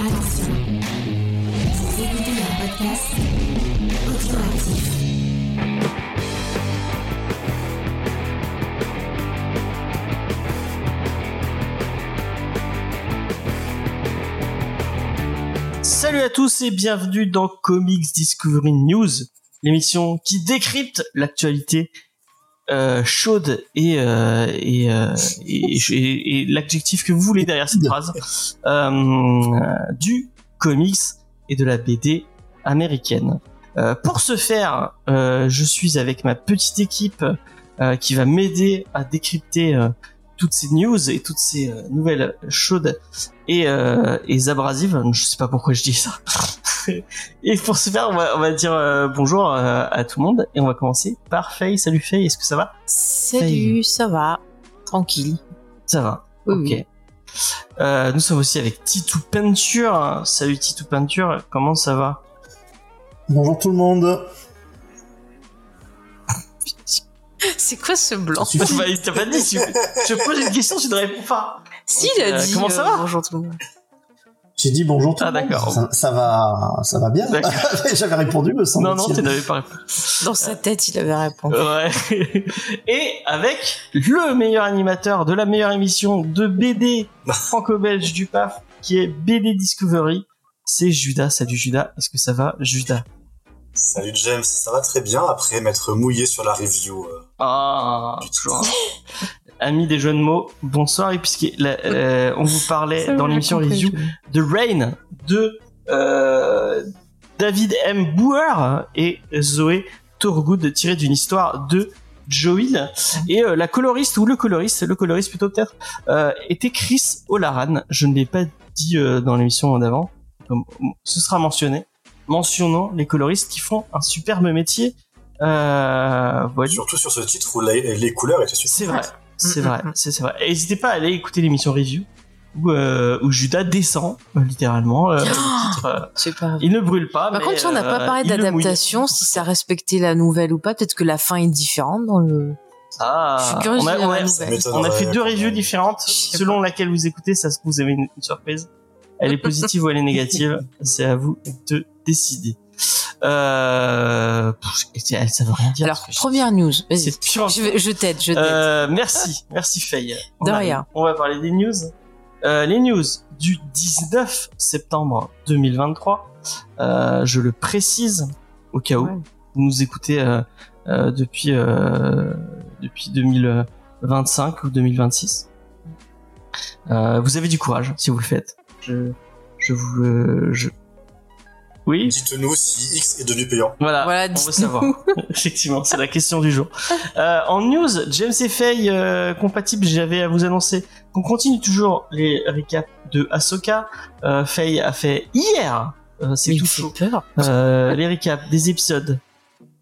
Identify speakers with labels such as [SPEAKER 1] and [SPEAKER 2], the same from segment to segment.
[SPEAKER 1] Attention, écoutez un podcast.
[SPEAKER 2] Salut à tous et bienvenue dans Comics Discovery News, l'émission qui décrypte l'actualité euh, chaude et euh, et, euh, et, et- et l'adjectif que vous voulez derrière cette phrase euh, du comics et de la BD américaine. Euh, pour ce faire, euh, je suis avec ma petite équipe qui va m'aider à décrypter toutes ces news et toutes ces euh, nouvelles chaudes et, euh, et abrasives. Je sais pas pourquoi je dis ça. et pour ce faire, on va, on va dire euh, bonjour euh, à tout le monde et on va commencer par Faye. Salut Faye, est-ce que ça va?
[SPEAKER 3] Salut, ça va. Tranquille.
[SPEAKER 2] Ça va.
[SPEAKER 3] Oui,
[SPEAKER 2] ok.
[SPEAKER 3] oui.
[SPEAKER 2] Euh, nous sommes aussi avec Titou Peinture. Salut Titou Peinture, comment ça va?
[SPEAKER 4] Bonjour tout le monde.
[SPEAKER 3] C'est quoi ce blanc.
[SPEAKER 2] Bah, il t'a pas dit. si- Je te pose une question, tu ne réponds pas.
[SPEAKER 3] Si, il a
[SPEAKER 2] Euh,
[SPEAKER 3] dit.
[SPEAKER 2] comment ça va
[SPEAKER 3] Bonjour tout le monde.
[SPEAKER 4] J'ai dit bonjour tout
[SPEAKER 2] Ah,
[SPEAKER 4] le monde.
[SPEAKER 2] d'accord.
[SPEAKER 4] Ça, ça va, ça va bien.
[SPEAKER 2] D'accord.
[SPEAKER 4] J'avais répondu, me
[SPEAKER 2] Non,
[SPEAKER 4] semble-t-il.
[SPEAKER 2] non, tu n'avais pas répondu.
[SPEAKER 3] Dans sa tête, il avait répondu.
[SPEAKER 2] Ouais. Et avec le meilleur animateur de la meilleure émission de BD franco-belge du PAF, qui est BD Discovery, c'est Judas. Salut Judas, est-ce que ça va Judas?
[SPEAKER 5] Salut James, ça va très bien après m'être mouillé sur la review. euh.
[SPEAKER 2] Ah, toujours. Ami des jeux de mots, bonsoir. Et puisque euh, on vous parlait dans l'émission review de Rain de euh, David M. Bauer et Zoé Torgood tiré d'une histoire de Joel et euh, la coloriste ou le coloriste le coloriste plutôt peut-être euh, était Chris O'Laran je ne l'ai pas dit euh, dans l'émission d'avant ce sera mentionné mentionnons les coloristes qui font un superbe métier euh, voilà
[SPEAKER 5] Surtout sur ce titre où les, les couleurs étaient super.
[SPEAKER 2] c'est vrai, c'est
[SPEAKER 3] Mm,
[SPEAKER 2] vrai,
[SPEAKER 3] mm, mm.
[SPEAKER 2] c'est c'est vrai. N'hésitez pas à aller écouter l'émission review où, euh, où Judas descend euh, littéralement. euh, le titre, euh,
[SPEAKER 3] C'est pas vrai.
[SPEAKER 2] il ne brûle pas.
[SPEAKER 3] Par
[SPEAKER 2] mais,
[SPEAKER 3] contre, si on n'a pas parlé d'adaptation, si ça respectait la nouvelle ou pas, peut-être que la fin est différente dans le.
[SPEAKER 2] Ah,
[SPEAKER 3] Je suis curieuse
[SPEAKER 2] on a, on on fait deux reviews différentes selon laquelle vous écoutez. Ça se trouve, vous avez une, une surprise. Elle est positive ou elle est négative. C'est à vous de décider. Euh, ça veut rien dire.
[SPEAKER 3] Alors,
[SPEAKER 2] je-
[SPEAKER 3] première news. Vas-y. Je, t'aide, je t'aide.
[SPEAKER 2] Euh, merci, merci Faye. On
[SPEAKER 3] De rien.
[SPEAKER 2] On va parler des news. Euh, les news du 19 septembre 2023. Euh, je le précise au cas où
[SPEAKER 3] Ouais.
[SPEAKER 2] vous nous écoutez euh, euh, depuis euh, depuis 2025 ou 2026. Euh, vous avez du courage si vous le faites. Je je vous euh, je oui.
[SPEAKER 5] Dites-nous si X est devenu payant.
[SPEAKER 2] Voilà,
[SPEAKER 3] Voilà,
[SPEAKER 2] on veut
[SPEAKER 3] dites-nous.
[SPEAKER 2] savoir. Effectivement, c'est la question du jour. Euh, en news, James et Faye euh, compatibles, j'avais à vous annoncer qu'on continue toujours les recaps de Ahsoka. Euh, Faye a fait hier, euh, c'est tout chaud,
[SPEAKER 3] peur.
[SPEAKER 2] euh, les recaps des épisodes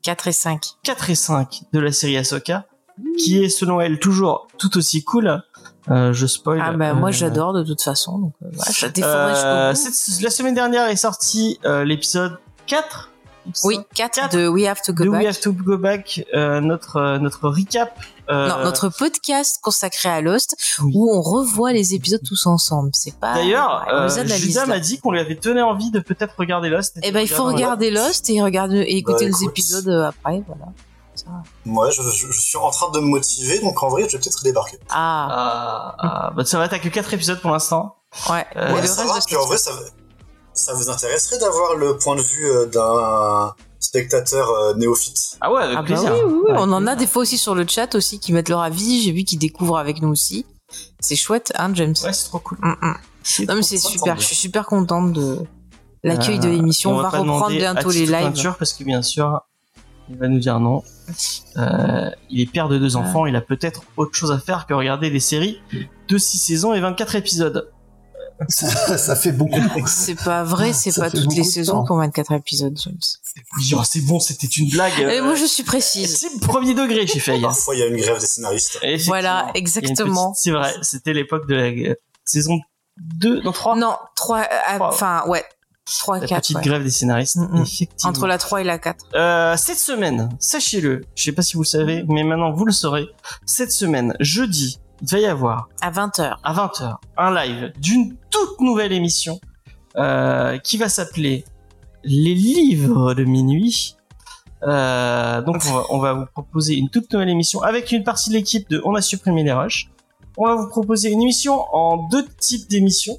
[SPEAKER 3] 4 et 5.
[SPEAKER 2] 4 et 5 de la série Ahsoka, qui est selon elle toujours tout aussi cool. Euh, je spoil.
[SPEAKER 3] Ah bah moi
[SPEAKER 2] euh,
[SPEAKER 3] j'adore de toute façon, donc euh, voilà, je la
[SPEAKER 2] euh, semaine dernière est sorti euh, l'épisode 4.
[SPEAKER 3] Oui, 4
[SPEAKER 2] Quatre
[SPEAKER 3] de We Have to Go Back.
[SPEAKER 2] We Have to Go Back, euh, notre euh, notre recap. euh,
[SPEAKER 3] Non, notre podcast consacré à Lost,
[SPEAKER 2] oui.
[SPEAKER 3] où on revoit les épisodes tous ensemble. C'est pas.
[SPEAKER 2] D'ailleurs,
[SPEAKER 3] ouais,
[SPEAKER 2] Judas m'a dit qu'on lui avait donné envie de peut-être regarder Lost.
[SPEAKER 3] Eh ben, il faut
[SPEAKER 2] Regarder-
[SPEAKER 3] Lost et regarder et écouter
[SPEAKER 5] Bah,
[SPEAKER 3] les épisodes après, voilà. Ça.
[SPEAKER 5] Moi, je, je- je suis en train de me motiver, donc en vrai, je vais peut-être débarquer.
[SPEAKER 3] Ah,
[SPEAKER 2] Ah, ah, bah ça va, t'as que 4 épisodes pour l'instant.
[SPEAKER 3] ouais.
[SPEAKER 2] Euh,
[SPEAKER 3] Mais
[SPEAKER 5] ouais,
[SPEAKER 3] le
[SPEAKER 5] ça
[SPEAKER 3] reste
[SPEAKER 5] va. Puis en vrai, ça, ça vous intéresserait d'avoir le point de vue euh, d'un spectateur euh, néophyte?
[SPEAKER 2] Ah ouais, avec
[SPEAKER 3] Ah bah
[SPEAKER 2] plaisir.
[SPEAKER 3] oui, oui, oui.
[SPEAKER 2] Avec
[SPEAKER 3] on en a des fois aussi sur le chat aussi qui mettent leur avis. J'ai vu qu'ils découvrent avec nous aussi. C'est chouette, hein, James?
[SPEAKER 2] Ouais, c'est trop cool.
[SPEAKER 3] Mm, mm. Non mais c'est super. Je suis super contente de l'accueil de
[SPEAKER 2] Euh,
[SPEAKER 3] l'émission.
[SPEAKER 2] et
[SPEAKER 3] On va reprendre bientôt les lives.
[SPEAKER 2] Parce que bien sûr, il va nous dire non. Euh, il est père de deux enfants, il a peut-être autre chose à faire que regarder des séries de 6 saisons et 24 épisodes.
[SPEAKER 4] Ça, ça fait beaucoup.
[SPEAKER 3] C'est pas vrai, c'est pas toutes les saisons ont 24 épisodes, James.
[SPEAKER 2] Oui, oh, c'est bon, c'était une blague.
[SPEAKER 3] Et
[SPEAKER 2] euh,
[SPEAKER 3] moi je suis précise.
[SPEAKER 2] C'est le premier degré chez Faye.
[SPEAKER 5] Parfois, il y a une grève des scénaristes.
[SPEAKER 3] Voilà, exactement.
[SPEAKER 2] petite- C'est vrai, c'était l'époque de la euh, saison 2, non 3
[SPEAKER 3] Non, 3,
[SPEAKER 2] Trois.
[SPEAKER 3] enfin, ouais. 3,
[SPEAKER 2] La
[SPEAKER 3] 4.
[SPEAKER 2] petite grève des scénaristes,
[SPEAKER 3] Mm, mm.
[SPEAKER 2] effectivement.
[SPEAKER 3] Entre la 3 et la 4.
[SPEAKER 2] Euh, cette semaine, sachez-le, je sais pas si vous le savez, mais maintenant vous le saurez, cette semaine, jeudi, il va y avoir
[SPEAKER 3] À 20h.
[SPEAKER 2] à 20h un live d'une toute nouvelle émission euh, qui va s'appeler Les livres de minuit. Euh, donc on va, on va vous proposer une toute nouvelle émission avec une partie de l'équipe de On a supprimé les rushs. On va vous proposer une émission en deux types d'émissions.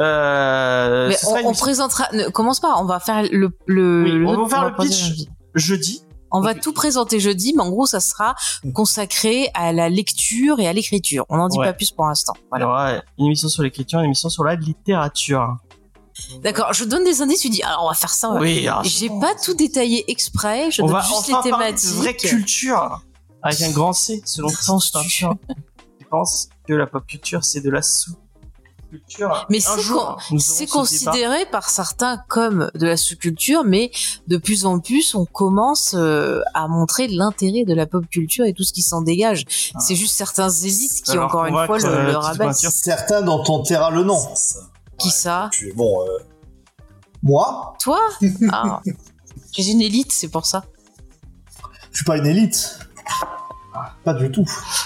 [SPEAKER 2] Euh,
[SPEAKER 3] Mais
[SPEAKER 2] une
[SPEAKER 3] on, présentera. Ne commence pas. On va faire le. le,
[SPEAKER 2] Oui, on va faire le pitch.
[SPEAKER 3] jeudi. On va tout présenter jeudi, mais en gros, ça sera consacré à la lecture et à l'écriture. On n'en dit
[SPEAKER 2] Ouais.
[SPEAKER 3] pas plus pour l'instant.
[SPEAKER 2] Il y
[SPEAKER 3] Voilà.
[SPEAKER 2] aura une émission sur l'écriture, une émission sur la littérature.
[SPEAKER 3] D'accord. Je donne des indices. Tu dis, alors on va faire ça. on va-
[SPEAKER 2] Oui, alors,
[SPEAKER 3] J'ai pas tout détaillé exprès. Je
[SPEAKER 2] on
[SPEAKER 3] donne
[SPEAKER 2] va
[SPEAKER 3] juste
[SPEAKER 2] enfin
[SPEAKER 3] les thématiques.
[SPEAKER 2] vraie culture avec un grand C selon
[SPEAKER 3] Penses-tu
[SPEAKER 2] Je pense que la pop culture c'est de la sous-culture.
[SPEAKER 3] Mais c'est considéré par certains comme de la sous-culture, mais de plus en plus, on commence euh, à montrer l'intérêt de la pop culture et tout ce qui s'en dégage.
[SPEAKER 2] Ah.
[SPEAKER 3] C'est juste certains élites qui, encore une fois, le,
[SPEAKER 2] euh,
[SPEAKER 3] le
[SPEAKER 2] peinture.
[SPEAKER 4] Certains dont on taira le nom.
[SPEAKER 5] Ça.
[SPEAKER 3] Qui ça
[SPEAKER 5] Puis bon, euh,
[SPEAKER 4] Moi,
[SPEAKER 3] Toi Ah. Tu es une élite, c'est pour ça.
[SPEAKER 4] je suis pas une élite. Pas du tout.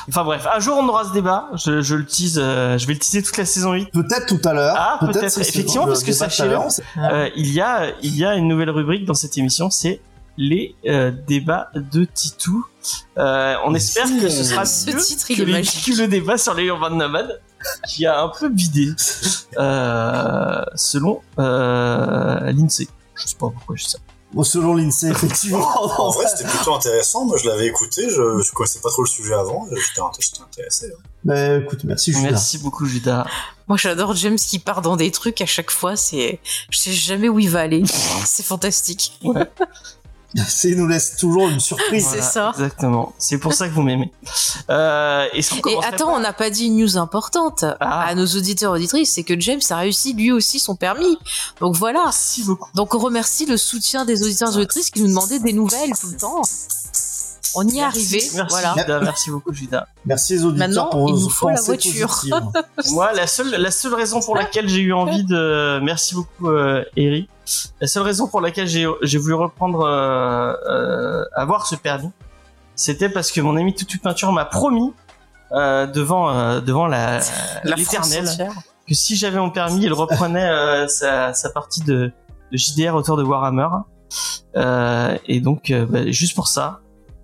[SPEAKER 2] Enfin bref, un jour on aura ce débat. Je, je le tease, euh, je vais le teaser toute la saison 8.
[SPEAKER 4] Peut-être tout à l'heure.
[SPEAKER 2] Ah, peut-être,
[SPEAKER 4] ce
[SPEAKER 2] effectivement,
[SPEAKER 4] soir,
[SPEAKER 2] parce que sachez-le, Euh, il y a, il y a une nouvelle rubrique dans cette émission, c'est les euh, débats de Titou. Euh, on espère que ce sera
[SPEAKER 3] Ce
[SPEAKER 2] mieux
[SPEAKER 3] titre, il
[SPEAKER 2] que,
[SPEAKER 3] est
[SPEAKER 2] les- que le débat sur les urban nomades, qui a un peu bidé, euh, selon euh, l'INSEE. Je sais pas pourquoi je dis ça.
[SPEAKER 4] Bon, selon l'INSEE, effectivement.
[SPEAKER 5] en vrai, c'était plutôt intéressant. Moi, je l'avais écouté. Je, je connaissais pas trop le sujet avant. J'étais intéressé. hein.
[SPEAKER 4] Mais écoute, merci Julien.
[SPEAKER 2] Merci beaucoup, Judas.
[SPEAKER 3] Moi, j'adore James qui part dans des trucs à chaque fois. C'est, je sais jamais où il va aller. C'est fantastique.
[SPEAKER 4] C'est- Il nous laisse toujours une surprise.
[SPEAKER 3] C'est ça.
[SPEAKER 2] Exactement. C'est pour ça que vous m'aimez. Euh,
[SPEAKER 3] Et attends, on n'a pas dit une news importante
[SPEAKER 2] Ah.
[SPEAKER 3] à nos auditeurs auditrices, c'est que James a réussi lui aussi son permis. Donc voilà.
[SPEAKER 2] Merci beaucoup.
[SPEAKER 3] Donc on remercie le soutien des auditeurs et auditrices qui nous demandaient des nouvelles tout le temps. On y est arrivé.
[SPEAKER 2] Merci,
[SPEAKER 3] Voilà.
[SPEAKER 2] Judas. Merci beaucoup, Judas.
[SPEAKER 4] Merci les auditeurs
[SPEAKER 3] Maintenant,
[SPEAKER 4] pour
[SPEAKER 3] il nous faut la voiture.
[SPEAKER 2] Moi, la seule, la seule raison pour laquelle j'ai eu envie de, merci beaucoup, euh, Eric. La seule raison pour laquelle j'ai, j'ai voulu reprendre, euh, euh, avoir ce permis, c'était parce que mon ami Toutu Peinture m'a promis, euh, devant, euh, devant la,
[SPEAKER 3] La
[SPEAKER 2] l'éternel, que si j'avais mon permis, il reprenait euh, sa, sa partie de, de JDR autour de Warhammer. Euh, et donc, euh, bah, juste pour ça,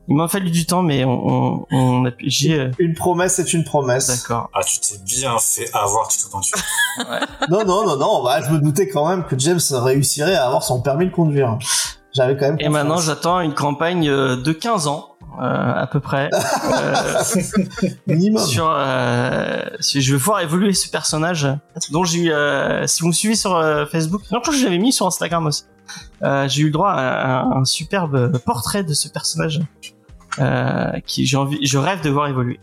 [SPEAKER 2] il m'a fallu du temps, mais on, on, on a, pu- j'ai, euh,
[SPEAKER 4] Une promesse est une promesse.
[SPEAKER 2] d'accord.
[SPEAKER 5] Ah, tu t'es bien fait avoir, tu te peinture.
[SPEAKER 4] Non, non, non, non. Bah, je me doutais quand même que James réussirait à avoir son permis de conduire. J'avais quand même.
[SPEAKER 2] Et maintenant, j'attends une campagne euh, de 15 ans, euh, à peu près. euh,
[SPEAKER 4] minimum.
[SPEAKER 2] sur, euh, si je vais pouvoir évoluer ce personnage, dont j'ai eu, euh, si vous me suivez sur euh, Facebook, non, je l'avais mis sur Instagram aussi. Euh, j'ai eu le droit à un, superbe portrait de ce personnage, euh, qui j'ai envie, je rêve de voir évoluer.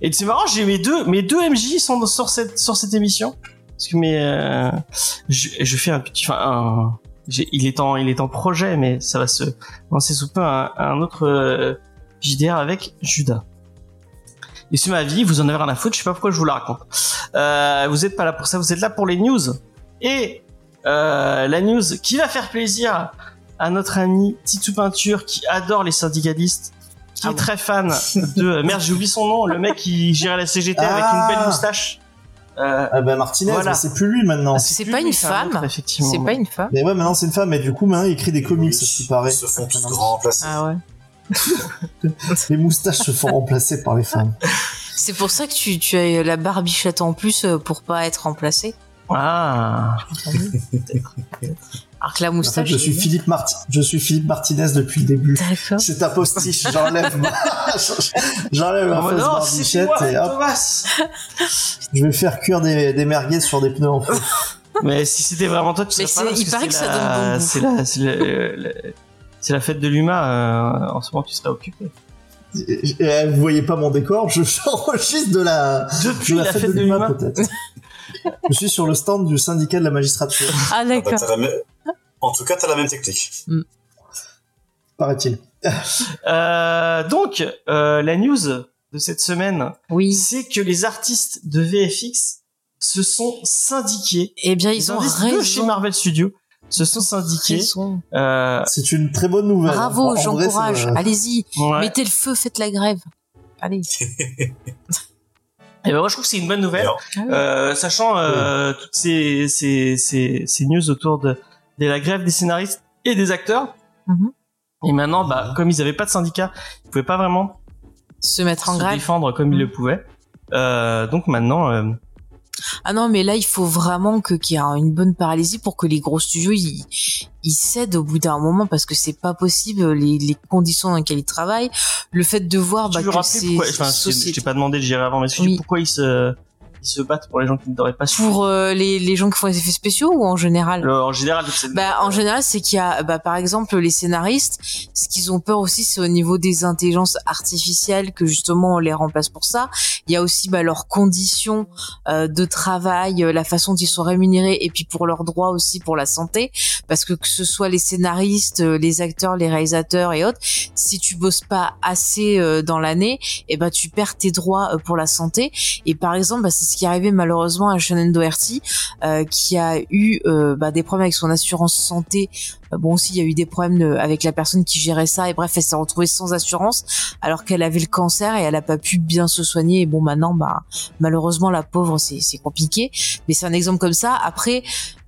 [SPEAKER 2] Et c'est marrant, j'ai mes deux, mes deux MJ sont sur cette, émission. Parce que mes, euh, je, fais un petit, enfin, il est en, il est en projet, mais ça va se lancer sous peu un, autre euh, JDR avec Judas. Et c'est ma vie, vous en avez rien à foutre, je sais pas pourquoi je vous la raconte. Vous êtes pas là pour ça, vous êtes là pour les news. Et euh, la news qui va faire plaisir à notre ami Titou Peinture qui adore les syndicalistes, qui
[SPEAKER 3] Ah
[SPEAKER 2] est
[SPEAKER 3] bon
[SPEAKER 2] très fan de... Merde, j'ai oublié son nom, le mec qui gérait la CGT avec une belle
[SPEAKER 4] Ah.
[SPEAKER 2] moustache. Euh,
[SPEAKER 4] Ah ben Martinez,
[SPEAKER 2] Voilà.
[SPEAKER 4] c'est plus lui maintenant.
[SPEAKER 3] C'est
[SPEAKER 2] plus
[SPEAKER 3] pas une
[SPEAKER 2] un
[SPEAKER 3] femme.
[SPEAKER 2] autre, effectivement.
[SPEAKER 3] C'est pas une femme.
[SPEAKER 4] Mais ouais, maintenant c'est une femme, et du coup maintenant il écrit des comics, ce qui paraît.
[SPEAKER 5] Se font tous remplacer.
[SPEAKER 3] Ah ouais.
[SPEAKER 4] Les moustaches se font remplacer par les femmes.
[SPEAKER 3] C'est pour ça que tu, tu as la barbichette en plus euh, pour pas être remplacé.
[SPEAKER 2] Ah,
[SPEAKER 3] Alors que la
[SPEAKER 4] En fait,
[SPEAKER 3] moustache.
[SPEAKER 4] je suis Philippe Marti- je suis Philippe Martinez depuis le début.
[SPEAKER 3] D'accord.
[SPEAKER 4] C'est un postiche, j'enlève ma, j'enlève ma
[SPEAKER 2] Oh,
[SPEAKER 4] fausse barbichette
[SPEAKER 2] moi,
[SPEAKER 4] et hop,
[SPEAKER 2] Thomas.
[SPEAKER 4] je vais faire cuire des, des merguez sur des pneus en feu.
[SPEAKER 2] Mais si c'était vraiment toi, tu serais pas là,
[SPEAKER 3] c'est- il paraît que
[SPEAKER 2] c'est
[SPEAKER 3] ça
[SPEAKER 2] la-
[SPEAKER 3] donne bon.
[SPEAKER 2] C'est la, c'est la fête de l'humain. euh, en ce moment, tu serais occupé.
[SPEAKER 4] Et- et vous voyez pas mon décor, je j'enregistre de la,
[SPEAKER 2] Depuis
[SPEAKER 4] de la,
[SPEAKER 2] la
[SPEAKER 4] fête,
[SPEAKER 2] fête
[SPEAKER 4] de l'humain. peut-être. Je suis sur le stand du syndicat de la magistrature,
[SPEAKER 3] Ah
[SPEAKER 5] Ah bah,
[SPEAKER 3] d'accord.
[SPEAKER 5] la En tout cas, t'as la même technique.
[SPEAKER 4] paraît-il.
[SPEAKER 2] Euh, donc, euh, la news de cette semaine,
[SPEAKER 3] Oui.
[SPEAKER 2] c'est que les artistes de VFX se sont syndiqués.
[SPEAKER 3] Eh bien,
[SPEAKER 2] Les
[SPEAKER 3] ils ont
[SPEAKER 2] de chez
[SPEAKER 3] raison.
[SPEAKER 2] Marvel Studios se sont syndiqués.
[SPEAKER 3] Raison.
[SPEAKER 2] Euh,
[SPEAKER 4] C'est une très bonne nouvelle.
[SPEAKER 3] Bravo, j'encourage. Allez-y.
[SPEAKER 2] ouais.
[SPEAKER 3] Mettez le feu, faites la grève. Allez.
[SPEAKER 2] Et ben moi je trouve que c'est une bonne nouvelle, euh, sachant euh, toutes ces, ces, ces, ces news autour de, de la grève des scénaristes et des acteurs.
[SPEAKER 3] Mhm.
[SPEAKER 2] Et maintenant, bah, comme ils avaient pas de syndicat, ils pouvaient pas vraiment
[SPEAKER 3] Se mettre en
[SPEAKER 2] se
[SPEAKER 3] grève.
[SPEAKER 2] défendre comme ils
[SPEAKER 3] Mhm.
[SPEAKER 2] le pouvaient. Euh, donc maintenant, euh,
[SPEAKER 3] Ah non, mais là, il faut vraiment que qu'il y ait une bonne paralysie pour que les gros studios ils, ils cèdent au bout d'un moment parce que c'est pas possible les, les conditions dans lesquelles ils travaillent, le fait de voir
[SPEAKER 2] tu
[SPEAKER 3] bah,
[SPEAKER 2] veux
[SPEAKER 3] que c'est
[SPEAKER 2] pourquoi, enfin, je
[SPEAKER 3] société-
[SPEAKER 2] je t'ai pas demandé de gérer avant, mais tu-
[SPEAKER 3] Oui.
[SPEAKER 2] pourquoi ils se, ils se battent pour les gens qui ne devraient pas se
[SPEAKER 3] pour euh, les, les gens qui font les effets spéciaux ou en général?
[SPEAKER 2] Le- en général, c'est-
[SPEAKER 3] Bah, en général, c'est qu'il y a, bah, par exemple, les scénaristes, ce qu'ils ont peur aussi, c'est au niveau des intelligences artificielles que justement on les remplace pour ça. Il y a aussi bah, leurs conditions euh, de travail, euh, la façon dont ils sont rémunérés, et puis pour leurs droits aussi pour la santé, parce que que ce soit les scénaristes, euh, les acteurs, les réalisateurs et autres, si tu bosses pas assez euh, dans l'année, et ben tu perds tes droits euh, pour la santé. Et par exemple, bah, c'est ce qui est arrivé malheureusement à Shannon Doherty, qui a eu bah, des problèmes avec son assurance santé. Bon aussi, il y a eu des problèmes avec la personne qui gérait ça. Et bref, elle s'est retrouvée sans assurance alors qu'elle avait le cancer et elle a pas pu bien se soigner. Et bon, maintenant, bah malheureusement, la pauvre, c'est compliqué. Mais c'est un exemple comme ça. Après,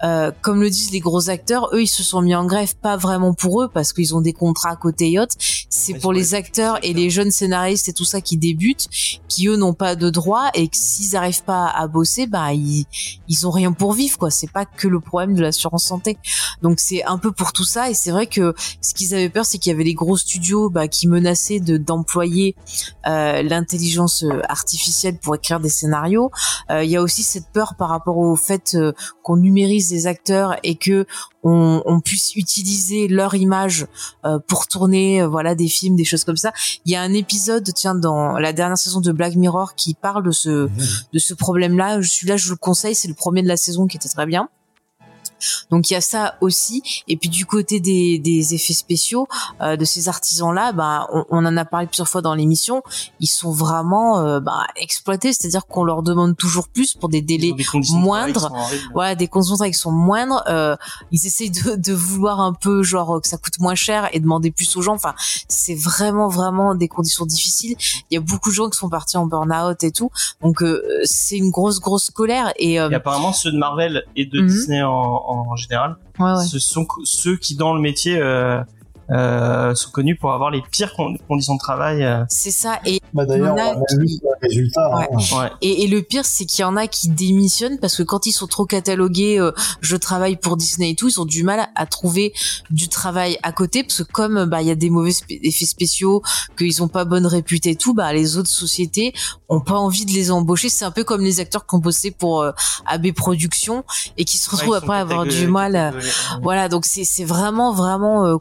[SPEAKER 3] euh, comme le disent les gros acteurs, eux, ils se sont mis en grève pas vraiment pour eux parce qu'ils ont des contrats à côté autres. C'est pour les acteurs et les jeunes scénaristes et tout ça qui débutent, qui eux n'ont pas de droits et que s'ils arrivent pas à bosser, bah ils ils ont rien pour vivre quoi. C'est pas que le problème de l'assurance santé. Donc c'est un peu pour tout ça et c'est vrai que ce qu'ils avaient peur, c'est qu'il y avait les gros studios bah, qui menaçaient de d'employer euh, l'intelligence euh, artificielle pour écrire des scénarios. Euh, Il y a aussi cette peur par rapport au fait qu'on numérise acteurs et que on, on puisse utiliser leur image euh, pour tourner euh, voilà des films, des choses comme ça. Il y a un épisode tiens dans la dernière saison de Black Mirror qui parle de ce de ce problème-là. Celui-là, je vous le conseille, c'est le premier de la saison qui était très bien. Donc il y a ça aussi. Et puis du côté des, des effets spéciaux euh, de ces artisans-là, bah, on, on en a parlé plusieurs fois dans l'émission. Ils sont vraiment euh, bah, exploités, c'est-à-dire qu'on leur demande toujours plus pour des délais
[SPEAKER 2] des de
[SPEAKER 3] moindres. voilà des conditions qui sont moindres euh, ils essayent de, de vouloir un peu genre que ça coûte moins cher et demander plus aux gens enfin c'est vraiment vraiment des conditions difficiles il y a beaucoup de gens qui sont partis en burn-out et tout donc c'est une grosse grosse colère et,
[SPEAKER 2] Et apparemment, ceux de Marvel et de
[SPEAKER 3] Mhm.
[SPEAKER 2] Disney en, en général,
[SPEAKER 3] ouais, ouais.
[SPEAKER 2] ce sont ceux qui, dans le métier, euh, euh, sont connus pour avoir les pires con- conditions de travail. euh.
[SPEAKER 3] c'est ça et
[SPEAKER 4] Bah d'ailleurs,
[SPEAKER 3] a
[SPEAKER 4] on a vu résultats.
[SPEAKER 3] Ouais.
[SPEAKER 4] hein.
[SPEAKER 2] Ouais.
[SPEAKER 3] Et, et le pire, c'est qu'il y en a qui démissionnent parce que quand ils sont trop catalogués, euh, je travaille pour Disney et tout, ils ont du mal à trouver du travail à côté parce que comme bah il y a des mauvais spé- effets spéciaux, qu'ils ont pas bonne réputée et tout, bah les autres sociétés ont pas envie de les embaucher. C'est un peu comme les acteurs qui ont bossé pour euh, AB Productions et qui se retrouvent
[SPEAKER 2] Ouais,
[SPEAKER 3] après à avoir du mal. voilà, donc c'est c'est vraiment vraiment euh,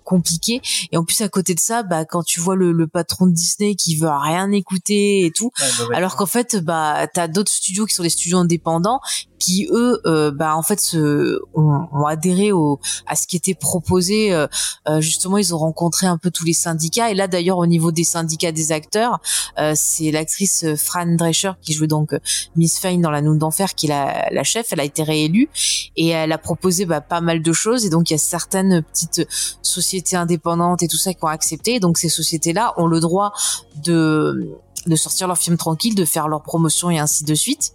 [SPEAKER 3] Et en plus à côté de ça, bah quand tu vois le, le patron de Disney qui veut rien écouter et tout,
[SPEAKER 2] bah, ouais.
[SPEAKER 3] alors qu'en fait, bah, t'as d'autres studios qui sont des studios indépendants qui eux, euh, bah, en fait, se, ont, ont adhéré au, à ce qui était proposé. euh, euh, justement, ils ont rencontré un peu tous les syndicats. Et là, d'ailleurs, au niveau des syndicats des acteurs, euh, c'est l'actrice euh, Fran Drescher qui jouait donc Miss Fane dans La Noune d'enfer, qui est la, la chef. Elle a été réélue et elle a proposé bah, pas mal de choses. Et donc, il y a certaines petites sociétés indépendantes et tout ça qui ont accepté. Donc, ces sociétés-là ont le droit de de sortir leurs films tranquilles, de faire leur promotion et ainsi de suite.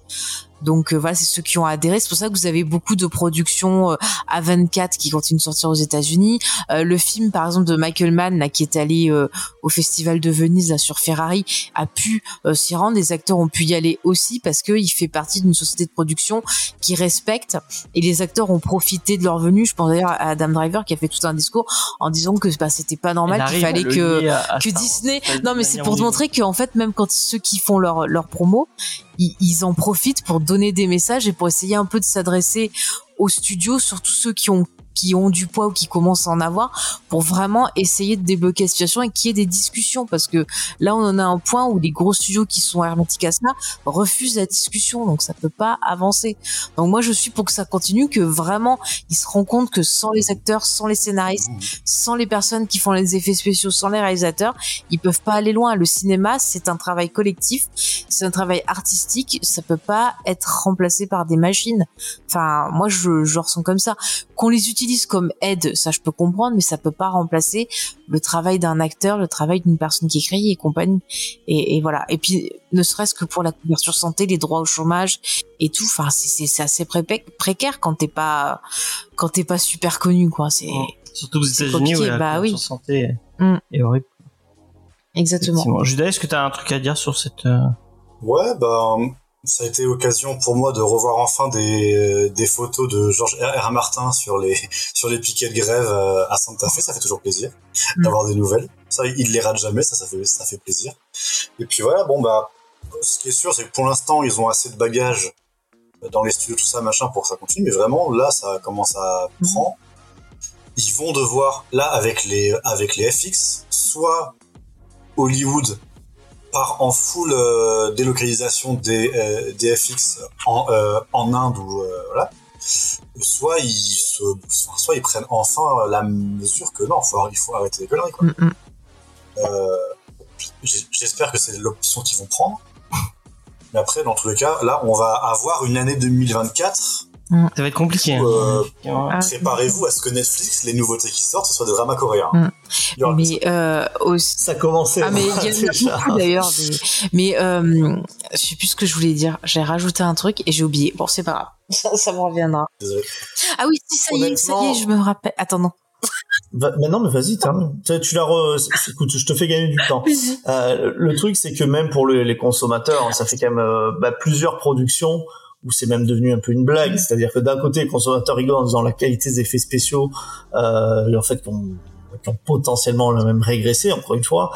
[SPEAKER 3] Donc euh, voilà, c'est ceux qui ont adhéré. C'est pour ça que vous avez beaucoup de productions euh, A24 qui continuent de sortir aux États-Unis. Euh, le film, par exemple, de Michael Mann, là, qui est allé euh, au Festival de Venise là sur Ferrari, a pu euh, s'y rendre. Les acteurs ont pu y aller aussi parce que il fait partie d'une société de production qui respecte. Et les acteurs ont profité de leur venue. Je pense d'ailleurs à Adam Driver qui a fait tout un discours en disant que bah, c'était pas normal, qu'il fallait que
[SPEAKER 2] lier à- à
[SPEAKER 3] que Disney. Non, mais c'est pour te montrer qu'en fait, même quand ceux qui font leur leur promo, ils, ils en profitent pour donner des messages et pour essayer un peu de s'adresser aux studios, surtout ceux qui ont qui ont du poids ou qui commencent à en avoir pour vraiment essayer de débloquer la situation et qu'il y ait des discussions. Parce que là on en a un point où les gros studios qui sont hermétiques à ça refusent la discussion donc ça peut pas avancer. Donc moi je suis pour que ça continue que vraiment ils se rendent compte que sans les acteurs sans les scénaristes sans les personnes qui font les effets spéciaux sans les réalisateurs ils peuvent pas aller loin. Le cinéma c'est un travail collectif c'est un travail artistique ça peut pas être remplacé par des machines. Enfin moi je, je ressens comme ça. Qu'on les utilise l'utilisent comme aide, ça je peux comprendre, mais ça peut pas remplacer le travail d'un acteur, le travail d'une personne qui écrit et compagnie. Et, et voilà. Et puis, ne serait-ce que pour la couverture santé, les droits au chômage et tout. Enfin, c'est c'est- c'est assez pré- précaire quand t'es pas quand t'es pas super connu, quoi. C'est.
[SPEAKER 2] Surtout aux États-Unis où la
[SPEAKER 3] bah
[SPEAKER 2] couverture
[SPEAKER 3] oui.
[SPEAKER 2] santé est-
[SPEAKER 3] Mm.
[SPEAKER 2] est horrible.
[SPEAKER 3] exactement.
[SPEAKER 2] Judas, est-ce que tu as un truc à dire sur cette euh,
[SPEAKER 5] Ouais, ben, ça a été l'occasion pour moi de revoir enfin des, des photos de Georges R. R. Martin sur les, sur les piquets de grève euh, à Santa Fe. Ça fait toujours plaisir
[SPEAKER 3] Mm.
[SPEAKER 5] d'avoir des nouvelles. Ça, il les rate jamais, ça, ça fait, ça fait plaisir. Et puis voilà, bon, bah, ce qui est sûr, c'est que pour l'instant, ils ont assez de bagages dans les studios, tout ça, machin, pour que ça continue. Mais vraiment, là, ça commence à
[SPEAKER 3] Mhm.
[SPEAKER 5] prendre. Ils vont devoir, là, avec les, avec les FX, soit Hollywood part en full euh, délocalisation des, euh, des FX en, euh, en Inde ou euh, voilà, soit ils se, soit, ils prennent enfin la mesure que non, faut, il faut arrêter les conneries quoi.
[SPEAKER 3] Mm, mm.
[SPEAKER 5] J'espère que c'est l'option qu'ils vont prendre. Mais après, dans tous les cas, là, on va avoir une année 2024.
[SPEAKER 2] Ça va être compliqué. hein.
[SPEAKER 5] Euh.
[SPEAKER 3] Ah,
[SPEAKER 5] Préparez-vous à ce que Netflix, les nouveautés qui sortent, ce soit des dramas coréens.
[SPEAKER 3] Mm.
[SPEAKER 5] Il
[SPEAKER 3] Mais euh, aussi.
[SPEAKER 4] Ça commençait.
[SPEAKER 3] Ah mais il y en a
[SPEAKER 4] déjà.
[SPEAKER 3] beaucoup d'ailleurs. des- Mais euh, je sais plus ce que je voulais dire. J'ai rajouté un truc et j'ai oublié. Bon c'est pas grave. Ça, ça me reviendra.
[SPEAKER 5] Désolé.
[SPEAKER 3] Ah oui, si ça y est, ça y est, je me rappelle. Attends non.
[SPEAKER 4] Va- mais non, mais vas-y, termine. Tu, tu la re... Écoute, je te fais gagner du temps. Euh, le truc, c'est que même pour le- les consommateurs, ça fait quand même euh, bah, plusieurs productions où c'est même devenu un peu une blague. C'est-à-dire que d'un côté, les consommateurs rigolent en disant la qualité des effets spéciaux, euh, et en fait, qu'on qui ont potentiellement le même régressé, encore une fois.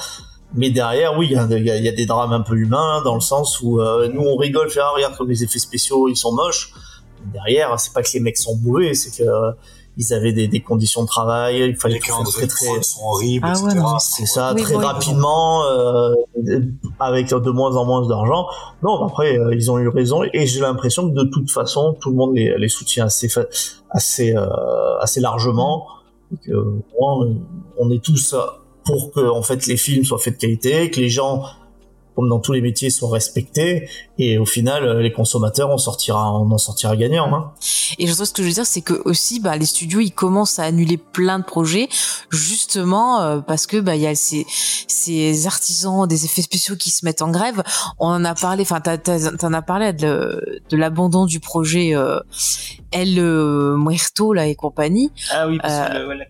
[SPEAKER 4] Mais derrière, oui, il y, a- y des drames un peu humains, dans le sens où euh, nous, on rigole, fait, ah, regarde comme les effets spéciaux, ils sont moches. Mais derrière, c'est pas que les mecs sont mauvais, c'est que euh, ils avaient des, des conditions de travail, il fallait
[SPEAKER 5] Les
[SPEAKER 4] tout faire
[SPEAKER 5] calendriers
[SPEAKER 4] très très
[SPEAKER 5] prod sont horribles,
[SPEAKER 3] Ah
[SPEAKER 5] etc.
[SPEAKER 3] ouais, non, mais
[SPEAKER 4] c'est ça,
[SPEAKER 3] Oui,
[SPEAKER 4] très rapidement, euh, avec de moins en moins d'argent. Non, après, euh, ils ont eu raison, et j'ai l'impression que de toute façon, tout le monde les, les soutient assez, fa- assez, euh, assez largement. Et que, bon, euh, on est tous pour que, en fait, les films soient faits de qualité, que les gens, comme dans tous les métiers, soient respectés, et au final, euh, les consommateurs, on sortira, on en sortira gagnant. Hein.
[SPEAKER 3] Et je pense ce que je veux dire, c'est que aussi, bah, les studios, ils commencent à annuler plein de projets, justement euh, parce que bah il y a ces, ces artisans des effets spéciaux qui se mettent en grève. On en a parlé, enfin, t'en as parlé de, de l'abandon du projet euh, El euh, Muerto là et compagnie.
[SPEAKER 2] Ah oui, parce que le- ouais, la-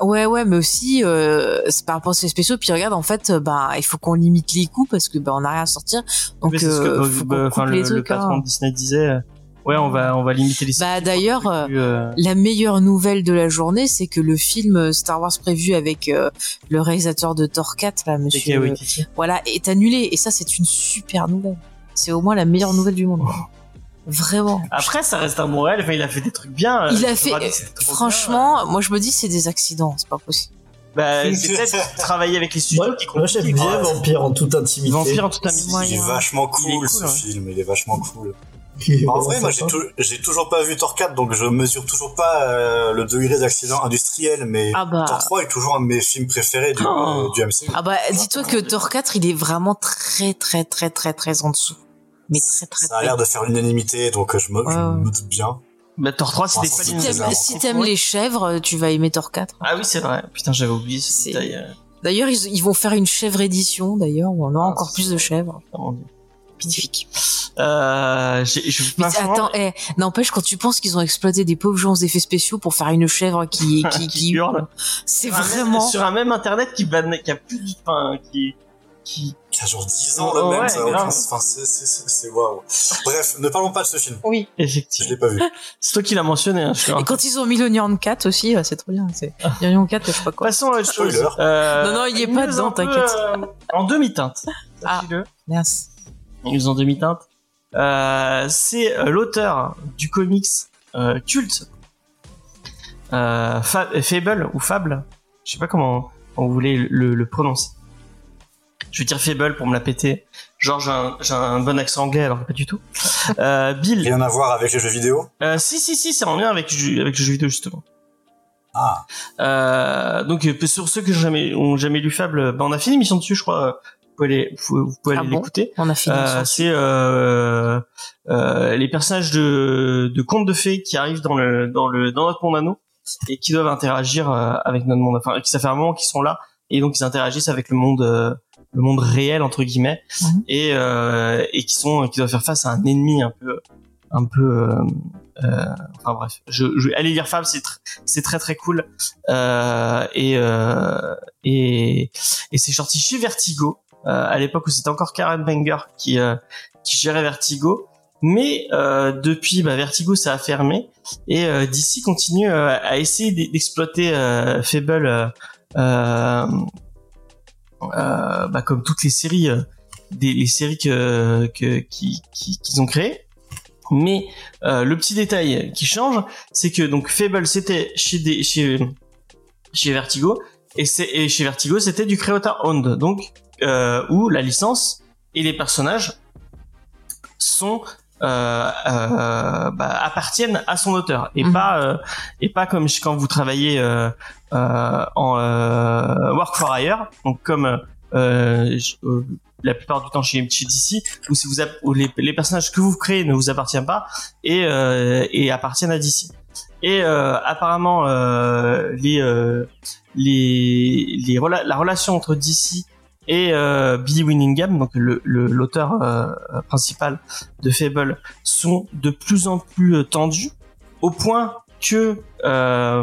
[SPEAKER 3] Ouais, ouais, mais aussi euh, c'est par rapport aux spéciaux. Puis regarde, en fait, euh, bah il faut qu'on limite les coûts parce que bah on n'a rien à sortir. Donc
[SPEAKER 2] ce que,
[SPEAKER 3] euh,
[SPEAKER 2] euh,
[SPEAKER 3] faut
[SPEAKER 2] bah, le, le
[SPEAKER 3] trucs.
[SPEAKER 2] patron
[SPEAKER 3] hein.
[SPEAKER 2] de Disney disait, euh, ouais, on va, on va limiter les.
[SPEAKER 3] Bah d'ailleurs. euh,
[SPEAKER 2] euh,
[SPEAKER 3] La meilleure nouvelle de la journée, c'est que le film Star Wars prévu avec euh, le réalisateur de Thor 4, là, monsieur,
[SPEAKER 2] Waititi.
[SPEAKER 3] voilà, est annulé. Et ça, c'est une super nouvelle. C'est au moins la meilleure nouvelle du monde. Vraiment.
[SPEAKER 2] Après, ça reste un Montréal. Enfin, il a fait des trucs bien.
[SPEAKER 3] Il
[SPEAKER 2] euh,
[SPEAKER 3] a
[SPEAKER 2] je
[SPEAKER 3] fait, franchement, moi je me dis c'est des accidents, c'est pas possible.
[SPEAKER 2] bah, c'est peut-être travailler avec les studios
[SPEAKER 4] Moi,
[SPEAKER 2] qui
[SPEAKER 4] moi j'aime bien
[SPEAKER 5] Ouais.
[SPEAKER 4] Vampire en toute intimité.
[SPEAKER 2] Vampire en toute
[SPEAKER 3] Ouais.
[SPEAKER 2] amitié.
[SPEAKER 5] Il est vachement cool,
[SPEAKER 2] cool,
[SPEAKER 5] ce film, il est vachement cool. En vrai, moi j'ai toujours pas vu Thor 4, donc je mesure toujours pas euh, le degré d'accident industriel, mais
[SPEAKER 3] Ah bah.
[SPEAKER 5] Thor 3 est toujours un de mes films préférés du,
[SPEAKER 2] Oh.
[SPEAKER 5] euh, du MCU.
[SPEAKER 3] Ah bah, dis-toi que Thor 4, il est vraiment très, très, très, très, très en dessous. Mais très, très,
[SPEAKER 5] Ça a l'air de faire l'unanimité, donc euh, je me,
[SPEAKER 3] Ouais,
[SPEAKER 5] doute bien.
[SPEAKER 2] Bah, Thor 3, c'était pas
[SPEAKER 3] Si
[SPEAKER 2] limité.
[SPEAKER 3] t'aimes, si t'aimes les chèvres, tu vas aimer Thor 4.
[SPEAKER 2] Ah oui, c'est vrai. Putain, j'avais oublié ce détail. euh,
[SPEAKER 3] D'ailleurs, ils, ils vont faire une chèvre édition, d'ailleurs, où on aura
[SPEAKER 2] Ah,
[SPEAKER 3] encore plus de chèvres. Magnifique.
[SPEAKER 2] Euh, je,
[SPEAKER 3] Mais attends, eh, n'empêche, quand tu penses qu'ils ont exploité des pauvres gens aux effets spéciaux pour faire une chèvre qui, qui,
[SPEAKER 2] Qui
[SPEAKER 3] qui
[SPEAKER 2] hurle.
[SPEAKER 3] c'est
[SPEAKER 2] sur un même-
[SPEAKER 3] vraiment.
[SPEAKER 2] sur un même internet qui a plus du, enfin, qui, qui,
[SPEAKER 5] genre 10 ans même, ça a
[SPEAKER 2] grave.
[SPEAKER 5] aucun- enfin, c'est- c'est c'est- c'est waouh. Bref, ne parlons pas de ce film.
[SPEAKER 3] Oui.
[SPEAKER 5] Je
[SPEAKER 2] effectivement.
[SPEAKER 5] l'ai pas vu.
[SPEAKER 2] C'est toi qui l'as mentionné, hein, je
[SPEAKER 3] Et quand ils ont mis le Nyan 4 aussi, euh, c'est trop bien. C'est Nyan 4, je sais pas quoi.
[SPEAKER 2] Passons à autre chose. Euh,
[SPEAKER 3] Non, non, il y est pas dedans, t'inquiète.
[SPEAKER 2] euh, en demi-teinte.
[SPEAKER 3] Ah. Merci.
[SPEAKER 2] News en demi-teinte. Euh, c'est l'auteur du comics euh, culte euh, Fa- Fable ou Fable, je sais pas comment on voulait le, le prononcer. Je vais dire Fable pour me la péter. Genre j'ai un, j'ai un bon accent anglais alors que pas du tout. Euh, Bill.
[SPEAKER 5] Rien à voir avec les jeux vidéo.
[SPEAKER 2] Euh, si si si, c'est en lien avec avec le jeu vidéo justement.
[SPEAKER 5] Ah,
[SPEAKER 2] Euh, donc euh, sur ceux qui ont jamais ont jamais lu Fable, bah, on a fait une émission dessus, je crois. Vous pouvez aller, vous, vous pouvez
[SPEAKER 3] Ah
[SPEAKER 2] aller
[SPEAKER 3] bon
[SPEAKER 2] l'écouter.
[SPEAKER 3] On a fini.
[SPEAKER 2] Euh, c'est euh, euh, les personnages de, de contes de fées qui arrivent dans le dans le dans notre monde anneau et qui doivent interagir avec notre monde. Enfin, qui ça fait un moment qu'ils sont là et donc ils interagissent avec le monde, euh, le monde réel entre guillemets,
[SPEAKER 3] Mhm.
[SPEAKER 2] et euh, et qui sont, qui doivent faire face à un ennemi un peu, un peu. euh, euh, enfin bref, je, je allez lire Fable, c'est tr- c'est très très cool euh, et euh, et et c'est sorti chez Vertigo euh, à l'époque où c'était encore Karen Banger qui euh, qui gérait Vertigo. Mais euh, depuis, bah, Vertigo ça a fermé et euh, DC continue à essayer d'e- d'exploiter euh, Fable, euh, bah, comme toutes les séries, euh, des, les séries que que qui qui- qu'ils ont créées. Mais euh, le petit détail qui change, c'est que donc Fable c'était chez des chez chez Vertigo et chez Vertigo c'était du creator owned donc euh, où la licence et les personnages sont euh, euh, bah, appartiennent à son auteur et
[SPEAKER 3] Mhm.
[SPEAKER 2] pas euh, et pas comme quand vous travaillez euh, euh, en euh, work for hire. Donc comme euh, euh, la plupart du temps chez, chez DC où, si vous où les, les personnages que vous créez ne vous appartiennent pas et, euh, et appartiennent à DC et euh, apparemment euh, les euh, les, les la relation entre DC et euh, Billy Winningham, donc le le- l'auteur euh, principal de Fable, sont de plus en plus euh, tendus, au point que euh,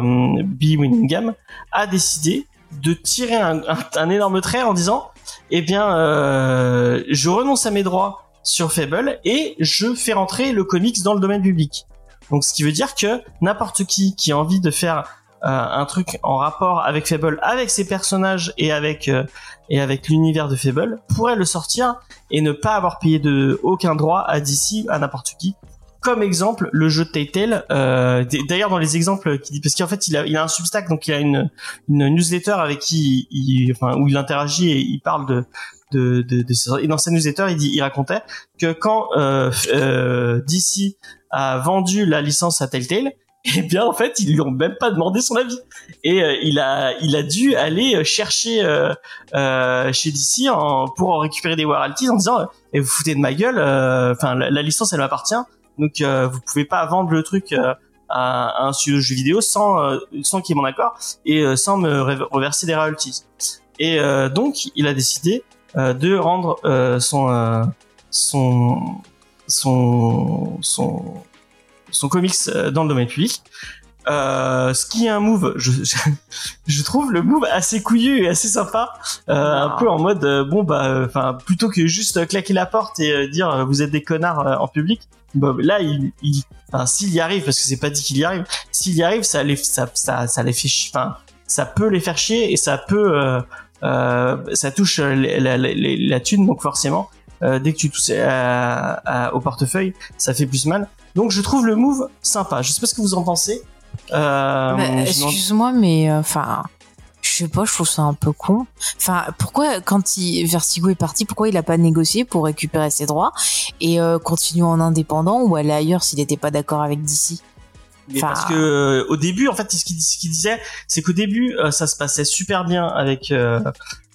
[SPEAKER 2] Winningham a décidé de tirer un, énorme trait en disant, eh bien, euh, je renonce à mes droits sur Fable et je fais rentrer le comics dans le domaine public. Donc, ce qui veut dire que n'importe qui qui a envie de faire euh, un truc en rapport avec Fable, avec ses personnages et avec euh, avec l'univers de Fable, pourrait le sortir et ne pas avoir payé de aucun droit à DC à n'importe qui. Comme exemple, le jeu de Telltale. Euh, D'ailleurs, dans les exemples parce qu'en fait, il a, il a un Substack, donc il a une, une newsletter avec qui, il, enfin, où il interagit et il parle de, de, de, de et dans sa newsletter, il dit, il racontait que quand euh, euh, DC a vendu la licence à Telltale, eh bien, en fait, ils lui ont même pas demandé son avis et euh, il a, il a dû aller chercher euh, euh, chez DC en, pour en récupérer des royalties en disant, et vous foutez de ma gueule, euh, enfin, la licence elle m'appartient, donc euh, vous pouvez pas vendre le truc euh, à, un studio de jeux vidéo sans euh, sans qu'il y ait mon accord et euh, sans me rever- reverser des royalties. Et euh, donc il a décidé de rendre son son son son son comics dans le domaine public. Euh, ce qui est un move, je, je, je trouve le move assez couillu et assez sympa, euh, un peu en mode euh, bon bah, enfin plutôt que juste euh, claquer la porte et euh, dire euh, vous êtes des connards euh, en public, bah, là il, il s'il y arrive parce que c'est pas dit qu'il y arrive, s'il y arrive ça les ça ça, ça les fait enfin ça peut les faire chier et ça peut euh, euh, ça touche euh, la, la, la, la thune donc forcément euh, dès que tu touches à- à- au portefeuille ça fait plus mal. Donc je trouve le move sympa. Je sais pas ce que vous en pensez. euh,
[SPEAKER 3] Bah,
[SPEAKER 2] je m'en-
[SPEAKER 3] Excuse-moi, mais euh, enfin, je sais pas, je trouve ça un peu con. Enfin, pourquoi quand il, Vertigo est parti, pourquoi il a pas négocié pour récupérer ses droits et euh, continuer en indépendant ou aller ailleurs s'il n'était pas d'accord avec DC
[SPEAKER 2] Mais
[SPEAKER 3] Enfin-
[SPEAKER 2] parce que euh, au début, en fait, ce qu'il ce disait, c'est qu'au début, euh, ça se passait super bien avec euh,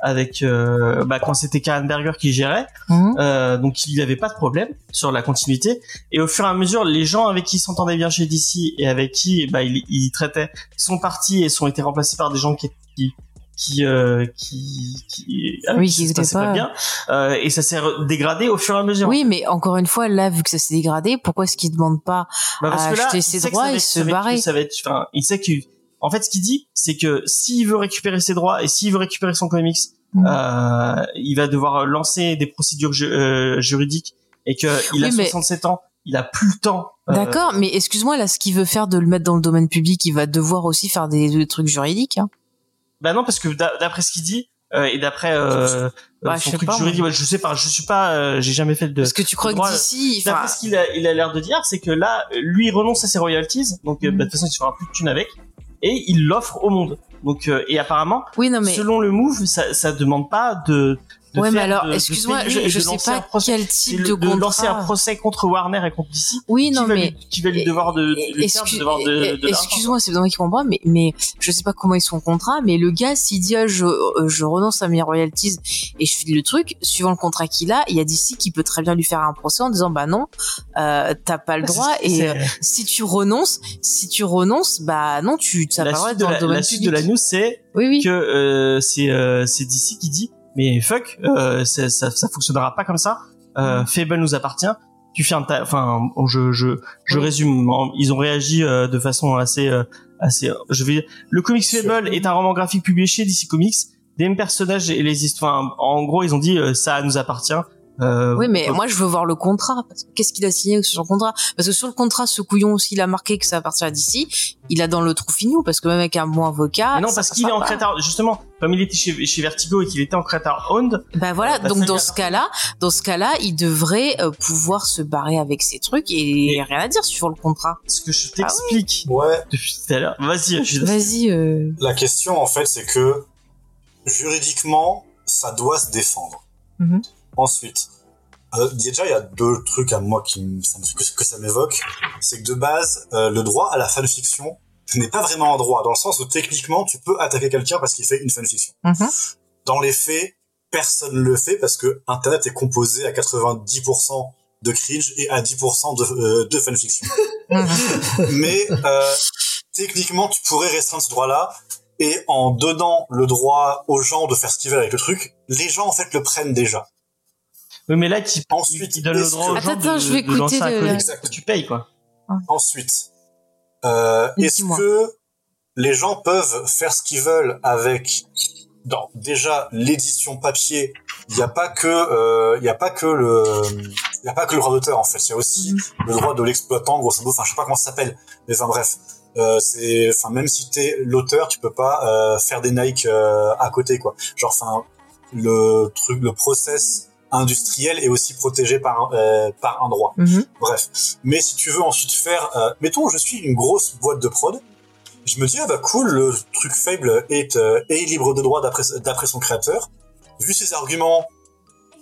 [SPEAKER 2] avec euh, bah, quand c'était Karen Berger qui gérait,
[SPEAKER 3] Mhm.
[SPEAKER 2] euh, donc il avait pas de problème sur la continuité. Et au fur et à mesure, les gens avec qui il s'entendait bien chez DC et avec qui bah, il, il traitait sont partis et sont été remplacés par des gens qui qui qui euh, qui, qui
[SPEAKER 3] Oui,
[SPEAKER 2] qui se pas
[SPEAKER 3] pas-
[SPEAKER 2] bien euh, et ça s'est dégradé au fur et à mesure.
[SPEAKER 3] Oui, mais encore une fois, là, vu que ça s'est dégradé, pourquoi est-ce qu'il demande pas
[SPEAKER 2] Bah parce
[SPEAKER 3] à
[SPEAKER 2] que là,
[SPEAKER 3] acheter ses droits et se barrer.
[SPEAKER 2] Il sait que, en fait, ce qu'il dit, c'est que s'il veut récupérer ses droits et s'il veut récupérer son comics,
[SPEAKER 3] Mhm.
[SPEAKER 2] euh, il va devoir lancer des procédures ju- euh, juridiques et que il a
[SPEAKER 3] Oui, mais-
[SPEAKER 2] 67 ans, il a plus le temps. euh,
[SPEAKER 3] D'accord, mais excuse-moi, là, ce qu'il veut faire de le mettre dans le domaine public, il va devoir aussi faire des, des trucs juridiques. Hein.
[SPEAKER 2] Bah non, parce que d'a- d'après ce qu'il dit et et d'après euh,
[SPEAKER 3] Bah,
[SPEAKER 2] son
[SPEAKER 3] je sais
[SPEAKER 2] truc
[SPEAKER 3] pas,
[SPEAKER 2] juridique, je sais pas, je suis pas, euh, j'ai jamais fait de.
[SPEAKER 3] Parce que tu crois que
[SPEAKER 2] droit,
[SPEAKER 3] d'ici, enfin,
[SPEAKER 2] D'après ce qu'il a, il a l'air de dire, c'est que là, lui il renonce à ses royalties, donc
[SPEAKER 3] Mhm.
[SPEAKER 2] bah, de toute façon il se fera plus de thunes avec, et il l'offre au monde. Donc euh, et apparemment,
[SPEAKER 3] oui, non mais
[SPEAKER 2] selon le move, ça, ça demande pas de de
[SPEAKER 3] ouais, mais alors, excuse-moi, je, je sais pas
[SPEAKER 2] procès.
[SPEAKER 3] quel type de
[SPEAKER 2] de lancer un
[SPEAKER 3] contrat.
[SPEAKER 2] procès contre Warner et contre DC.
[SPEAKER 3] Oui,
[SPEAKER 2] qui
[SPEAKER 3] non,
[SPEAKER 2] va
[SPEAKER 3] mais
[SPEAKER 2] lui, qui va lui devoir de, de lui
[SPEAKER 3] Excuse-
[SPEAKER 2] devoir de.
[SPEAKER 3] Excuse-moi, c'est moi qui comprends, mais mais je sais pas comment ils sont contrat, mais le gars s'il dit ah, je euh, je renonce à mes royalties et je file le truc, suivant le contrat qu'il a, il y a d'ici qui peut très bien lui faire un procès en disant bah non, euh, t'as pas le droit
[SPEAKER 2] C'est-
[SPEAKER 3] et euh, si tu renonces, si tu renonces, bah non tu t'as pas le droit dans le domaine
[SPEAKER 2] la suite
[SPEAKER 3] public.
[SPEAKER 2] de la news, c'est
[SPEAKER 3] Oui oui.
[SPEAKER 2] que euh, c'est euh, c'est DC qui dit mais fuck euh, ça, ça ça fonctionnera pas comme ça. Euh, Fable nous appartient. Tu fermes ta enfin je je je résume. Ils ont réagi euh, de façon assez euh, assez je vais le comics Fable est un roman graphique publié chez DC Comics. Des mêmes personnages et les histoires en gros ils ont dit euh, ça nous appartient euh,
[SPEAKER 3] Oui, mais
[SPEAKER 2] euh,
[SPEAKER 3] moi je veux voir le contrat. Qu'est-ce qu'il a signé sur son contrat? Parce que sur le contrat, ce couillon aussi, il a marqué que ça appartient à DC. Il a dans le trou fignon parce que même avec un bon avocat.
[SPEAKER 2] mais non parce qu'il est en creator justement comme il était chez, chez Vertigo et qu'il était en creator owned
[SPEAKER 3] Ben voilà,
[SPEAKER 2] Bah,
[SPEAKER 3] donc
[SPEAKER 2] ça
[SPEAKER 3] dans ce cas-là, dans ce cas-là, il devrait euh, pouvoir se barrer avec ses trucs et
[SPEAKER 2] Mais-
[SPEAKER 3] rien à dire sur le contrat.
[SPEAKER 2] ce que je t'explique
[SPEAKER 5] Ouais,
[SPEAKER 2] depuis tout à l'heure vas-y je
[SPEAKER 3] Vas-y. Euh...
[SPEAKER 5] la question en fait, c'est que juridiquement, ça doit se défendre.
[SPEAKER 3] Mhm.
[SPEAKER 5] Ensuite, euh, déjà, il y a deux trucs à moi qui ça me- que, que ça m'évoque. C'est que de base, euh, le droit à la fanfiction n'est pas vraiment un droit, dans le sens où techniquement, tu peux attaquer quelqu'un parce qu'il fait une fanfiction.
[SPEAKER 3] Mhm.
[SPEAKER 5] Dans les faits, personne ne le fait parce que Internet est composé à 90% de cringe et à 10% de, euh, de fanfiction.
[SPEAKER 3] Mhm.
[SPEAKER 5] Mais euh, techniquement, tu pourrais restreindre ce droit-là et en donnant le droit aux gens de faire ce qu'ils veulent avec le truc, les gens en fait le prennent déjà.
[SPEAKER 2] Oui, mais là, qui
[SPEAKER 5] Ensuite,
[SPEAKER 2] il donne le droit aux
[SPEAKER 5] que-
[SPEAKER 2] gens
[SPEAKER 3] Attends,
[SPEAKER 2] de,
[SPEAKER 3] je vais
[SPEAKER 2] de lancer un
[SPEAKER 5] Exact.
[SPEAKER 2] que tu payes, quoi.
[SPEAKER 5] Ensuite, euh, est-ce que les gens peuvent faire ce qu'ils veulent avec dans déjà l'édition papier? Il n'y a pas que euh, il y a pas que le il y a pas que le droit d'auteur en fait. Il y a aussi
[SPEAKER 3] Mhm.
[SPEAKER 5] le droit de l'exploitant grosso modo. Enfin, je sais pas comment ça s'appelle, mais enfin bref. Euh, c'est enfin même si t'es l'auteur, tu peux pas euh, faire des Nike euh, à côté quoi. Genre enfin le truc le process industriel est aussi protégé par un, euh, par un droit.
[SPEAKER 3] Mhm.
[SPEAKER 5] Bref. Mais si tu veux ensuite faire, euh, mettons, je suis une grosse boîte de prod, je me dis ah bah cool, le truc faible est euh, est libre de droit d'après d'après son créateur. Vu ses arguments,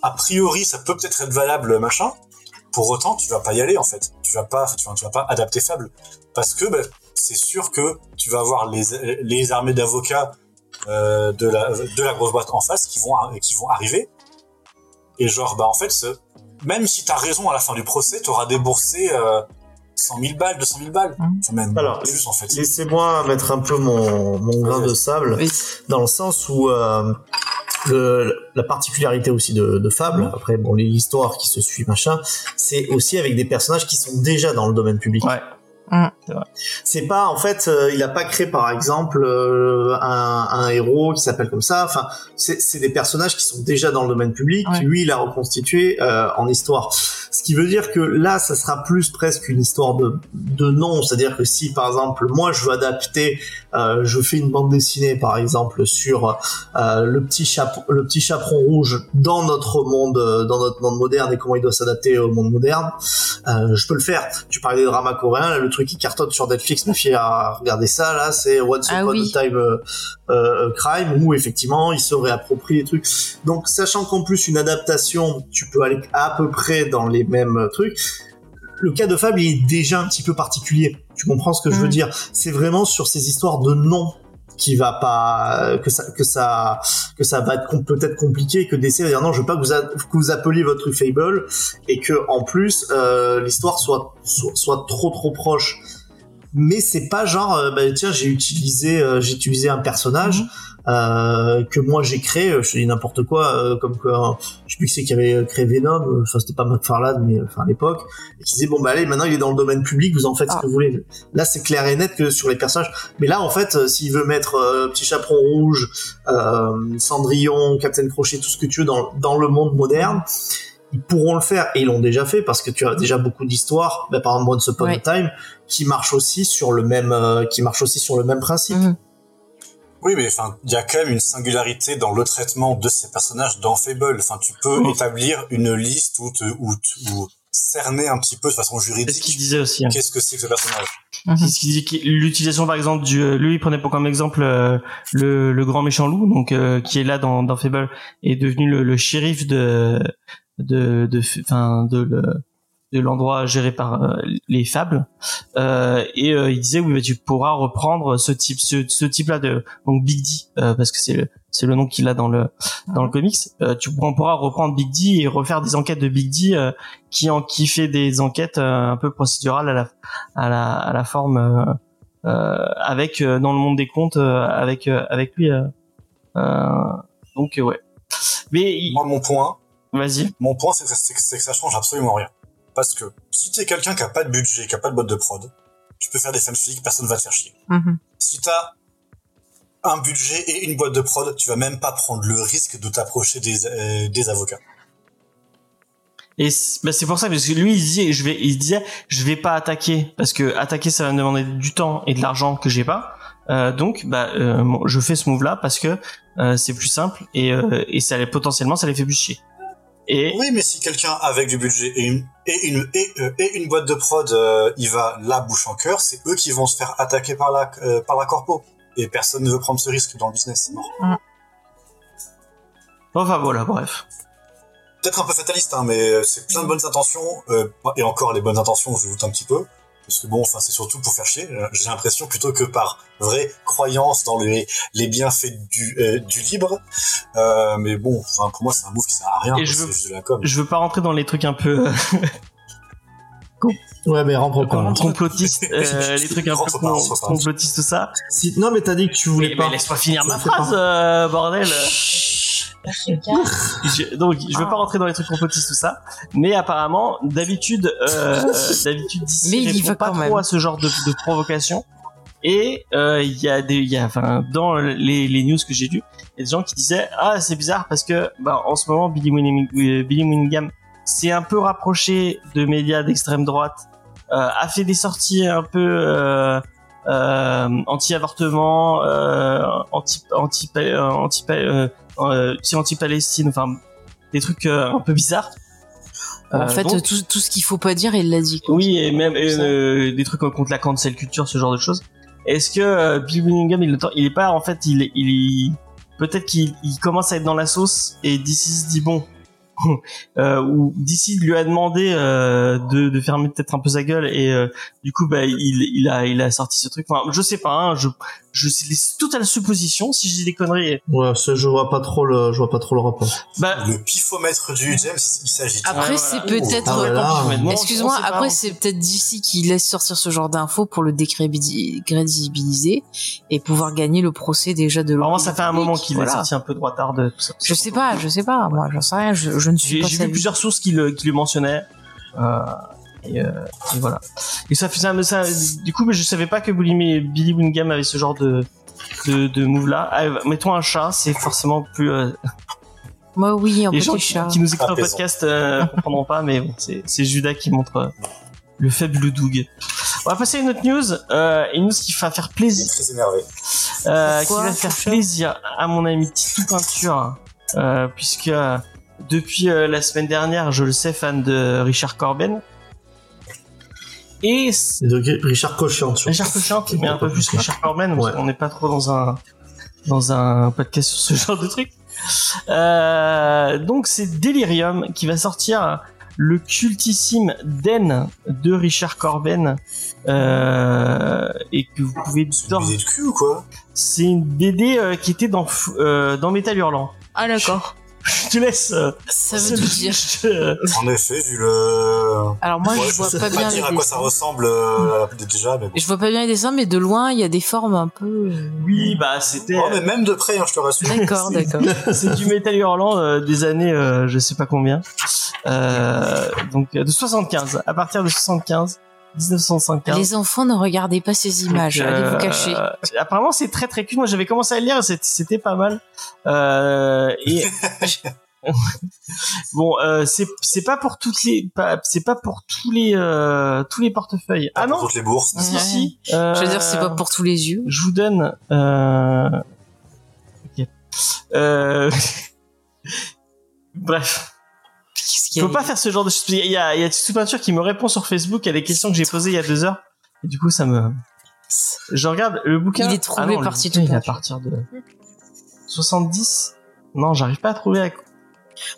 [SPEAKER 5] a priori ça peut peut-être être valable machin. Pour autant, tu vas pas y aller en fait. Tu vas pas, tu vas, tu vas pas adapter faible parce que bah, c'est sûr que tu vas avoir les les armées d'avocats euh, de la de la grosse boîte en face qui vont qui vont arriver. Et genre bah en fait ce, même si t'as raison à la fin du procès, t'auras déboursé euh, 100 000 balles, 200 000 balles.
[SPEAKER 3] Mhm.
[SPEAKER 5] Même
[SPEAKER 4] Alors,
[SPEAKER 5] plus en fait.
[SPEAKER 4] Laissez-moi mettre un peu mon, mon grain de sable
[SPEAKER 3] Oui.
[SPEAKER 4] dans le sens où euh, le, la particularité aussi de, de Fable, après bon l'histoire qui se suit machin, c'est aussi avec des personnages qui sont déjà dans le domaine public.
[SPEAKER 2] Ouais.
[SPEAKER 4] C'est pas en fait, euh, il a pas créé par exemple euh, un, un héros qui s'appelle comme ça. Enfin, c'est des personnages qui sont déjà dans le domaine public.
[SPEAKER 3] Ouais.
[SPEAKER 4] Lui, il a reconstitué euh, en histoire. Ce qui veut dire que là, ça sera plus presque une histoire de de nom. C'est-à-dire que si par exemple moi je veux adapter, je fais une bande dessinée par exemple sur le petit chapeau, le petit chaperon rouge dans notre monde, dans notre monde moderne et comment il doit s'adapter au monde moderne. Je peux le faire. Tu parlais des dramas coréens, là, le truc qui cartonne sur Netflix, ma fille a regardé ça, là, c'est Once
[SPEAKER 3] Ah
[SPEAKER 4] Upon
[SPEAKER 3] oui.
[SPEAKER 4] a Time euh, euh, Crime, où effectivement, il se réapproprie les trucs. Donc, sachant qu'en plus, une adaptation, tu peux aller à peu près dans les mêmes trucs, le cas de Fable il est déjà un petit peu particulier. Tu comprends ce que je veux
[SPEAKER 3] Mm.
[SPEAKER 4] dire? C'est vraiment sur ces histoires de noms qui va pas que ça que ça que ça va être peut-être compliqué que d'essayer de dire non je veux pas que vous, vous appeliez votre Fable et que en plus euh, l'histoire soit, soit trop trop proche mais c'est pas genre euh, bah, tiens j'ai utilisé euh, j'ai utilisé un personnage
[SPEAKER 3] Mhm.
[SPEAKER 4] Euh, que moi j'ai créé euh, je te dis n'importe quoi euh, comme que euh, je sais plus qui c'est qui avait créé Venom euh, enfin c'était pas McFarlane mais enfin à l'époque et qui disait bon bah allez maintenant il est dans le domaine public vous en faites ce
[SPEAKER 3] Ah.
[SPEAKER 4] que vous voulez là c'est clair et net que sur les personnages mais là en fait euh, s'il veut mettre euh, petit chaperon rouge euh, Cendrillon Captain Crochet tout ce que tu veux dans dans le monde moderne ils pourront le faire et ils l'ont déjà fait parce que tu as déjà beaucoup d'histoires bah, par exemple Once Upon a
[SPEAKER 3] Ouais.
[SPEAKER 4] Time qui marche aussi sur le même euh, qui marche aussi sur le même principe
[SPEAKER 3] Mhm.
[SPEAKER 5] Oui, mais enfin, il y a quand même une singularité dans le traitement de ces personnages dans Fable. Enfin, tu peux établir une liste où, te, t- où cerner un petit peu de façon
[SPEAKER 2] C'est ce qu'il
[SPEAKER 5] juridique
[SPEAKER 2] disait aussi. hein.
[SPEAKER 5] qu'est-ce que c'est que ce personnage.
[SPEAKER 2] C'est ce qu'il dit que l'utilisation par exemple du euh, lui il prenait pour comme exemple euh, le, le grand méchant loup donc euh, qui est là dans, dans Fable est devenu le, le shérif de de de enfin de, le- de l'endroit géré par euh, les fables. Euh, et euh, il disait oui bah, tu pourras reprendre ce type ce, ce type là de donc Big D euh, parce que c'est le c'est le nom qu'il a dans le dans le comics. Euh, tu pourras, on pourra reprendre Big D et refaire des enquêtes de Big D euh, qui en qui fait des enquêtes euh, un peu procédurales à la à la à la forme euh, euh, avec euh, dans le monde des contes euh, avec euh, avec lui euh, euh, donc euh, ouais. Mais il-
[SPEAKER 5] Moi, mon point,
[SPEAKER 2] vas-y.
[SPEAKER 5] mon point, c'est que, que ça change absolument rien. Parce que si t'es quelqu'un qui a pas de budget, qui a pas de boîte de prod, tu peux faire des fanfics, personne va te faire chier.
[SPEAKER 3] Mhm.
[SPEAKER 5] Si t'as un budget et une boîte de prod, tu vas même pas prendre le risque de t'approcher des, euh, des avocats.
[SPEAKER 2] et bah, c'est pour ça parce que lui il disait je vais il disait je vais pas attaquer parce que attaquer ça va me demander du temps et de l'argent que j'ai pas Euh, donc bah euh, je fais ce move là parce que c'est plus simple et et ça les potentiellement ça les fait plus chier et
[SPEAKER 5] Oui, mais si quelqu'un avec du budget et une, et une, et, euh, et une boîte de prod, euh, il va la bouche en cœur, c'est eux qui vont se faire attaquer par la, euh, par la corpo. Et personne ne veut prendre ce risque dans le business, c'est mort.
[SPEAKER 2] enfin voilà bref
[SPEAKER 5] Peut-être un peu fataliste, hein, mais euh, c'est plein de bonnes intentions, euh, et encore les bonnes intentions, je doute un petit peu. Parce que bon, enfin, c'est surtout pour faire chier. euh, J'ai l'impression plutôt que par vraie croyance dans les, les bienfaits du, euh, du libre. Euh, mais bon, enfin, pour moi, c'est un move qui sert à rien.
[SPEAKER 2] Et je veux-
[SPEAKER 5] C'est juste de la com.
[SPEAKER 2] je veux pas rentrer dans les trucs un peu
[SPEAKER 4] Ouais, mais rentre pas.
[SPEAKER 2] euh, les trucs un peu complotistes tout ça
[SPEAKER 4] Si... Non, mais t'as dit que tu voulais
[SPEAKER 2] Mais,
[SPEAKER 4] pas.
[SPEAKER 2] mais laisse-moi finir ma phrase, euh, bordel. Je- donc, je veux pas rentrer dans les trucs complotistes tout ça, mais apparemment, d'habitude, euh, d'habitude
[SPEAKER 3] Mais il
[SPEAKER 2] répond pas trop
[SPEAKER 3] même.
[SPEAKER 2] à ce genre de, de provocation. Et euh, il y a des, il y a, enfin, dans les, les news que j'ai lues, il y a des gens qui disaient ah c'est bizarre parce que bah, en ce moment Billy euh, Billy Winningham s'est un peu rapproché de médias d'extrême droite, euh, a fait des sorties un peu euh, anti-avortement, euh, anti anti euh, anti euh, euh, si anti-Palestine, enfin des trucs euh, un peu bizarres.
[SPEAKER 3] En
[SPEAKER 2] Euh,
[SPEAKER 3] fait,
[SPEAKER 2] donc-
[SPEAKER 3] tout, tout ce qu'il faut pas dire, il l'a dit. quoi.
[SPEAKER 2] oui, et même euh, des trucs contre la cancel culture, ce genre de choses. Est-ce que euh, Bill Willingham, il, il est pas en fait, il, est- il, peut-être qu'il il commence à être dans la sauce et d'ici se dit bon, euh, ou d'ici lui a demandé euh, de, de fermer peut-être un peu sa gueule et euh, du coup bah il, il a il a sorti ce truc. Enfin, je sais pas, hein, je je c'est les totales suppositions. Si je dis des conneries,
[SPEAKER 4] Ouais, ça, je vois pas trop le, je vois pas trop le rapport.
[SPEAKER 2] bah
[SPEAKER 5] Le pifomètre du James, il s'agit de-
[SPEAKER 3] Après, c'est peut-être.
[SPEAKER 4] Ah, voilà.
[SPEAKER 2] Bon,
[SPEAKER 3] Excuse-moi,
[SPEAKER 2] on sait pas,
[SPEAKER 3] après c'est peut-être d'ici qui laisse sortir ce genre d'infos pour le décrédibiliser et pouvoir gagner le procès déjà de l'opinion
[SPEAKER 2] ça fait un moment qu'il
[SPEAKER 3] Voilà.
[SPEAKER 2] est sorti un peu droitard de tout ça.
[SPEAKER 3] Je sais pas, je sais pas, moi j'en sais rien, je, je ne suis
[SPEAKER 2] J'ai
[SPEAKER 3] pas
[SPEAKER 2] j'ai vu plusieurs sources qui le, qui le mentionnaient. Euh, et, euh, et voilà. Et ça fait ça, ça, du coup, mais je savais pas que Billy, Billy Wingham avait ce genre de, de, de move là. Ah, mettons un chat, c'est forcément plus. euh,
[SPEAKER 3] Moi oui, un
[SPEAKER 2] les
[SPEAKER 3] petit
[SPEAKER 2] gens qui,
[SPEAKER 3] chat.
[SPEAKER 2] qui nous écoutent au podcast euh, comprendront pas, mais bon, c'est Judas qui montre euh, le faible Doug. On va passer à une autre news, euh, une news qui va faire plaisir,
[SPEAKER 5] très énervé.
[SPEAKER 2] euh, qui va faire plaisir à mon ami Titou Peinture, euh, puisque depuis euh, la semaine dernière, je le sais, fan de Richard Corben. Et
[SPEAKER 4] de Richard Cochant, surtout.
[SPEAKER 2] Richard Cochant, mais un peu plus Richard Corben, parce
[SPEAKER 4] Ouais.
[SPEAKER 2] qu'on n'est pas trop dans un dans un podcast sur ce genre de truc. Euh, donc c'est Delirium qui va sortir le cultissime Den de Richard Corben euh, et que vous pouvez
[SPEAKER 5] C'est une BD de cul ou quoi?
[SPEAKER 2] C'est une BD euh, qui était dans euh, dans Metal Hurlant.
[SPEAKER 3] Ah d'accord.
[SPEAKER 2] Je te laisse. euh,
[SPEAKER 3] Ça veut tout dire.
[SPEAKER 2] je-
[SPEAKER 5] En effet, vu le.
[SPEAKER 3] Alors moi
[SPEAKER 5] Ouais,
[SPEAKER 3] je vois
[SPEAKER 5] sais
[SPEAKER 3] pas bien les
[SPEAKER 5] dire à quoi ça ressemble euh, déjà, mais bon.
[SPEAKER 3] Je vois pas bien les dessins, mais de loin il y a des formes un peu. euh,
[SPEAKER 2] Oui, bah c'était.
[SPEAKER 5] Oh, mais même de près, hein, je te rassure.
[SPEAKER 3] D'accord, d'accord.
[SPEAKER 2] c'est du Metal Hurlant euh, des années euh, je sais pas combien. Euh, donc euh, de 75. À partir de 75, 1975.
[SPEAKER 3] Les enfants ne regardez pas ces images,
[SPEAKER 2] Donc,
[SPEAKER 3] allez
[SPEAKER 2] euh,
[SPEAKER 3] vous cacher.
[SPEAKER 2] Apparemment, c'est très très cool. Moi, j'avais commencé à le lire, c'était- pas mal. Euh, et bon, euh, c'est c'est pas pour toutes les, pas- c'est pas pour tous les euh, tous les portefeuilles. Ah
[SPEAKER 5] Pour
[SPEAKER 2] non,
[SPEAKER 5] toutes les bourses.
[SPEAKER 2] si
[SPEAKER 3] Ouais.
[SPEAKER 2] si. Euh,
[SPEAKER 3] Je veux dire, c'est pas pour tous les yeux.
[SPEAKER 2] Je vous donne. Euh... Ok. Euh... Bref. Il faut pas faire ce genre de choses. Il y a, il y a Tissou Peinture qui me répond sur Facebook à des questions que j'ai posées il y a deux heures. Et du coup, ça me. Je regarde le bouquin.
[SPEAKER 3] Il est
[SPEAKER 2] Ah non, le
[SPEAKER 3] par
[SPEAKER 2] bouquin,
[SPEAKER 3] Tissou
[SPEAKER 2] Il est à partir de 70. Non, j'arrive pas à trouver.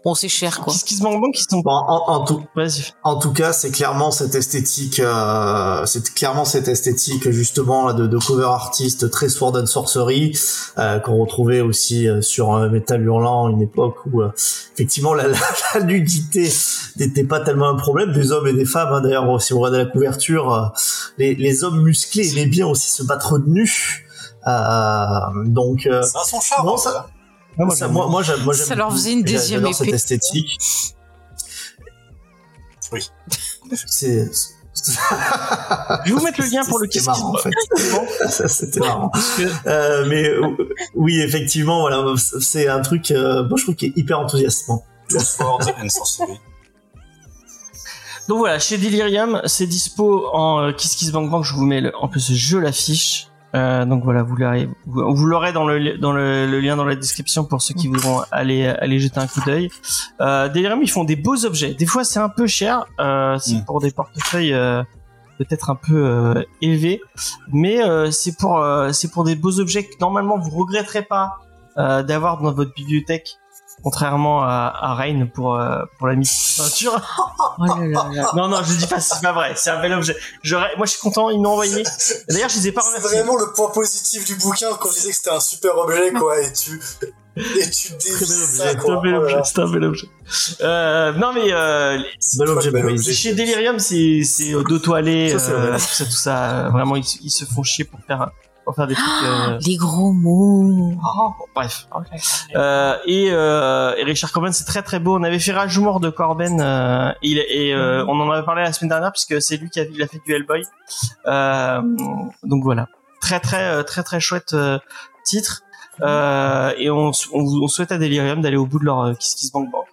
[SPEAKER 3] Bon, c'est cher, quoi.
[SPEAKER 2] Qu'est-ce qui se manque donc qui sont.
[SPEAKER 4] Bon, en, en tout,
[SPEAKER 2] Vas-y.
[SPEAKER 4] En tout cas, c'est clairement cette esthétique, euh, c'est clairement cette esthétique justement là, de, de cover artiste très Sword and Sorcery euh, qu'on retrouvait aussi euh, sur euh, Metal Hurlant, une époque où euh, effectivement la, la, la nudité n'était pas tellement un problème des hommes et des femmes. hein. D'ailleurs, si vous regardez la couverture, euh, les, les hommes musclés aimaient bien aussi se battre nus. Euh, donc, euh,
[SPEAKER 5] Ça a son charme.
[SPEAKER 4] Non, ça-
[SPEAKER 2] moi,
[SPEAKER 4] ça, moi, moi, j'aime, moi, j'aime
[SPEAKER 3] Ça leur faisait une deuxième
[SPEAKER 4] j'adore cette
[SPEAKER 3] épée.
[SPEAKER 4] esthétique.
[SPEAKER 5] Oui.
[SPEAKER 4] C'est.
[SPEAKER 2] Je vais vous mettre le lien pour le
[SPEAKER 4] C'était
[SPEAKER 2] Kiss
[SPEAKER 4] marrant, en fait. Ça, C'était marrant. Euh, mais oui, effectivement, voilà, c'est un truc, euh, moi je trouve qui est hyper enthousiasmant.
[SPEAKER 2] Donc voilà, chez Delirium, c'est dispo en euh, Kiss Kiss Bank Bank. Je vous mets le- en plus je l'affiche. Euh, donc voilà, vous l'aurez, vous, vous l'aurez dans le li- dans le, le lien dans la description pour ceux qui voudront aller aller jeter un coup d'œil. Euh, Delirium, ils font des beaux objets. Des fois, c'est un peu cher. Euh, c'est
[SPEAKER 5] Mm.
[SPEAKER 2] pour des portefeuilles euh, peut-être un peu euh, élevés, mais euh, c'est pour euh, c'est pour des beaux objets que normalement vous regretterez pas euh, d'avoir dans votre bibliothèque. Contrairement à, à Rain pour euh, pour la mise peinture.
[SPEAKER 3] Oh là là là.
[SPEAKER 2] Non, non, je dis pas, c'est pas vrai. C'est un bel objet. Je, moi, je suis content, ils m'ont envoyé. D'ailleurs, je les ai pas
[SPEAKER 5] C'est
[SPEAKER 2] remerciés.
[SPEAKER 5] vraiment le point positif du bouquin quand je disais que c'était un super objet, quoi, et tu, et tu dévis ça,
[SPEAKER 2] C'est
[SPEAKER 5] quoi.
[SPEAKER 2] un bel
[SPEAKER 5] là
[SPEAKER 2] objet,
[SPEAKER 5] là.
[SPEAKER 2] c'est un bel objet. Euh, non, mais, euh,
[SPEAKER 5] C'est
[SPEAKER 4] Bel objet,
[SPEAKER 5] bel objet.
[SPEAKER 2] chez Delirium, c'est, c'est dos toilé,
[SPEAKER 4] Ça, c'est
[SPEAKER 2] euh, tout ça, tout ça. euh, Vraiment, ils, ils se font chier pour faire, pour faire des trucs, euh,
[SPEAKER 3] Les gros mots.
[SPEAKER 2] oh, bon, bref. Euh, et, euh, et Richard Corben, c'est très très beau. On avait fait Rage Mort de Corben euh, et, il- et, euh, on en avait parlé la semaine dernière puisque c'est lui qui a, il a fait du Hellboy. Euh, donc voilà, très très très très chouette euh, titre. Euh, et on, on, on souhaite à Delirium d'aller au bout de leur euh, Kiss Kiss Bank Bank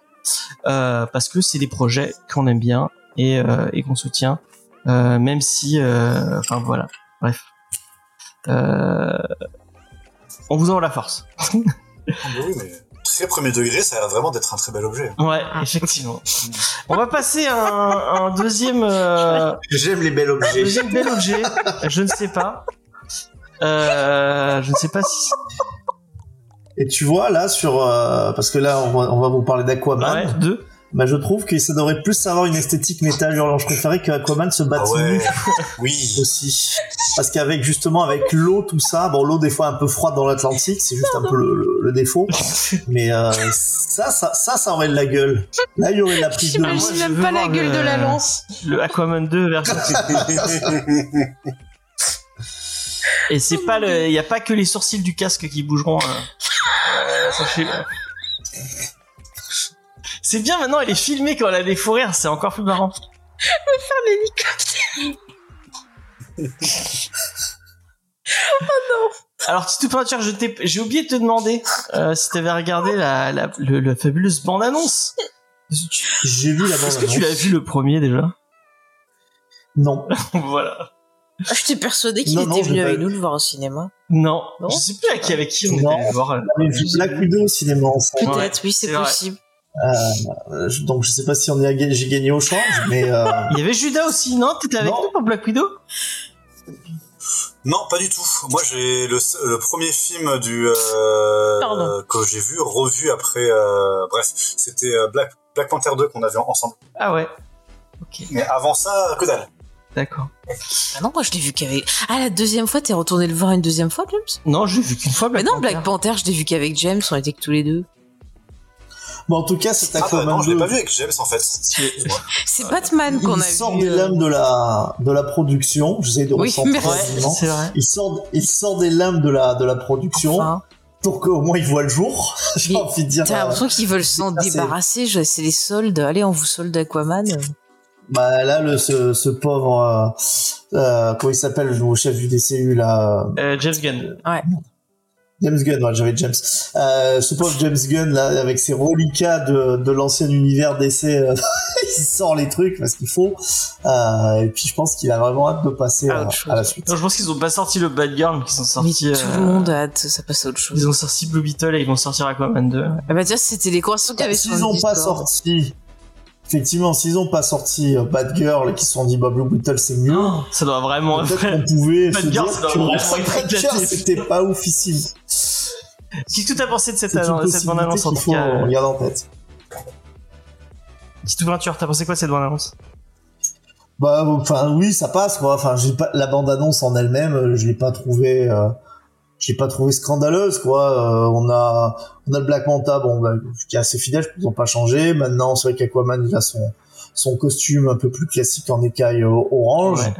[SPEAKER 2] euh, parce que c'est des projets qu'on aime bien et, euh, et qu'on soutient, euh, même si, euh, enfin voilà, bref. Euh, on vous envoie la force.
[SPEAKER 5] Oui, mais très premier degré, ça a l'air vraiment d'être un très bel objet.
[SPEAKER 2] Ouais, effectivement. On va passer à un, un deuxième, euh,
[SPEAKER 4] J'aime les bels
[SPEAKER 2] un
[SPEAKER 4] objets.
[SPEAKER 2] deuxième bel objet. Je ne sais pas. Euh, je ne sais pas si.
[SPEAKER 4] Et tu vois là sur, euh, parce que là on va, on va vous parler d'Aquaman.
[SPEAKER 2] Ouais, deux.
[SPEAKER 4] Bah je trouve que ça devrait plus avoir une esthétique métal hurlant. Je préférais que Aquaman se batte
[SPEAKER 5] Ah ouais.
[SPEAKER 4] nu
[SPEAKER 5] Oui.
[SPEAKER 4] aussi, parce qu'avec justement avec l'eau tout ça, bon l'eau des fois un peu froide dans l'Atlantique, c'est juste un peu le, le- le défaut. Mais euh, ça, ça, ça, ça aurait de la gueule. Là il y aurait de la prise de
[SPEAKER 2] moi, je
[SPEAKER 6] même pas la gueule
[SPEAKER 2] le-
[SPEAKER 6] de la lance.
[SPEAKER 2] Le Aquaman 2 version. Et c'est pas le, il y a pas que les sourcils du casque qui bougeront. Euh, sachez-le. C'est bien maintenant, elle est filmée quand elle a des fous rires, c'est encore plus marrant. Alors, petite peinture, je t'ai, j'ai oublié de te demander euh, si t'avais regardé la, la, le, la fabuleuse bande-annonce.
[SPEAKER 4] J'ai vu la
[SPEAKER 2] Est-ce
[SPEAKER 4] bande
[SPEAKER 2] que tu l'as vu le premier déjà
[SPEAKER 4] Non.
[SPEAKER 2] Voilà.
[SPEAKER 6] Ah, J'étais persuadé qu'il
[SPEAKER 4] Non,
[SPEAKER 6] était
[SPEAKER 4] non, je
[SPEAKER 6] venu avec nous le voir au cinéma.
[SPEAKER 2] Non,
[SPEAKER 6] Non
[SPEAKER 2] je sais plus avec qui, avec qui on
[SPEAKER 4] Non.
[SPEAKER 2] était allé voir. euh.
[SPEAKER 4] On avait vu Black Widow au cinéma ensemble.
[SPEAKER 2] Ouais,
[SPEAKER 6] Peut-être, oui, c'est
[SPEAKER 2] c'est vrai.
[SPEAKER 4] Euh, je- donc je sais pas si on est à ga- j'ai gagné au change, mais euh,
[SPEAKER 2] Il y avait Judas aussi, non? T'étais avec
[SPEAKER 4] Non.
[SPEAKER 2] nous pour Black Widow?
[SPEAKER 5] Non, pas du tout. Moi, j'ai le, le premier film du euh, que j'ai vu revu après. euh, bref, c'était Black Black Panther 2 qu'on a vu ensemble.
[SPEAKER 2] Ah ouais. Ok,
[SPEAKER 5] Mais avant ça, que dalle.
[SPEAKER 2] d'accord.
[SPEAKER 3] Ah non, moi je l'ai vu qu'avec. Ah, la deuxième fois, t'es retourné le voir une deuxième fois, James?
[SPEAKER 2] Non, j'ai vu qu'une fois
[SPEAKER 3] Mais
[SPEAKER 2] Black
[SPEAKER 3] non,
[SPEAKER 2] Panther.
[SPEAKER 3] Black Panther, je l'ai vu qu'avec James, on était que tous les deux.
[SPEAKER 4] Bon en tout cas c'est
[SPEAKER 5] Ah bah
[SPEAKER 4] Aquaman
[SPEAKER 5] non, je l'ai
[SPEAKER 4] 2.
[SPEAKER 5] pas vu avec James en fait.
[SPEAKER 3] C'est Batman qu'on
[SPEAKER 4] il
[SPEAKER 3] a
[SPEAKER 4] sort
[SPEAKER 3] vu.
[SPEAKER 4] des
[SPEAKER 3] euh,
[SPEAKER 4] lames de la de la production. J'essaie de
[SPEAKER 3] Oui,
[SPEAKER 4] ressentir
[SPEAKER 3] merci.
[SPEAKER 2] Ouais, vrai.
[SPEAKER 4] Il sort, il sort des lames de la de la production
[SPEAKER 3] enfin,
[SPEAKER 4] pour qu'au moins il voit le jour. J'ai
[SPEAKER 3] Mais
[SPEAKER 4] envie de dire.
[SPEAKER 3] T'as
[SPEAKER 4] euh,
[SPEAKER 3] l'impression qu'ils veulent s'en débarrasser. C'est les soldes. Allez, on vous solde Aquaman.
[SPEAKER 4] bah là le ce, ce pauvre euh, euh, comment il s'appelle le chef du DCU là
[SPEAKER 2] Euh, James Gunn.
[SPEAKER 4] James Gunn, ouais, j'avais James. Euh, ce pauvre James Gunn là, avec ses reliquats de, de l'ancien univers DC, euh, il sort les trucs parce qu'il faut. Euh, et puis je pense qu'il a vraiment hâte de passer
[SPEAKER 3] À
[SPEAKER 4] à, la suite.
[SPEAKER 2] Non, je pense qu'ils ont pas sorti le Bad Girl, mais qu'ils ont
[SPEAKER 3] Mais
[SPEAKER 2] sorti.
[SPEAKER 3] tout
[SPEAKER 2] euh,
[SPEAKER 3] le monde a hâte. Ça passe à autre chose.
[SPEAKER 2] Ils ont sorti Blue Beetle et ils vont sortir Aquaman 2.
[SPEAKER 3] Ah bah déjà, c'était les conversations qu'il y avait sur
[SPEAKER 4] S'ils
[SPEAKER 3] le
[SPEAKER 4] ont pas sorti effectivement, s'ils ont pas sorti euh, Bad Girl et qu'ils se sont dit bah Blue Beetle c'est mieux,
[SPEAKER 2] Ça doit vraiment
[SPEAKER 4] peut-être
[SPEAKER 2] être.
[SPEAKER 4] qu'on pouvait
[SPEAKER 2] Bad
[SPEAKER 4] se
[SPEAKER 2] Girl,
[SPEAKER 4] dire que c'était pas oufissime.
[SPEAKER 2] Qu'est-ce que t'as pensé de cette,
[SPEAKER 4] une
[SPEAKER 2] cette
[SPEAKER 4] possibilité
[SPEAKER 2] bande-annonce en tout cas
[SPEAKER 4] garder en tête.
[SPEAKER 2] Petite ouverture, t'as pensé quoi de cette bande-annonce?
[SPEAKER 4] Bah, enfin, oui, ça passe, quoi. Enfin, j'ai pas, la bande-annonce en elle-même, euh, je l'ai pas trouvé, euh, j'ai pas trouvé scandaleuse, quoi. Euh, on a, on a le Black Manta, bon, bah, qui est assez fidèle, ils ont pas changé. Maintenant, c'est vrai qu'Aquaman, il a son, son costume un peu plus classique en écaille euh, orange.
[SPEAKER 2] Ouais.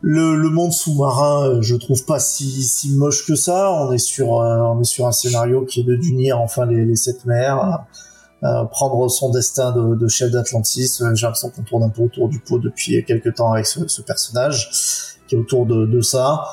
[SPEAKER 4] Le, le monde sous-marin, euh, je trouve pas si, si moche que ça. On est sur, euh, on est sur un scénario qui est de d'unir enfin les, les sept mers, euh, prendre son destin de, de chef d'Atlantis. J'ai l'impression qu'on tourne un peu autour du pot depuis quelques temps avec ce, ce personnage qui est autour de, de ça.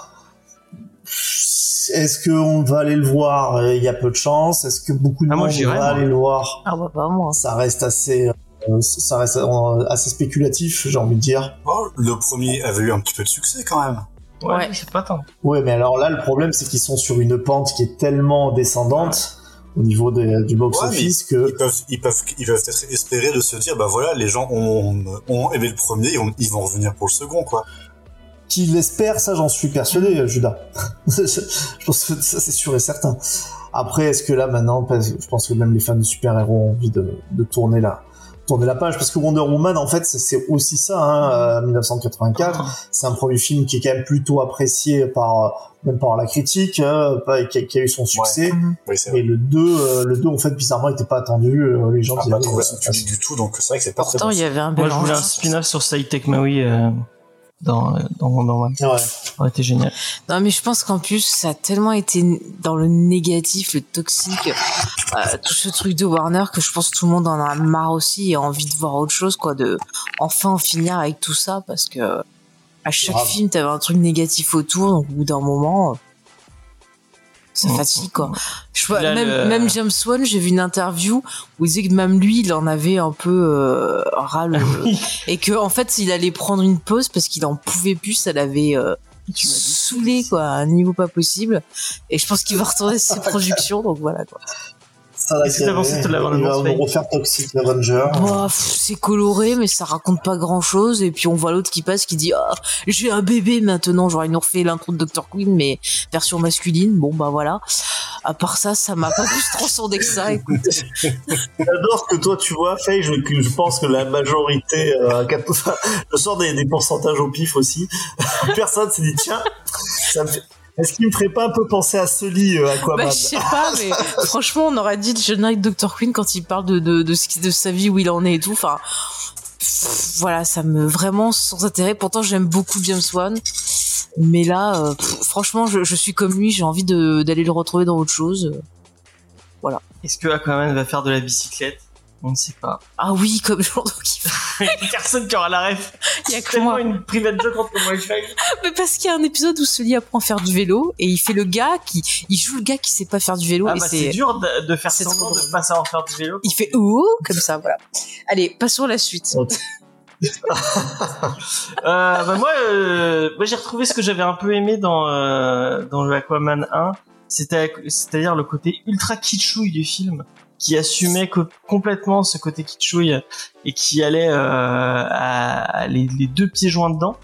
[SPEAKER 4] Est-ce qu'on va aller le voir? Euh, Il y a peu de chance. Est-ce que beaucoup de
[SPEAKER 2] Ah,
[SPEAKER 4] monde va aller le voir?
[SPEAKER 3] Ah bah pas moi.
[SPEAKER 4] Ça reste assez, euh, ça reste euh, assez spéculatif, j'ai envie de dire.
[SPEAKER 5] Oh, le premier avait eu un petit peu de succès quand même.
[SPEAKER 2] Ouais,
[SPEAKER 3] Ouais.
[SPEAKER 2] c'est pas tant.
[SPEAKER 4] Ouais, mais alors là, le problème, c'est qu'ils sont sur une pente qui est tellement descendante au niveau des- du
[SPEAKER 5] Ouais,
[SPEAKER 4] box-office que
[SPEAKER 5] Ils peuvent, ils peuvent, ils peuvent espérer de se dire, bah voilà, les gens ont, ont aimé le premier, ils vont, ils vont revenir pour le second, quoi.
[SPEAKER 4] Qu'il l'espère, ça, j'en suis persuadé, Judas. je pense que ça, c'est sûr et certain. Après, est-ce que là, maintenant, je pense que même les fans de super-héros ont envie de, de tourner la, tourner la page, parce que Wonder Woman, en fait, c'est- aussi ça, hein, euh, 1984. C'est un premier film qui est quand même plutôt apprécié par, euh, même par la critique, hein, pas- qui, a, qui a eu son succès.
[SPEAKER 5] Oui,
[SPEAKER 4] Et le 2, euh, le 2 en fait bizarrement était pas attendu. euh, les gens
[SPEAKER 5] Ah,
[SPEAKER 4] disaient,
[SPEAKER 5] pas
[SPEAKER 4] ah,
[SPEAKER 5] trouvé
[SPEAKER 4] ouais,
[SPEAKER 5] son public du tout, donc c'est vrai que c'est pas très
[SPEAKER 3] Pourtant,
[SPEAKER 5] bon.
[SPEAKER 3] il y avait un bel
[SPEAKER 2] Moi, je voulais un
[SPEAKER 3] enjeu.
[SPEAKER 2] spin-off sur Saïtek Maui euh, dans, dans Wonder Woman.
[SPEAKER 4] Ouais.
[SPEAKER 2] Ça aurait été génial.
[SPEAKER 3] Non, mais je pense qu'en plus, ça a tellement été dans le négatif, le toxique, euh, tout ce truc de Warner que je pense que tout le monde en a marre aussi et a envie de voir autre chose, quoi, de enfin en finir avec tout ça parce que à chaque film, t'avais un truc négatif autour, donc au bout d'un moment, euh, ça
[SPEAKER 2] Mm.
[SPEAKER 3] fatigue, quoi. Je vois,
[SPEAKER 2] Là,
[SPEAKER 3] même,
[SPEAKER 2] le-
[SPEAKER 3] même James Wan, j'ai vu une interview où il disait que même lui, il en avait un peu euh, ras le-
[SPEAKER 2] Oui.
[SPEAKER 3] et que en fait, il allait prendre une pause parce qu'il en pouvait plus, ça l'avait euh, saoulé quoi, à un niveau pas possible. Et je pense qu'il va retourner ses productions, donc voilà quoi.
[SPEAKER 4] Il va refaire Toxic Avenger.
[SPEAKER 3] Pff, c'est coloré, mais ça raconte pas grand chose. Et puis on voit l'autre qui passe qui dit ah j'ai un bébé maintenant. Genre ils nous refait l'intro de Dr Queen mais version masculine. Bon bah voilà. À part ça, ça m'a pas plus transcendé que ça. Écoute.
[SPEAKER 4] J'adore ce que toi tu vois, Faye. Je, pense que la majorité, euh, je sors des, des pourcentages au pif aussi. Personne s'est dit tiens, ça me fait- est-ce qu'il me ferait pas un peu penser à Sully, euh, Aquaman
[SPEAKER 3] Bah, je sais pas, mais franchement, on aurait dit le générique de Dr. Queen quand il parle de, de, de, ce qui- de sa vie, où il en est et tout. Enfin, voilà, ça me vraiment sans intérêt. Pourtant, j'aime beaucoup James Wan. Mais là, euh, pff, franchement, je, je suis comme lui, j'ai envie de- d'aller le retrouver dans autre chose.
[SPEAKER 2] Est-ce que Aquaman va faire de la bicyclette? On ne sait pas.
[SPEAKER 3] Ah oui, comme genre, donc il
[SPEAKER 2] Personne qui aura la ref.
[SPEAKER 3] y a que
[SPEAKER 2] Tellement
[SPEAKER 3] moi.
[SPEAKER 2] une private joke entre moi et Faye.
[SPEAKER 3] Mais parce qu'il y a un épisode où Sully apprend à faire du vélo et il fait le gars qui, il joue le gars qui sait pas faire du vélo
[SPEAKER 2] Ah
[SPEAKER 3] et
[SPEAKER 2] bah c'est dur de, de faire semblant de
[SPEAKER 3] drôle.
[SPEAKER 2] pas savoir faire du vélo.
[SPEAKER 3] il fait oh comme ça, voilà. Allez, passons à la suite.
[SPEAKER 2] Euh, bah moi, euh, moi j'ai retrouvé ce que j'avais un peu aimé dans euh, dans le Aquaman 1, c'était c'est-à-dire le côté ultra kitschouille du film, qui assumait co- complètement ce côté kitschouille et qui allait euh, à, à les, deux pieds joints dedans.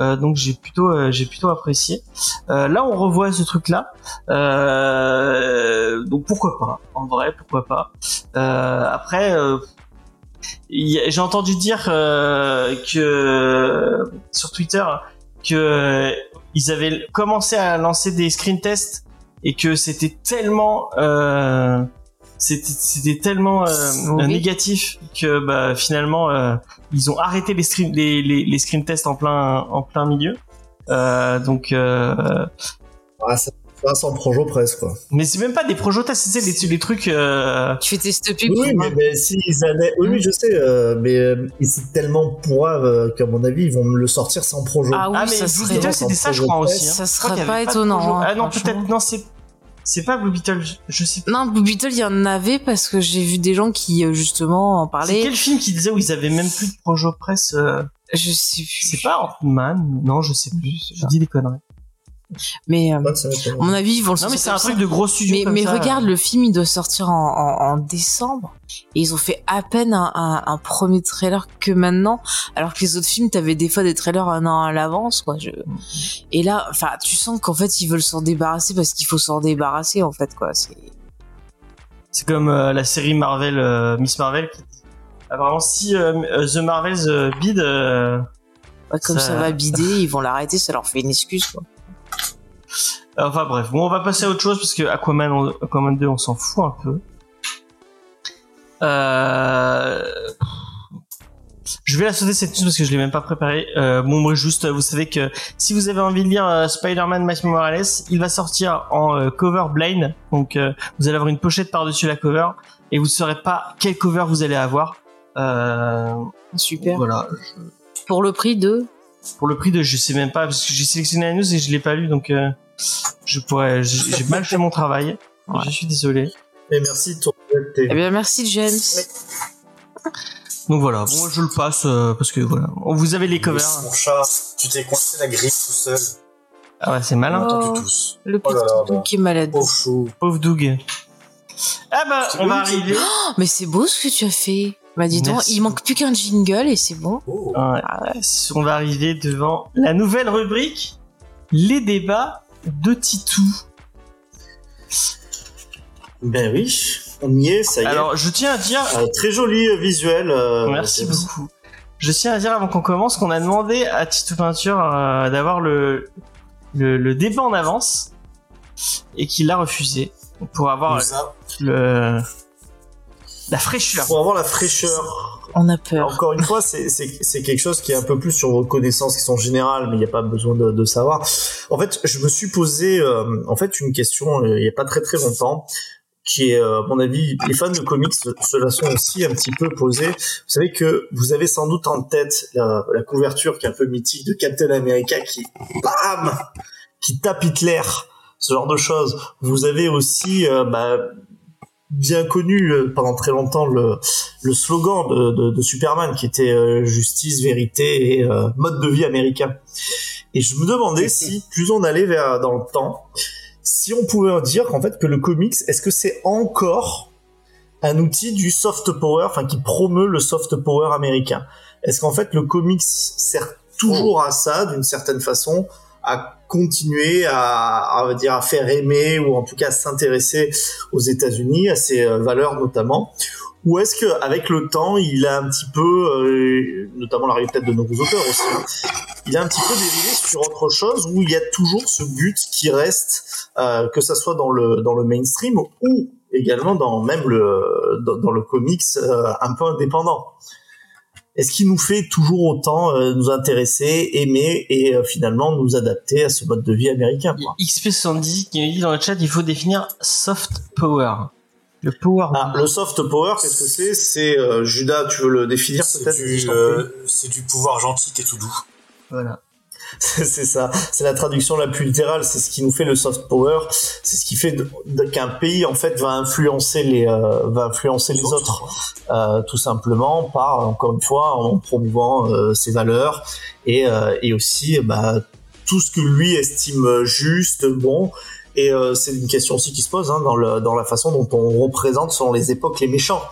[SPEAKER 2] Euh, donc j'ai plutôt euh, j'ai plutôt apprécié. Euh, là on revoit ce truc là, euh, donc pourquoi pas En vrai pourquoi pas Après. j'ai entendu dire que sur Twitter que ils avaient commencé à lancer des screen tests et que c'était tellement c'était tellement euh,
[SPEAKER 3] Oui.
[SPEAKER 2] négatif que bah, finalement euh, ils ont arrêté les screen les, les, les screen tests en plein en plein milieu euh, donc euh,
[SPEAKER 4] Ah, ça ça sans projo presque quoi.
[SPEAKER 2] mais c'est même pas des projotas c'est les, les trucs euh,
[SPEAKER 3] Tu fais tes stop
[SPEAKER 4] Oui, oui, mais, mais si ils allaient, oui, oui, je sais, euh, mais euh, c'est tellement pourrave euh, qu'à mon avis, ils vont me le sortir sans projo.
[SPEAKER 3] Ah oui,
[SPEAKER 2] ah mais
[SPEAKER 3] ça serait,
[SPEAKER 2] c'était ça je crois aussi hein.
[SPEAKER 3] ça serait pas étonnant.
[SPEAKER 2] projo.
[SPEAKER 3] hein,
[SPEAKER 2] ah non peut-être non c'est c'est pas Blue Beetle je, sais pas
[SPEAKER 3] Non, Blue Beetle, il y en avait parce que j'ai vu des gens qui euh, justement en
[SPEAKER 2] c'est
[SPEAKER 3] parlaient.
[SPEAKER 2] quel film qui disait où ils avaient même plus de projo presse euh,
[SPEAKER 3] Je sais plus.
[SPEAKER 2] c'est pas Ant-Man non je sais plus
[SPEAKER 3] Je
[SPEAKER 2] dis des conneries
[SPEAKER 3] Mais euh, à mon avis, ils vont le
[SPEAKER 2] Non mais
[SPEAKER 3] sortir
[SPEAKER 2] c'est un truc de gros studio.
[SPEAKER 3] Mais,
[SPEAKER 2] comme
[SPEAKER 3] mais
[SPEAKER 2] ça.
[SPEAKER 3] regarde, le film il doit sortir en, en, en décembre et ils ont fait à peine un, un, un premier trailer que maintenant, alors que les autres films t'avais des fois des trailers un an à l'avance quoi. Je... Et là, enfin, tu sens qu'en fait ils veulent s'en débarrasser parce qu'il faut s'en débarrasser en fait quoi. C'est
[SPEAKER 2] comme euh, la série Marvel, euh, Miss Marvel. Qui... Apparemment, si euh, euh, The Marvels euh, bid, euh,
[SPEAKER 3] ouais, comme ça...
[SPEAKER 2] Ça-
[SPEAKER 3] va bider, ils vont l'arrêter, ça leur fait une excuse quoi.
[SPEAKER 2] Enfin bref. Bon, on va passer à autre chose parce que Aquaman, on- Aquaman 2, on s'en fout un peu. Euh... Je vais la sauter cette news parce que je l'ai même pas préparée. Euh, bon, moi juste, vous savez que si vous avez envie de lire euh, Spider-Man Miles Morales, il va sortir en euh, cover blind. Donc, euh, vous allez avoir une pochette par-dessus la cover et vous ne saurez pas quelle cover vous allez avoir. Euh,
[SPEAKER 3] Super.
[SPEAKER 2] voilà.
[SPEAKER 3] Pour le prix de
[SPEAKER 2] Pour le prix de, je sais même pas parce que j'ai sélectionné la news et je l'ai pas lu, donc euh, je pourrais, j'ai mal fait mon travail.
[SPEAKER 3] Ouais.
[SPEAKER 2] Je suis désolé.
[SPEAKER 4] Et merci de ton honnêteté.
[SPEAKER 3] Eh bien merci James.
[SPEAKER 2] Donc voilà, bon, moi, je le passe euh, parce que voilà, vous avez les covers.
[SPEAKER 5] Mon chat, tu t'es coincé la grille tout seul.
[SPEAKER 2] Ah ouais, c'est malin.
[SPEAKER 3] Oh.
[SPEAKER 5] Tousses.
[SPEAKER 3] Le
[SPEAKER 5] Oh
[SPEAKER 3] petit
[SPEAKER 5] là là,
[SPEAKER 3] Doudou
[SPEAKER 5] bah.
[SPEAKER 3] qui est malade.
[SPEAKER 5] Pauvre chou.
[SPEAKER 2] Pauvre Doug. Ah bah, on va arriver.
[SPEAKER 3] Oh, mais c'est beau ce que tu as fait. Bah dis donc, il manque plus qu'un jingle et c'est bon.
[SPEAKER 5] Oh.
[SPEAKER 2] Ouais, on va arriver devant la nouvelle rubrique, les débats de Titou.
[SPEAKER 4] Ben oui, on y est, ça y est.
[SPEAKER 2] Alors, je tiens à dire,
[SPEAKER 4] Euh, très joli euh, visuel. euh,
[SPEAKER 2] Merci beaucoup. Je tiens à dire avant qu'on commence qu'on a demandé à Tito Peinture euh, d'avoir le, le le débat en avance et qu'il l'a refusé pour avoir
[SPEAKER 5] ça?
[SPEAKER 2] le la fraîcheur.
[SPEAKER 4] Pour avoir la fraîcheur.
[SPEAKER 3] On a peur.
[SPEAKER 4] Encore une fois, c'est c'est- c'est quelque chose qui est un peu plus sur vos connaissances qui sont générales, mais il n'y a pas besoin de, de savoir. En fait, je me suis posé euh, en fait une question euh, il n'y a pas très très longtemps, qui est, euh, à mon avis, les fans de comics se se la sont aussi un petit peu posés. Vous savez que vous avez sans doute en tête la, la couverture qui est un peu mythique de Captain America qui, bam, qui tape Hitler, ce genre de choses. Vous avez aussi, euh, bah, bien connu euh, pendant très longtemps le, le slogan de, de, de Superman qui était euh, justice, vérité et euh, mode de vie américain. Et je me demandais si plus on allait vers dans le temps, si on pouvait dire qu'en fait que le comics, est-ce que c'est encore un outil du soft power, enfin qui promeut le soft power américain? Est-ce qu'en fait le comics sert toujours à ça d'une certaine façon, à continuer à, à, dire à faire aimer ou en tout cas s'intéresser aux États-Unis, à ces euh, valeurs notamment ou est-ce que avec le temps, il a un petit peu, euh, notamment l'arrivée peut-être de nouveaux auteurs aussi, hein, il a un petit peu dérivé sur autre chose où il y a toujours ce but qui reste, euh, que ça soit dans le dans le mainstream ou également dans même le dans, le comics un peu indépendant. Est-ce qu'il nous fait toujours autant euh, nous intéresser, aimer et euh, finalement nous adapter à ce mode de vie américain quoi?
[SPEAKER 2] XP70 qui me dit dans le chat il faut définir soft power. Le power.
[SPEAKER 4] Ah, le soft power, qu'est-ce que c'est? C'est euh, Judas, tu veux le définir
[SPEAKER 5] C'est
[SPEAKER 4] peut-être?
[SPEAKER 5] du, euh, c'est du pouvoir gentil qui est tout doux.
[SPEAKER 2] Voilà.
[SPEAKER 4] C'est ça, c'est la traduction la plus littérale, c'est ce qui nous fait le soft power, c'est ce qui fait qu'un pays en fait va influencer les euh, va influencer les autres, euh, tout simplement par encore une fois en promouvant euh, ses valeurs et et aussi bah tout ce que lui estime juste, bon. Et c'est une question aussi qui se pose hein, dans le dans la façon dont on représente selon les époques les méchants.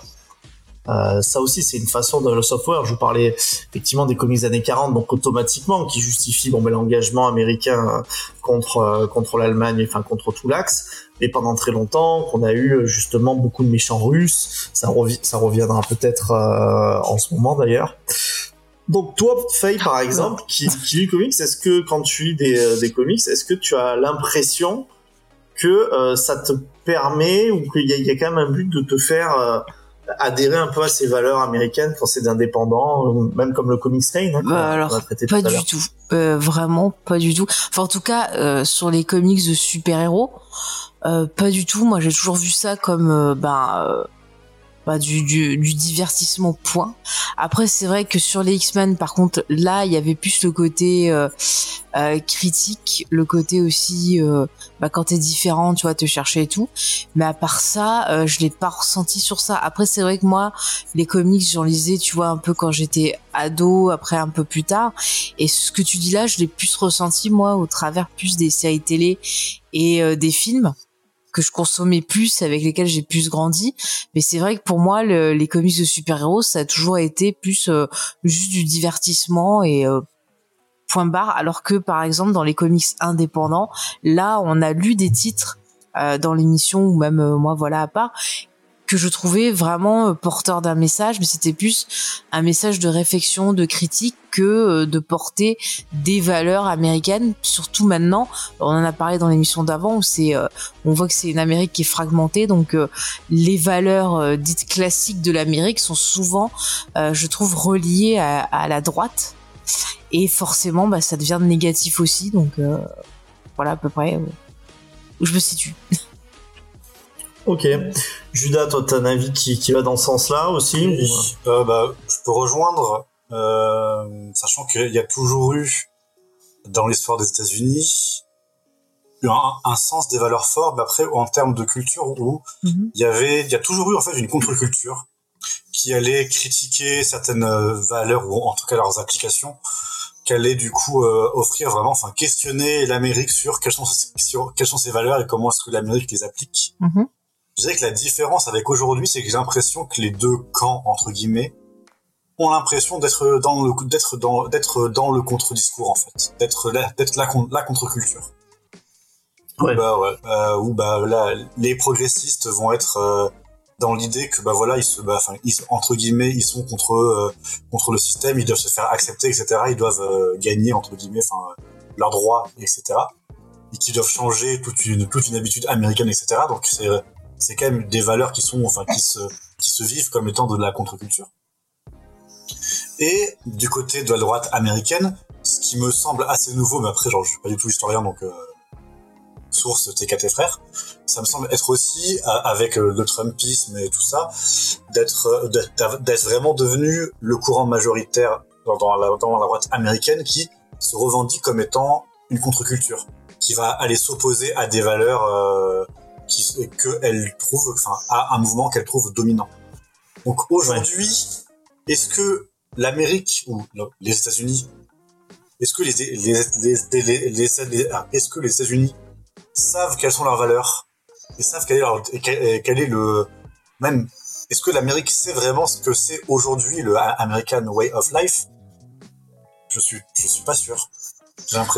[SPEAKER 4] Euh, ça aussi, c'est une façon de le software. Je vous parlais effectivement des comics des années 40, donc automatiquement, qui justifie bon, ben, l'engagement américain euh, contre euh, contre l'Allemagne, enfin contre tout l'axe. Mais pendant très longtemps, qu'on a eu justement beaucoup de méchants russes. Ça, revi- ça reviendra peut-être euh, en ce moment d'ailleurs. Donc toi, Faye, par exemple, qui, qui lit comics, est-ce que quand tu lis des, des comics, est-ce que tu as l'impression que euh, ça te permet ou qu'il y, y a quand même un but de te faire euh, adhérer un peu à ces valeurs américaines quand c'est d'indépendant, euh, même comme le Comics Lane, hein,
[SPEAKER 3] Bah, alors, Pas
[SPEAKER 4] tout
[SPEAKER 3] du tout. Euh, vraiment pas du tout. Enfin, en tout cas, euh, sur les comics de super-héros, euh, pas du tout. Moi, j'ai toujours vu ça comme, euh, ben, euh, bah, du, du, du divertissement point. Après, c'est vrai que sur les X-Men, par contre, là, il y avait plus le côté euh, euh, critique, le côté aussi, euh, bah, quand t'es différent, tu vois, te chercher et tout. Mais à part ça, euh, je l'ai pas ressenti sur ça. Après, c'est vrai que moi, les comics, j'en lisais, tu vois, un peu quand j'étais ado, après un peu plus tard. Et ce que tu dis là, je l'ai plus ressenti, moi, au travers plus des séries télé et euh, des films que je consommais plus, avec lesquels j'ai plus grandi. Mais c'est vrai que pour moi, le- les comics de super-héros, ça a toujours été plus euh, juste du divertissement et euh, point barre. Alors que par exemple, dans les comics indépendants, là, on a lu des titres euh, dans l'émission ou même euh, moi, voilà, à part que je trouvais vraiment euh, porteur d'un message, mais c'était plus un message de réflexion, de critique que euh, de porter des valeurs américaines. Surtout maintenant, on en a parlé dans l'émission d'avant où c'est, euh, on voit que c'est une Amérique qui est fragmentée, donc les valeurs dites classiques de l'Amérique sont souvent, je trouve, reliées à, à la droite, et forcément, bah, ça devient négatif aussi. Donc voilà à peu près où je me situe.
[SPEAKER 4] Ok. Judas, toi, t'as un avis qui, qui va dans ce sens-là aussi
[SPEAKER 5] Oui,
[SPEAKER 4] ou-
[SPEAKER 5] euh, bah, je peux rejoindre, euh, sachant qu'il y a toujours eu, dans l'histoire des États-Unis, un, un sens des valeurs fortes, mais après, en termes de culture, où il y avait, il y a toujours eu, en fait, une contre-culture qui allait critiquer certaines euh, valeurs, ou en tout cas leurs applications, qui allait, du coup, euh, offrir vraiment, enfin, questionner l'Amérique sur quelles sont, sur quelles sont ses valeurs et comment est-ce que l'Amérique les applique.
[SPEAKER 3] Mhm.
[SPEAKER 5] Je dirais que la différence avec aujourd'hui, c'est que j'ai l'impression que les deux camps, entre guillemets, ont l'impression d'être dans le, d'être dans, d'être dans le contre-discours, en fait. D'être la, d'être la, con- la contre-culture.
[SPEAKER 4] Ouais.
[SPEAKER 5] Où, bah, ouais, euh, où, bah, là, les progressistes vont être, euh, dans l'idée que, bah, voilà, ils se, bah, ils, entre guillemets, ils sont contre, euh, contre le système, ils doivent se faire accepter, etc. Ils doivent gagner, entre guillemets, enfin, leurs droits, etc. Et qu'ils doivent changer toute une, toute une habitude américaine, etc. Donc, c'est, c'est quand même des valeurs qui sont, enfin, qui se, vivent comme étant de la contre-culture. Et du côté de la droite américaine, ce qui me semble assez nouveau, mais après, genre, je suis pas du tout historien, donc euh, source TK frères, ça me semble être aussi, avec euh, le Trumpisme et tout ça, d'être euh, vraiment devenu le courant majoritaire dans, dans la, dans la droite américaine qui se revendique comme étant une contre-culture, qui va aller s'opposer à des valeurs euh, qui que elle trouve, enfin, à un mouvement qu'elle trouve dominant. Donc aujourd'hui, est-ce que l'Amérique ou les États-Unis, ah, est-ce que les États-Unis savent quelles sont leurs valeurs savent quel est, leur, quel, est le même? Est-ce que l'Amérique sait vraiment ce que c'est aujourd'hui le American Way of Life? Je suis je suis pas sûr.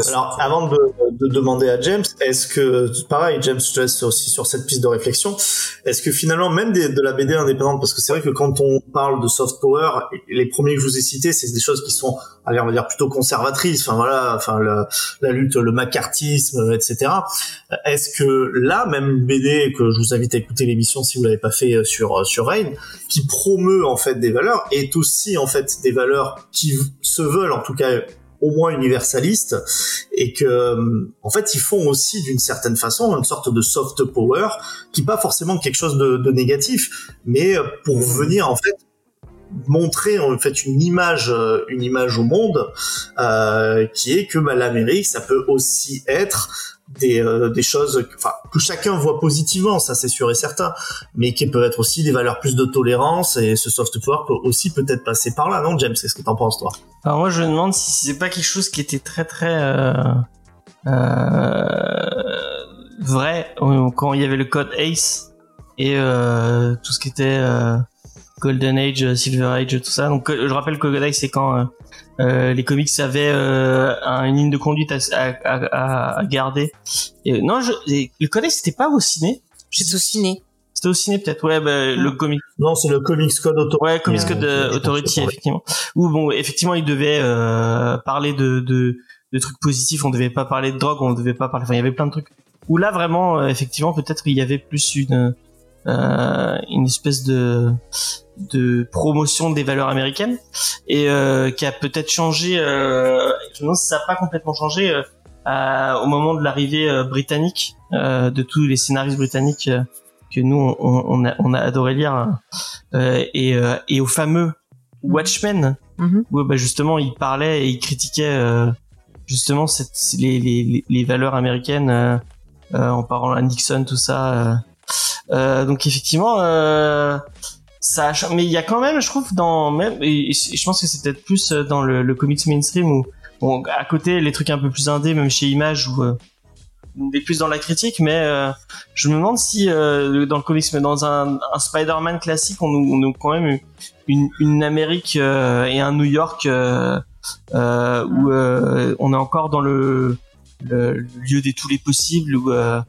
[SPEAKER 4] Alors, avant de, de demander à James, est-ce que, pareil, James, je te laisse aussi sur cette piste de réflexion, est-ce que finalement, même des- de la BD indépendante, parce que c'est vrai que quand on parle de soft power, les premiers que je vous ai cités, c'est des choses qui sont, allez, on va dire plutôt conservatrices, enfin voilà, enfin la, la lutte, le macartisme, etc. Est-ce que là, même BD, que je vous invite à écouter l'émission si vous l'avez pas fait euh, sur sur Rain, qui promeut en fait des valeurs, est aussi en fait des valeurs qui se veulent en tout cas au moins universalistes et que euh, en fait ils font aussi d'une certaine façon une sorte de soft power qui pas forcément quelque chose de, de négatif mais euh, pour venir en fait montrer en fait une image euh, une image au monde euh, qui est que bah, l'Amérique ça peut aussi être des, euh, des choses que chacun voit positivement ça c'est sûr et certain mais qui peuvent être aussi des valeurs plus de tolérance et ce soft power peut aussi peut-être passer par là non James? Qu'est-ce que t'en penses toi?
[SPEAKER 2] Alors moi je me demande si c'est pas quelque chose qui était très très euh, euh, vrai quand il y avait le code ACE et tout ce qui était Golden Age, Silver Age, tout ça. Donc euh, je rappelle que ACE c'est quand euh, euh, les comics avaient euh, un- une ligne de conduite à, à, à- garder. Et, euh, non, je, et le ACE c'était pas au ciné?
[SPEAKER 3] J'étais au ciné.
[SPEAKER 2] C'était au ciné peut-être. Ouais, bah, le comic
[SPEAKER 4] non c'est le Comics Code Authority
[SPEAKER 2] Ouais, Comics
[SPEAKER 4] Euh,
[SPEAKER 2] Code euh, Authority, effectivement. Où bon, effectivement, il devait euh, parler de, de de trucs positifs. On devait pas parler de drogue, on devait pas parler. Enfin, il y avait plein de trucs. Où là, vraiment, euh, effectivement, peut-être il y avait plus une euh, une espèce de de promotion des valeurs américaines et euh, qui a peut-être changé. Euh, je me demande si ça n'a pas complètement changé euh, à- au moment de l'arrivée euh, britannique euh, de tous les scénaristes britanniques. euh, que nous on, on a, on a adoré lire euh, et, euh, et au fameux Watchmen
[SPEAKER 3] Mhm.
[SPEAKER 2] où bah, justement il parlait et il critiquait euh, justement cette, les, les, les valeurs américaines euh, euh, en parlant à Nixon tout ça euh. Euh, donc effectivement euh, ça a mais il y a quand même je trouve dans même et, je pense que c'est peut-être plus euh, dans le, le comics mainstream où bon à côté les trucs un peu plus indés même chez Image où euh, on est plus dans la critique mais euh, je me demande si euh, dans le comics mais dans un, un Spider-Man classique on, on a quand même une, une Amérique euh, et un New York euh, euh, où euh, on est encore dans le, le, lieu des tous les possibles euh, où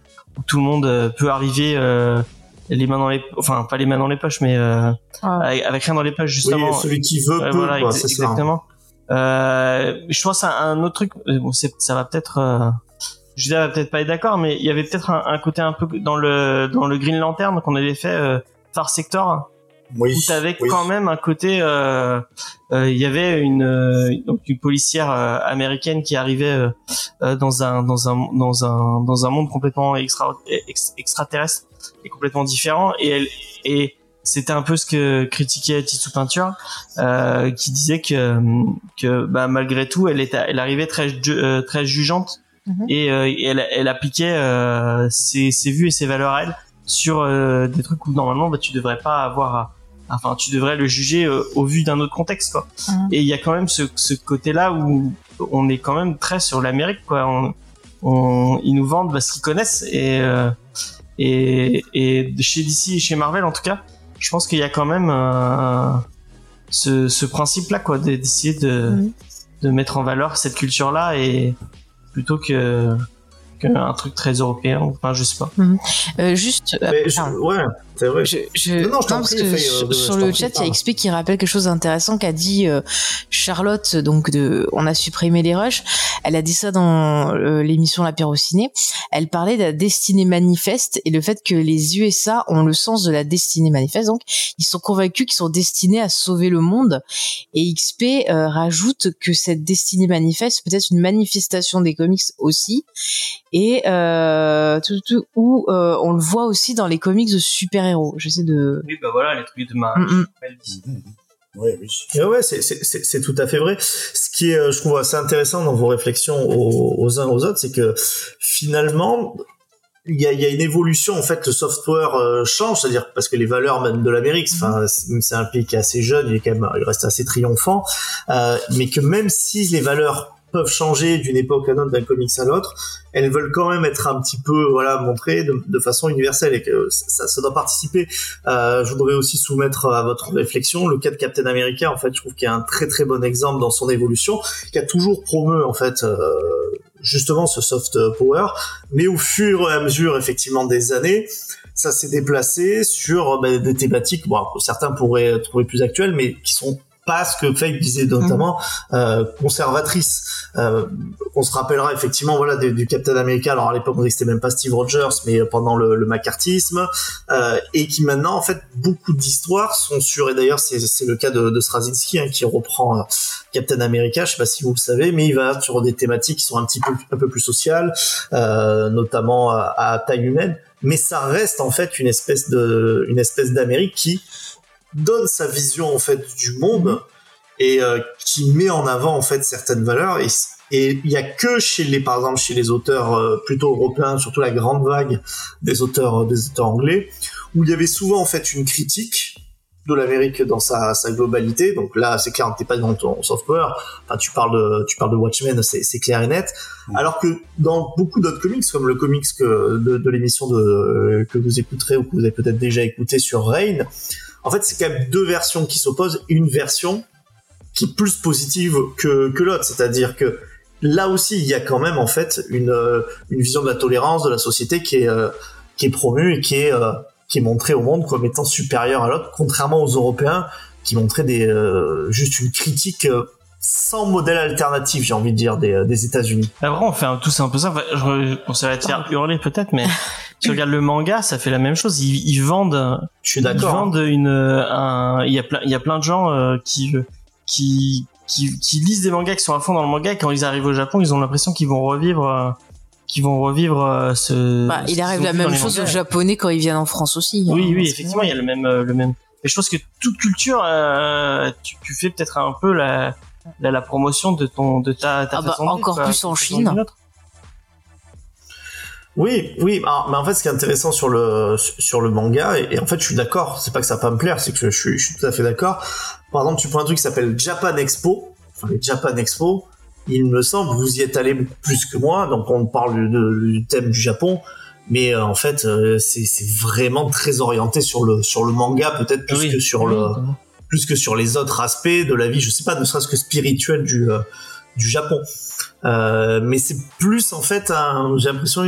[SPEAKER 2] tout le monde euh, peut arriver euh, les mains dans les enfin pas les mains dans les poches mais euh, avec, avec rien dans les poches justement
[SPEAKER 4] Oui, celui qui veut
[SPEAKER 2] Ouais,
[SPEAKER 4] peut,
[SPEAKER 2] voilà
[SPEAKER 4] quoi,
[SPEAKER 2] ex-
[SPEAKER 4] c'est ça. hein.
[SPEAKER 2] exactement euh, je pense à un autre truc euh, bon c'est ça va peut-être euh, Julia va peut-être pas être d'accord mais il y avait peut-être un, un côté un peu dans le dans le Green Lantern qu'on avait fait euh, Far Sector
[SPEAKER 5] Oui.
[SPEAKER 2] où t'avais
[SPEAKER 5] oui.
[SPEAKER 2] quand même un côté euh, euh, il y avait une euh, donc une policière euh, américaine qui arrivait euh, euh, dans un dans un dans un dans un monde complètement extra ex- extraterrestre et complètement différent et elle et c'était un peu ce que critiquait Tissou Peinture euh, qui disait que que bah malgré tout elle était elle arrivait très ju- euh, très jugeante
[SPEAKER 3] Mhm.
[SPEAKER 2] et, euh, et elle elle appliquait euh, ses ses vues et ses valeurs à elle sur euh, des trucs où normalement bah tu devrais pas avoir à- enfin tu devrais le juger euh, au vu d'un autre contexte quoi.
[SPEAKER 3] Mhm.
[SPEAKER 2] et il y a quand même ce, ce côté là où on est quand même très sur l'Amérique quoi. On, on- ils nous vendent bah, ce qu'ils connaissent. Et, euh, et et chez DC et chez Marvel en tout cas je pense qu'il y a quand même euh, ce, ce principe là quoi de- d'essayer de
[SPEAKER 3] Mhm.
[SPEAKER 2] de mettre en valeur cette culture là et plutôt que qu'un truc très européen enfin je sais pas.
[SPEAKER 3] Euh, juste, euh,
[SPEAKER 4] Mais je- ouais, c'est vrai.
[SPEAKER 3] Je, je,
[SPEAKER 4] Non, non, je t'en
[SPEAKER 3] parce
[SPEAKER 4] prie,
[SPEAKER 3] que
[SPEAKER 4] fais,
[SPEAKER 3] sur,
[SPEAKER 4] euh,
[SPEAKER 3] le chat, il y a. XP qui rappelle quelque chose d'intéressant qu'a dit euh, Charlotte, donc de On a supprimé les rushs. Elle a dit ça dans euh, l'émission La Ciné. Elle parlait de la destinée manifeste et le fait que les USA ont le sens de la destinée manifeste. Donc, ils sont convaincus qu'ils sont destinés à sauver le monde. Et XP euh, rajoute que cette destinée manifeste peut être une manifestation des comics aussi et tout, tout, où on le voit aussi dans les comics de super-héros. J'essaie de...
[SPEAKER 2] oui bah voilà les trucs de ma
[SPEAKER 3] Mm, mm.
[SPEAKER 5] Oui, oui.
[SPEAKER 4] Et ouais, c'est- c'est c'est- c'est tout à fait vrai. Ce qui est, euh, je trouve, assez intéressant dans vos réflexions aux, aux uns aux autres, c'est que finalement, il y a, il y a une évolution. En fait, le software euh, change, c'est-à-dire parce que les valeurs même de l'Amérique, enfin, c'est c'est un pays qui est assez jeune, il est quand même, il reste assez triomphant, euh, mais que même si les valeurs peuvent changer d'une époque à l'autre, d'un comics à l'autre, elles veulent quand même être un petit peu, voilà, montrées de, façon universelle et que ça, doit participer. Euh, je voudrais aussi soumettre à votre réflexion le cas de Captain America. En fait, je trouve qu'il y a un très très bon exemple dans son évolution, qui a toujours promu en fait euh, justement ce soft power, mais au fur et à mesure effectivement des années, ça s'est déplacé sur bah, des thématiques, bon, certains pourraient trouver plus actuelles, mais qui sont pas ce que Fake disait notamment euh, conservatrice. Euh, on se rappellera effectivement voilà du, du Captain America. Alors à l'époque on c'était même pas Steve Rogers, mais pendant le, le macartisme euh, et qui maintenant en fait beaucoup d'histoires sont sur et d'ailleurs c'est c'est le cas de, de Straczynski hein, qui reprend euh, Captain America. Je sais pas si vous le savez, mais il va sur des thématiques qui sont un petit peu un peu plus sociales, euh, notamment à, à taille humaine. Mais ça reste en fait une espèce de une espèce d'Amérique qui donne sa vision en fait du monde et euh, qui met en avant en fait certaines valeurs. Et et il y a que chez les par exemple chez les auteurs euh, plutôt européens surtout la grande vague des auteurs des auteurs anglais où il y avait souvent en fait une critique de l'Amérique dans sa, sa globalité. Donc là c'est clair t'es pas dans ton software. Enfin tu parles de tu parles de Watchmen c'est clair et net. Alors que dans beaucoup d'autres comics comme le comics que de, de l'émission de que vous écouterez ou que vous avez peut-être déjà écouté sur Rain en fait, c'est quand même deux versions qui s'opposent. Une version qui est plus positive que, que l'autre. C'est-à-dire que là aussi, il y a quand même, en fait, une, euh, une vision de la tolérance de la société qui est, euh, qui est promue et qui est, euh, qui est montrée au monde comme étant supérieure à l'autre, contrairement aux Européens qui montraient des, euh, juste une critique sans modèle alternatif, j'ai envie de dire, des, des États-Unis.
[SPEAKER 2] Là, vraiment, on fait un, tous un peu ça. Enfin, je, on ça va te faire hurler peut-être, mais tu regardes le manga, ça fait la même chose. Ils, ils vendent,
[SPEAKER 4] Je suis
[SPEAKER 2] ils
[SPEAKER 4] d'accord. hein.
[SPEAKER 2] vendent une, un, il y a plein, il y a plein de gens euh, qui, qui, qui, qui lisent des mangas qui sont à fond dans le manga et quand ils arrivent au Japon, ils ont l'impression qu'ils vont revivre euh, qui vont revivre euh, ce.
[SPEAKER 3] Bah,
[SPEAKER 2] ce
[SPEAKER 3] il
[SPEAKER 2] qu'ils
[SPEAKER 3] arrive la même chose aux. Japonais quand ils viennent en France aussi. hein.
[SPEAKER 2] Oui, oui, effectivement, il y a le même, le même. Mais je pense que toute culture, euh, tu, tu fais peut-être un peu la, la, la promotion de ton, de ta, ta
[SPEAKER 3] Ah bah,
[SPEAKER 2] façon
[SPEAKER 3] encore plus en Chine.
[SPEAKER 4] Oui, oui, ah, mais en fait, ce qui est intéressant sur le sur le manga, et, et en fait, je suis d'accord. C'est pas que ça va pas me plaire, c'est que je, suis- je suis tout à fait d'accord. Par exemple, tu prends un truc qui s'appelle Japan Expo, enfin les Japan Expo. Il me semble, vous y êtes allé plus que moi, donc on parle de- du thème du Japon, mais euh, en fait, euh, c'est vraiment très orienté sur le sur le manga, peut-être plus
[SPEAKER 2] Oui.
[SPEAKER 4] que sur
[SPEAKER 2] Oui,
[SPEAKER 4] le plus que sur les autres aspects de la vie, je sais pas, ne serait-ce que spirituel du euh, du Japon. Mais c'est plus en fait, j'ai l'impression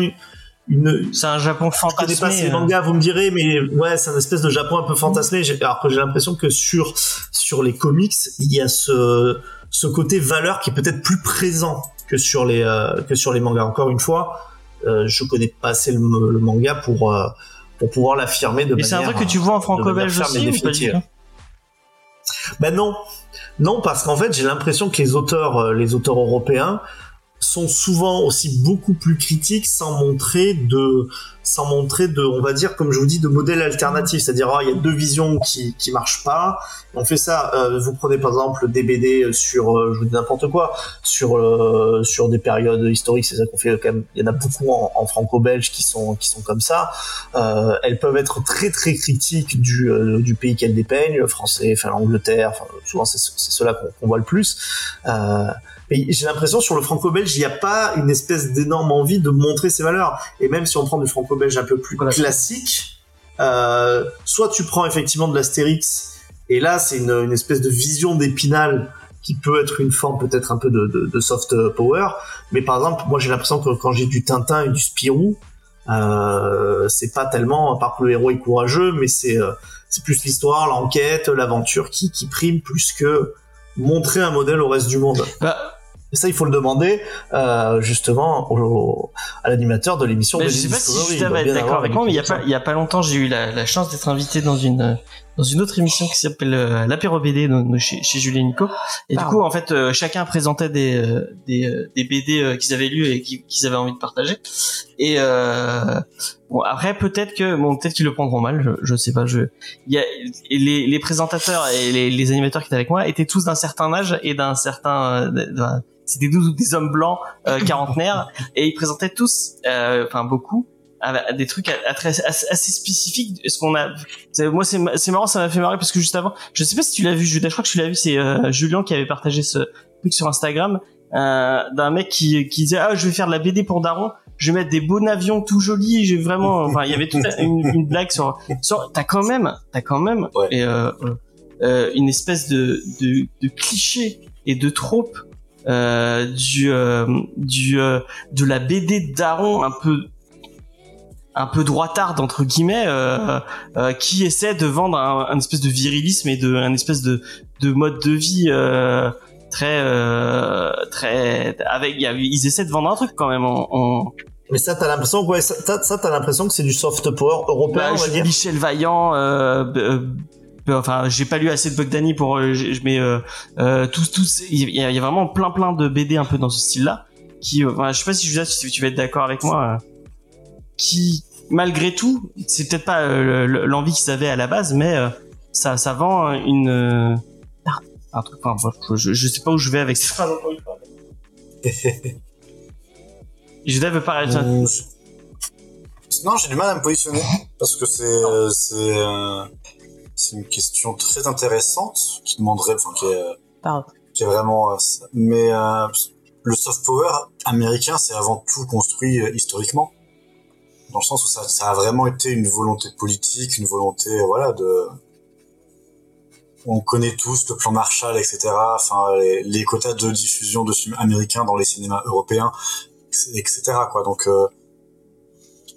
[SPEAKER 4] une,
[SPEAKER 2] C'est un Japon
[SPEAKER 4] je connais pas
[SPEAKER 2] fantasmé.
[SPEAKER 4] ces
[SPEAKER 2] euh,
[SPEAKER 4] mangas, vous me direz, mais ouais, c'est un espèce de Japon un peu fantasmé. Alors que j'ai l'impression que sur sur les comics, il y a ce ce côté valeur qui est peut-être plus présent que sur les euh, que sur les mangas. Encore une fois, euh, je connais pas assez le, le manga pour euh, pour pouvoir l'affirmer de
[SPEAKER 2] Et c'est un truc que tu vois en franco-belge aussi ou pas du
[SPEAKER 4] définitive.
[SPEAKER 2] tout?
[SPEAKER 4] Ben non, non parce qu'en fait j'ai l'impression que les auteurs, les auteurs européens sont souvent aussi beaucoup plus critiques sans montrer de, sans montrer de, on va dire comme je vous dis, de modèles alternatifs. C'est-à-dire ah, il y a deux visions qui qui marchent pas. On fait ça. euh, vous prenez par exemple des sur, euh, je vous dis n'importe quoi, sur euh, sur des périodes historiques. C'est ça qu'on fait quand même. Il y en a beaucoup en, en franco-belge qui sont qui sont comme ça. Euh, elles peuvent être très très critiques du, euh, du pays qu'elles dépeignent, le français, enfin l'Angleterre, souvent c'est cela qu'on qu'on voit le plus. Mais j'ai l'impression sur le franco-belge, il n'y a pas une espèce d'énorme envie de montrer ses valeurs. Et même si on prend du franco-belge un peu plus
[SPEAKER 2] Voilà.
[SPEAKER 4] classique, euh, soit tu prends effectivement de l'Astérix, et là c'est une, une espèce de vision d'Épinal qui peut être une forme peut-être un peu de, de, de soft power. Mais par exemple, moi j'ai l'impression que quand j'ai du Tintin et du Spirou, euh, c'est pas tellement, à part que le héros est courageux, mais c'est euh, c'est plus l'histoire, l'enquête, l'aventure qui, qui prime plus que montrer un modèle au reste du monde.
[SPEAKER 2] Bah,
[SPEAKER 4] Et ça, il faut le demander euh, justement au, à l'animateur de l'émission.
[SPEAKER 2] Je sais pas si
[SPEAKER 4] bien
[SPEAKER 2] d'accord avec moi, mais il y a pas, il y a pas longtemps, j'ai eu la, la chance d'être invité dans une, dans une autre émission qui s'appelle euh, l'apéro BD donc, chez, chez Julien Nico. Et
[SPEAKER 3] Pardon.
[SPEAKER 2] du coup, en fait, euh, chacun présentait des, euh, des, euh, des BD euh, qu'ils avaient lus et qui- qu'ils avaient envie de partager. Et euh, bon, après, peut-être que, bon, peut-être qu'ils le prendront mal, je, je sais pas. Je, il y a les, les présentateurs et les, les animateurs qui étaient avec moi étaient tous d'un certain âge et d'un certain, c'était tous des hommes blancs euh, quarantenaires et ils présentaient tous, euh, enfin beaucoup, à- des trucs à- à très- assez, assez spécifiques. Ce qu'on a, moi c'est ma- c'est marrant, ça m'a fait marrer parce que juste avant, je sais pas si tu l'as vu, Judas, je crois que tu l'as vu, c'est euh, Julien qui avait partagé ce truc sur Instagram euh, d'un mec qui, qui disait ah je vais faire de la BD pour Daron, je vais mettre des beaux avions tout jolis, j'ai vraiment, enfin il y avait toute une, une blague sur, sur t'as quand même, t'as quand même
[SPEAKER 5] Ouais.
[SPEAKER 2] et, euh, euh, une espèce de, de, de cliché et de trope euh, du euh, du euh, de la BD de Daron un peu un peu droitarde entre guillemets euh, euh, qui essaie de vendre un, un espèce de virilisme et de un espèce de de mode de vie euh, très euh, très avec ils essaient de vendre un truc quand même en, en
[SPEAKER 4] Mais ça, t'as l'impression, ouais, ça, ça, t'as l'impression que c'est du soft power européen,
[SPEAKER 2] bah,
[SPEAKER 4] on va
[SPEAKER 2] je-
[SPEAKER 4] dire.
[SPEAKER 2] Michel Vaillant euh, euh, enfin j'ai pas lu assez de Bogdani pour je je mets euh, tous tous il y, a, il y a vraiment plein plein de BD un peu dans ce style là qui je sais pas si Judas si tu vas être d'accord avec moi euh, qui malgré tout c'est peut-être pas euh, le- l'envie qu'ils avaient à la base mais euh, ça ça vend une euh, un truc enfin je, je sais pas où je vais avec cette phrase encore une fois. Judas veut pas
[SPEAKER 5] je- Non, j'ai du mal à me positionner parce que c'est c'est euh, une question très intéressante qui demanderait, enfin qui est,
[SPEAKER 3] Pardon.
[SPEAKER 5] qui est vraiment. mais euh, le soft power américain, c'est avant tout construit historiquement, dans le sens où ça, ça a vraiment été une volonté politique, une volonté, euh, voilà, de. On connaît tous le plan Marshall, etc. Enfin, les, quotas de diffusion de films américains dans les cinémas européens, etc. Quoi. Donc, euh,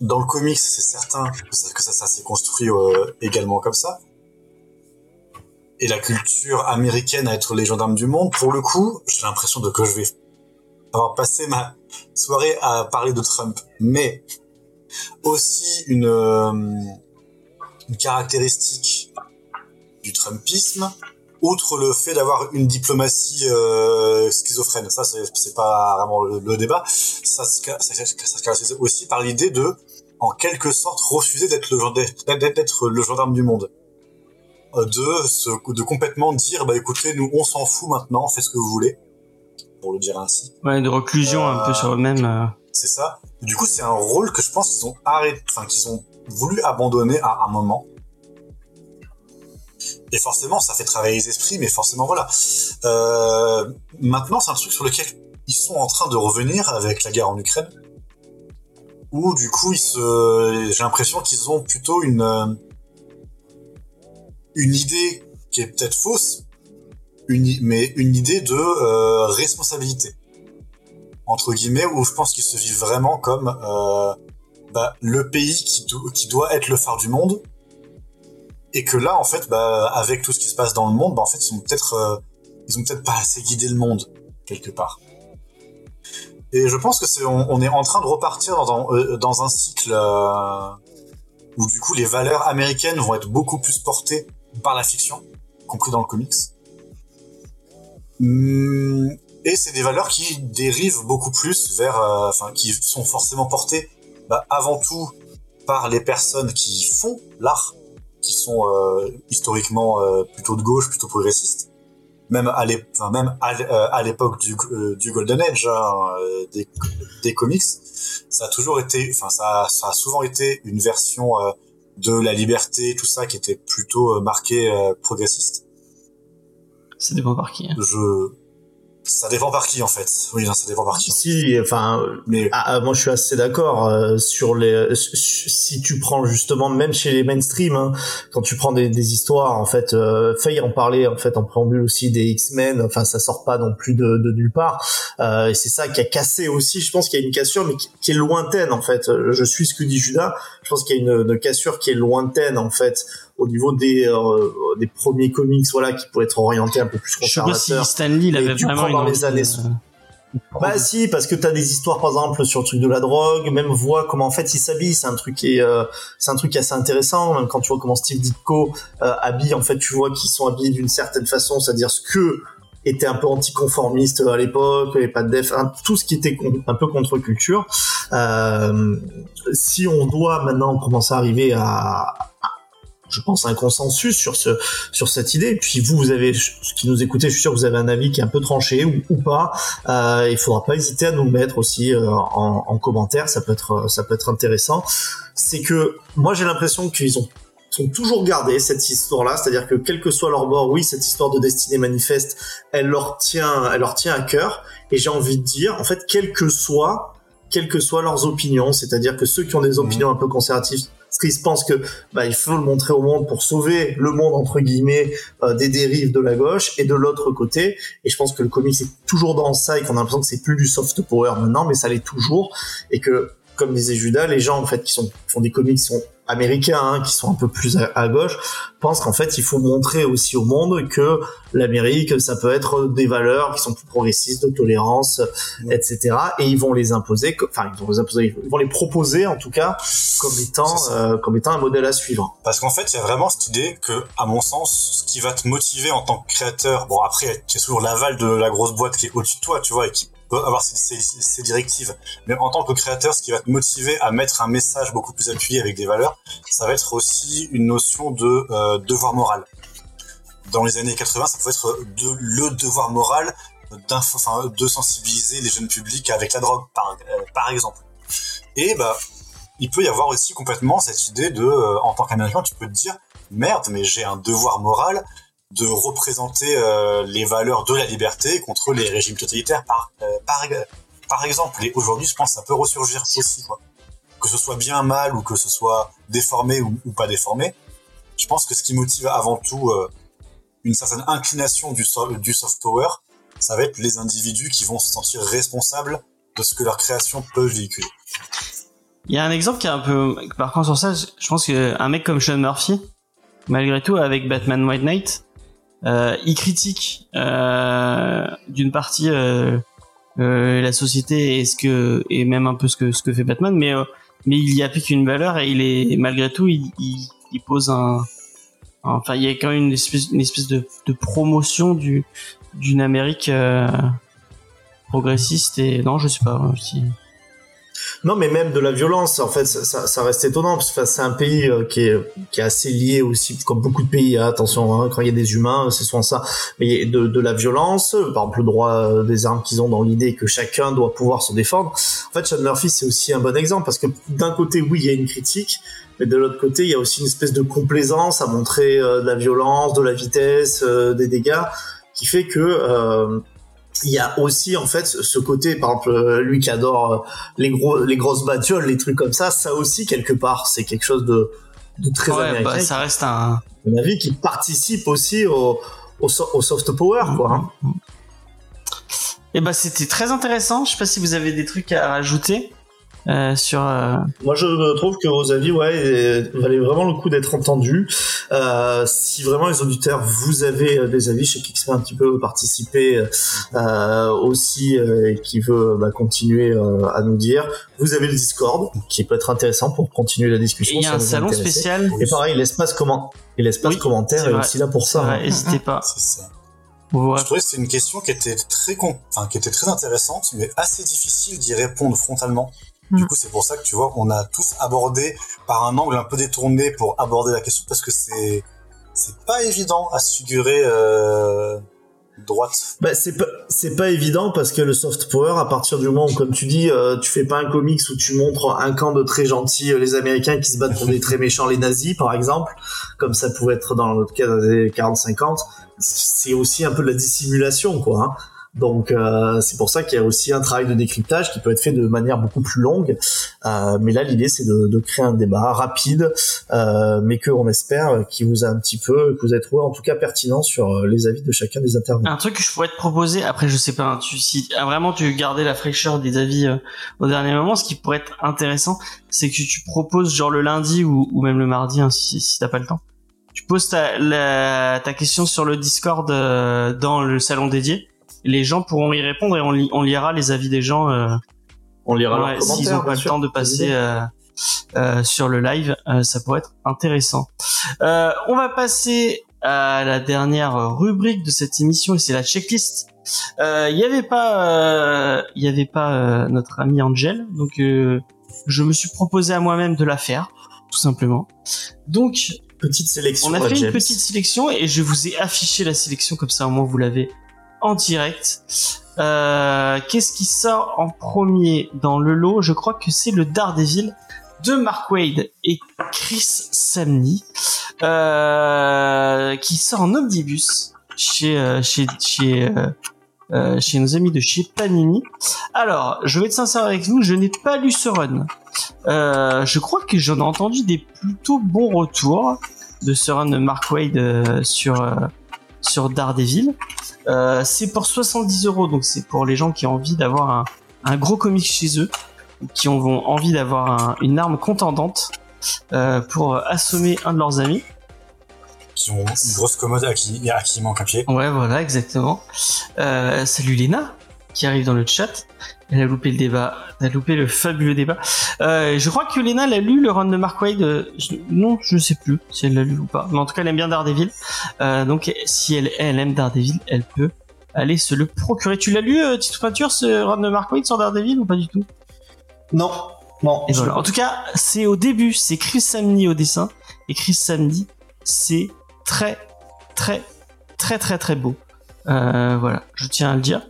[SPEAKER 5] dans le comics, c'est certain que ça, que ça, ça s'est construit euh, également comme ça. Et la culture américaine à être les gendarmes du monde, pour le coup, j'ai l'impression de que je vais avoir passé ma soirée à parler de Trump. Mais aussi une, euh, une caractéristique du Trumpisme, outre le fait d'avoir une diplomatie euh, schizophrène, ça c'est pas vraiment le, le débat, ça se, caractérise aussi par l'idée de, en quelque sorte, refuser d'être le, le gendarme du monde. Euh, De, se, de complètement dire, bah écoutez, nous on s'en fout maintenant, faites ce que vous voulez, pour le dire ainsi.
[SPEAKER 2] Ouais, de reclusion un peu sur eux-mêmes. euh.
[SPEAKER 5] C'est ça. Du coup, c'est un rôle que je pense qu'ils ont arrêté, enfin qu'ils ont voulu abandonner à un moment. Et forcément, ça fait travailler les esprits, mais forcément, voilà. Euh, maintenant, c'est un truc sur lequel ils sont en train de revenir avec la guerre en Ukraine. Où, du coup, j'ai l'impression qu'ils ont plutôt une, euh, une idée qui est peut-être fausse, mais une idée de euh, responsabilité entre guillemets, où je pense qu'ils se vivent vraiment comme euh, bah, le pays qui, qui doit être le phare du monde, et que là, en fait, bah, avec tout ce qui se passe dans le monde, bah, en fait, ils ont peut-être, euh, ils ont peut-être pas assez guidé le monde quelque part. Et je pense que c'est, on, est en train de repartir dans, euh, un cycle euh, où du coup les valeurs américaines vont être beaucoup plus portées par la fiction, compris dans le comics. Hum, et c'est des valeurs qui dérivent beaucoup plus vers, euh, enfin, qui sont forcément portées bah, avant tout par les personnes qui font l'art, qui sont euh, historiquement euh, plutôt de gauche, plutôt progressistes. Même à l'ép- enfin, même à l- euh, l'époque du, euh, du Golden Age hein, des, des comics, ça a toujours été, enfin ça, a- ça a souvent été une version de la liberté, tout ça qui était plutôt marquée progressiste.
[SPEAKER 2] Ça dépend par qui. hein.
[SPEAKER 5] Je, ça dépend par qui en fait. Oui, non, ça dépend par qui.
[SPEAKER 4] Si, enfin,
[SPEAKER 5] Mais
[SPEAKER 4] Ah, ah, moi je suis assez d'accord euh, sur les su- si tu prends justement même chez les mainstream hein, quand tu prends des, des histoires en fait euh, Faye en parlait en fait en préambule aussi des X-Men enfin ça sort pas non plus de, de nulle part euh, et c'est ça qui a cassé aussi je pense qu'il y a une cassure mais qui, qui est lointaine en fait Euh, je suis ce que dit Judas je pense qu'il y a une, une cassure qui est lointaine en fait au niveau des euh, des premiers comics voilà qui pourraient être orientés un peu plus
[SPEAKER 2] Je sais pas si
[SPEAKER 4] conservateurs
[SPEAKER 2] Stanley il
[SPEAKER 4] Et
[SPEAKER 2] avait
[SPEAKER 4] tu
[SPEAKER 2] vraiment
[SPEAKER 4] dans les années
[SPEAKER 2] euh,
[SPEAKER 4] bah si, parce que t'as des histoires par exemple sur le truc de la drogue, même voit comment en fait il s'habille, c'est un truc qui est, euh, c'est un truc assez intéressant. Même quand tu vois comment Steve Ditko euh, habille, en fait tu vois qu'ils sont habillés d'une certaine façon, c'est-à-dire ce que était un peu anticonformiste à l'époque, et pas de def, hein, tout ce qui était un peu contre-culture. Euh, si on doit maintenant commencer à arriver à- je pense, un consensus sur ce, sur cette idée. Puis vous, vous avez, qui nous écoutez, je suis sûr que vous avez un avis qui est un peu tranché ou, ou pas. Euh, il faudra pas hésiter à nous le mettre aussi euh, en, en commentaire. Ça peut être, ça peut être intéressant. C'est que moi, j'ai l'impression qu'ils ont sont toujours gardés cette histoire-là, c'est-à-dire que quel que soit leur bord, oui, cette histoire de destinée manifeste, elle leur tient, elle leur tient à cœur. Et j'ai envie de dire, en fait, quel que soit, quelles que soient leurs opinions, c'est-à-dire que ceux qui ont des opinions un peu conservatrices pensent que bah, il faut le montrer au monde pour sauver le monde entre guillemets euh, des dérives de la gauche et de l'autre côté. Et je pense que le comics est toujours dans ça et qu'on a l'impression que c'est plus du soft power maintenant mais ça l'est toujours. Et que comme disait Judas les gens en fait qui sont qui font des comics sont américains hein, qui sont un peu plus à, à gauche pensent qu'en fait il faut montrer aussi au monde que l'Amérique ça peut être des valeurs qui sont plus progressistes de tolérance etc et ils vont les imposer enfin ils vont les imposer ils vont les proposer en tout cas comme étant euh, comme étant un modèle à suivre.
[SPEAKER 5] Parce qu'en fait, il y a vraiment cette idée que, à mon sens, ce qui va te motiver en tant que créateur, bon après, tu as toujours l'aval de la grosse boîte qui est au-dessus de toi, tu vois, et qui avoir ses, directives. Mais en tant que créateur, ce qui va te motiver à mettre un message beaucoup plus appuyé avec des valeurs, ça va être aussi une notion de euh, devoir moral. Dans les années 80, ça pouvait être le devoir moral enfin, de sensibiliser les jeunes publics avec la drogue, par, euh, par exemple. Et bah, il peut y avoir aussi complètement cette idée de, euh, en tant qu'Américain, tu peux te dire, merde, mais j'ai un devoir moral de représenter euh, les valeurs de la liberté contre les régimes totalitaires, par, euh, par, par exemple. Et aujourd'hui, je pense que ça peut ressurgir aussi. Que ce soit bien, mal, ou que ce soit déformé ou, pas déformé. Je pense que ce qui motive avant tout euh, une certaine inclination du, du soft power, ça va être les individus qui vont se sentir responsables de ce que leur création peut véhiculer.
[SPEAKER 2] Il y a un exemple qui est un peu, par contre sur ça, je pense qu'un mec comme Sean Murphy, malgré tout, avec Batman White Knight, il critique euh, d'une partie euh, euh, la société et ce que et même un peu ce que ce que fait Batman, mais euh, mais il y applique une valeur et il est malgré tout il, pose un Enfin, il y a quand même une espèce, une espèce de, promotion du d'une Amérique euh, progressiste et non, je sais pas. euh, Si...
[SPEAKER 4] Non, mais même de la violence, en fait, ça, ça, reste étonnant parce que c'est un pays euh, qui est qui est assez lié aussi, comme beaucoup de pays. hein, attention, hein, quand il y a des humains, c'est souvent ça. Mais de, de la violence, euh, par exemple le droit euh, des armes qu'ils ont dans l'idée que chacun doit pouvoir se défendre. En fait, Sean Murphy, c'est aussi un bon exemple parce que d'un côté, oui, il y a une critique, mais de l'autre côté, il y a aussi une espèce de complaisance à montrer euh, de la violence, de la vitesse, euh, des dégâts, qui fait que euh, il y a aussi en fait ce côté, par exemple, euh, lui qui adore euh, les gros, les grosses bagnoles, les trucs comme ça, ça aussi quelque part, c'est quelque chose de, de très
[SPEAKER 2] Ouais,
[SPEAKER 4] américain.
[SPEAKER 2] bah, ça reste un.
[SPEAKER 4] Mon avis, qui participe aussi au, au, so- au soft power, quoi. hein.
[SPEAKER 2] Et bah c'était très intéressant. Je sais pas si vous avez des trucs à rajouter euh, sur. euh,
[SPEAKER 4] Moi, je trouve que vos avis, ouais, valaient vraiment le coup d'être entendus. Euh, si vraiment les auditeurs, vous avez des avis, je sais qu'Xp un petit peu participer euh, aussi euh, et qui veut bah, continuer euh, à nous dire. Vous avez le Discord, qui peut être intéressant pour continuer la
[SPEAKER 2] et
[SPEAKER 4] discussion.
[SPEAKER 2] Il y a un salon spécial.
[SPEAKER 4] Et pareil, l'espace comment et l'espace
[SPEAKER 2] Oui,
[SPEAKER 4] commentaire est aussi là pour ça.
[SPEAKER 2] Ouais,
[SPEAKER 4] hein.
[SPEAKER 2] N'hésitez pas.
[SPEAKER 5] C'est ça.
[SPEAKER 2] Vous-
[SPEAKER 5] Je trouvais que c'était une question qui était très con... enfin, qui était très intéressante, mais assez difficile d'y répondre frontalement. Du
[SPEAKER 3] Mm.
[SPEAKER 5] coup, c'est pour ça que tu vois, on a tous abordé par un angle un peu détourné pour aborder la question parce que c'est c'est pas évident à se figurer euh, droite.
[SPEAKER 4] Bah, c'est pas c'est pas évident parce que le soft power à partir du moment où comme tu dis euh, tu fais pas un comics où tu montres un camp de très gentils euh, les américains qui se battent contre des très méchants les nazis par exemple comme ça pouvait être dans le cas des 40 50 c'est aussi un peu de la dissimulation quoi hein. Donc euh, c'est pour ça qu'il y a aussi un travail de décryptage qui peut être fait de manière beaucoup plus longue Euh, mais là l'idée c'est de, de créer un débat rapide euh, mais que on espère qui vous a un petit peu que vous avez trouvé en tout cas pertinent sur euh, les avis de chacun des intervenants
[SPEAKER 2] Un truc que je pourrais te proposer, après je sais pas, hein, tu, si ah, vraiment tu gardais la fraîcheur des avis euh, au dernier moment, ce qui pourrait être intéressant, c'est que tu proposes genre le lundi ou, ou même le mardi, hein, si, si t'as pas le temps. Tu poses ta, la- ta question sur le Discord euh, dans le salon dédié. Les gens pourront y répondre et on, li- on lira les avis des gens euh,
[SPEAKER 4] on lira
[SPEAKER 2] ouais, s'ils
[SPEAKER 4] commentaires
[SPEAKER 2] ont pas le temps de passer euh, euh, sur le live. euh, ça pourrait être intéressant. Euh, on va passer à la dernière rubrique de cette émission et c'est la checklist. Euh, Il y avait pas, euh, il y avait pas euh, notre ami Angel, donc euh, je me suis proposé à moi-même de la faire, tout simplement. Donc
[SPEAKER 4] petite sélection
[SPEAKER 2] on a fait une petite sélection et je vous ai affiché la sélection comme ça au moins vous l'avez en direct. Euh, Qu'est-ce qui sort en premier dans le lot? Je crois que c'est le Daredevil de Mark Wade et Chris Samney euh, qui sort en omnibus chez euh, chez chez chez nos amis de chez Panini. Alors, je vais être sincère avec vous, je n'ai pas lu ce run. Je crois que j'en ai entendu des plutôt bons retours de ce run de Mark Wade sur sur Daredevil. Euh, c'est pour 70 euros, donc c'est pour les gens qui ont envie d'avoir un, un gros comic chez eux, qui ont envie d'avoir un- une arme contendante euh, pour assommer un de leurs amis.
[SPEAKER 5] Qui ont une grosse commode à qui, à qui il manque un pied.
[SPEAKER 2] Ouais, voilà, exactement. Euh, salut Léna, qui arrive dans le chat. Elle a loupé le débat, elle a loupé le fabuleux débat. Euh, je crois que Léna l'a lu le run de Mark Wade. euh, je- non, je sais plus si elle l'a lu ou pas. Mais en tout cas, elle aime bien Daredevil. Euh, donc, si elle, elle aime Daredevil, elle peut aller se le procurer. Tu l'as lu, euh, Tito Peinture, ce run de Mark Wade sur Daredevil ou pas du tout?
[SPEAKER 4] Non, non.
[SPEAKER 2] Et voilà. En tout cas, c'est au début, c'est Chris Samney au dessin. Et Chris Samney, c'est très, très, très, très, très beau. Euh, voilà, je tiens à le dire.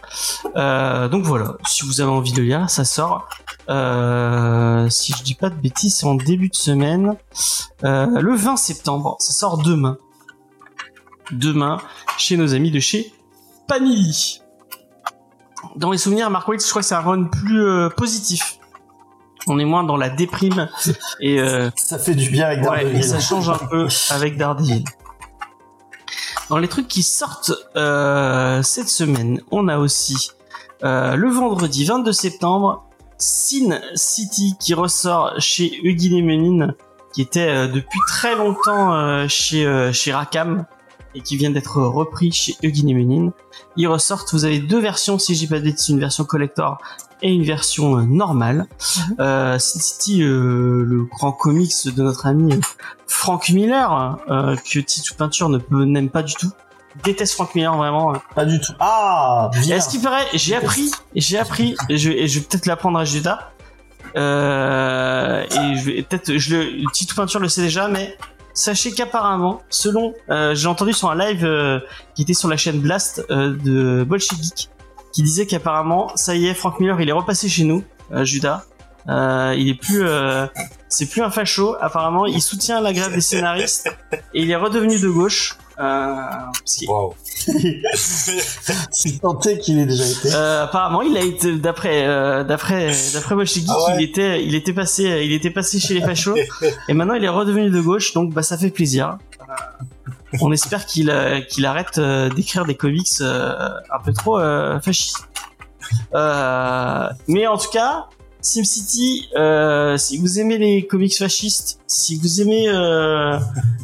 [SPEAKER 2] Euh, donc voilà, si vous avez envie de le lire, ça sort. Euh, si je dis pas de bêtises, c'est en début de semaine. Le 20 septembre, ça sort demain. Demain, chez nos amis de chez Panini. Dans les souvenirs, Mark Waid, je crois que c'est un run plus positif. On est moins dans la déprime et
[SPEAKER 4] Ça fait du bien avec
[SPEAKER 2] Ouais,
[SPEAKER 4] Daredevil.
[SPEAKER 2] et ça change un peu avec Daredevil. Dans les trucs qui sortent euh, cette semaine, on a aussi euh, le vendredi 22 septembre, Sin City qui ressort chez Eugene Menin, qui était euh, depuis très longtemps chez chez Rackham. Et qui vient d'être repris chez Eugene et Munin. Ils ressortent, vous avez deux versions, si j'ai pas de une version collector et une version euh, normale. Euh, Sin City, euh, le grand comics de notre ami euh, Frank Miller, euh, que Titou Peinture ne peut n'aime pas du tout. Déteste Frank Miller vraiment.
[SPEAKER 4] Pas du tout. Ah,
[SPEAKER 2] Et
[SPEAKER 4] bien.
[SPEAKER 2] à ce qui paraît, j'ai appris, j'ai appris, et je, et je vais peut-être l'apprendre à Judas. Euh, et je vais peut-être, je le, le Titou Peinture le sait déjà, mais sachez qu'apparemment, selon, euh, j'ai entendu sur un live euh, qui était sur la chaîne Blast euh, de Bolshevik, qui disait qu'apparemment, ça y est, Frank Miller, il est repassé chez nous, euh, Judas. Il est plus, c'est plus un facho. Apparemment, il soutient la grève des scénaristes et il est redevenu de gauche. Euh, qu'il-
[SPEAKER 5] Waouh.
[SPEAKER 4] Si est qu'il ait déjà été.
[SPEAKER 2] Euh, apparemment, il a été d'après euh, d'après d'après
[SPEAKER 5] Ah ouais
[SPEAKER 2] il était il était passé il était passé chez les fachos et maintenant il est redevenu de gauche, donc bah ça fait plaisir. Euh, on espère qu'il euh, qu'il arrête euh, d'écrire des comics euh, un peu trop euh, fascistes. Euh, mais en tout cas, SimCity, euh, si vous aimez les comics fascistes, si vous aimez euh,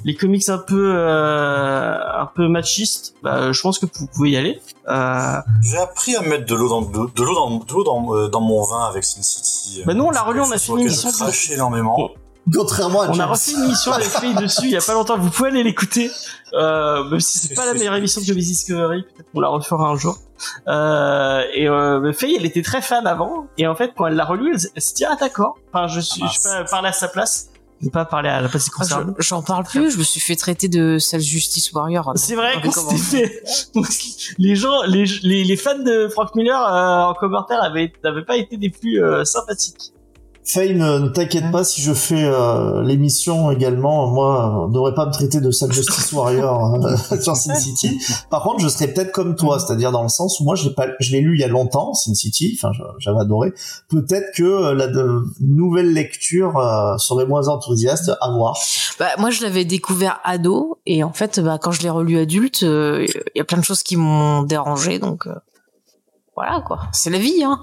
[SPEAKER 2] les comics un peu euh, un peu machistes, bah, je pense que vous pouvez y aller. Euh,
[SPEAKER 5] J'ai appris à mettre de l'eau dans, de, de l'eau dans, de l'eau dans, euh, dans mon vin avec Sin City.
[SPEAKER 2] Bah nous, on l'a relu, on a fait une
[SPEAKER 5] je
[SPEAKER 2] émission
[SPEAKER 5] crache énormément.
[SPEAKER 4] Contrairement à
[SPEAKER 2] On a refait une émission avec Faye dessus il y a pas longtemps. Vous pouvez aller l'écouter, euh, même si c'est pas la meilleure émission de Comics Discovery. Peut-être qu'on la refera un jour. Euh, et euh, Faye, elle était très fan avant, et en fait, quand elle l'a relu, elle, elle s'est dit ah d'accord. Enfin, je suis,
[SPEAKER 5] Ah,
[SPEAKER 2] je peux parler à sa place, ne pas parler à la place des
[SPEAKER 3] Ah. J'en parle plus, je me suis fait traiter de sale Justice Warrior.
[SPEAKER 2] C'est vrai s'était fait. les gens, les, les, les fans de Frank Miller euh, en commentaire avaient, n'avaient pas été des plus euh, sympathiques.
[SPEAKER 4] Faye, ne, t'inquiète pas si je fais euh, l'émission également. Moi, on ne devrait pas me traiter de sale Justice Warrior euh, sur Sin City. Par contre, je serais peut-être comme toi, c'est-à-dire dans le sens où moi, je l'ai pas, je l'ai lu il y a longtemps, Sin City. Enfin, j'avais adoré. Peut-être que euh, la de, nouvelle lecture euh, serait moins enthousiaste à voir.
[SPEAKER 3] Bah, moi, je l'avais découvert ado, et en fait, bah, quand je l'ai relu adulte, euh, il y a plein de choses qui m'ont dérangé, donc euh, voilà quoi. C'est la vie, hein.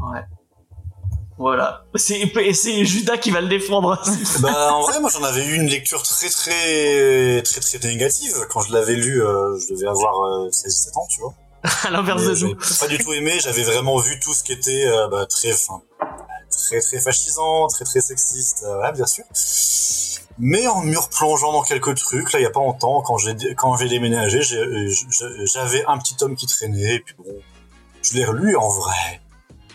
[SPEAKER 2] Ouais. Voilà. C'est, Judas qui va le défendre.
[SPEAKER 5] bah, en vrai, moi, j'en avais eu une lecture très, très, très, très négative. Quand je l'avais lu, euh, je devais avoir euh, 16-17 ans, tu vois.
[SPEAKER 2] à l'inverse de nous.
[SPEAKER 5] pas du tout aimé. J'avais vraiment vu tout ce qui était euh, bah, très, très, très fascisant, très, très sexiste. euh, ouais, bien sûr. Mais en me replongeant dans quelques trucs, là, il y a pas longtemps, quand j'ai quand j'ai déménagé, j'avais un petit tome qui traînait, et puis bon, je l'ai relu en vrai.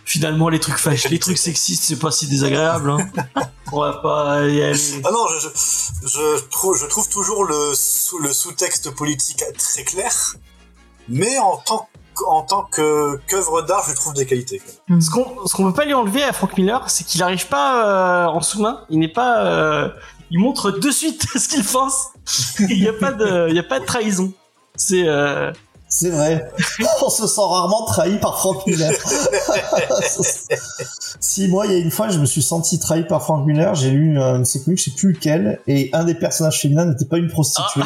[SPEAKER 2] Finalement, les trucs fâches, les trucs sexistes, c'est pas si désagréable. Hein. On va pas y aller.
[SPEAKER 5] Ah non, je, je, je trouve, je trouve toujours le, sous, le sous-texte politique très clair, mais en tant, en tant que qu'œuvre d'art, je trouve des qualités.
[SPEAKER 2] Ce qu'on, ce qu'on peut pas lui enlever à Frank Miller, c'est qu'il arrive pas euh, en sous-main. Il n'est pas. euh, il montre de suite ce qu'il pense. Il y a pas de, il y a pas de trahison. C'est. Euh,
[SPEAKER 4] C'est vrai. On se sent rarement trahi par Frank Miller. si moi, il y a une fois, je me suis senti trahi par Frank Miller, j'ai lu une comics, je sais plus lequel, et un des personnages féminins n'était pas une prostituée.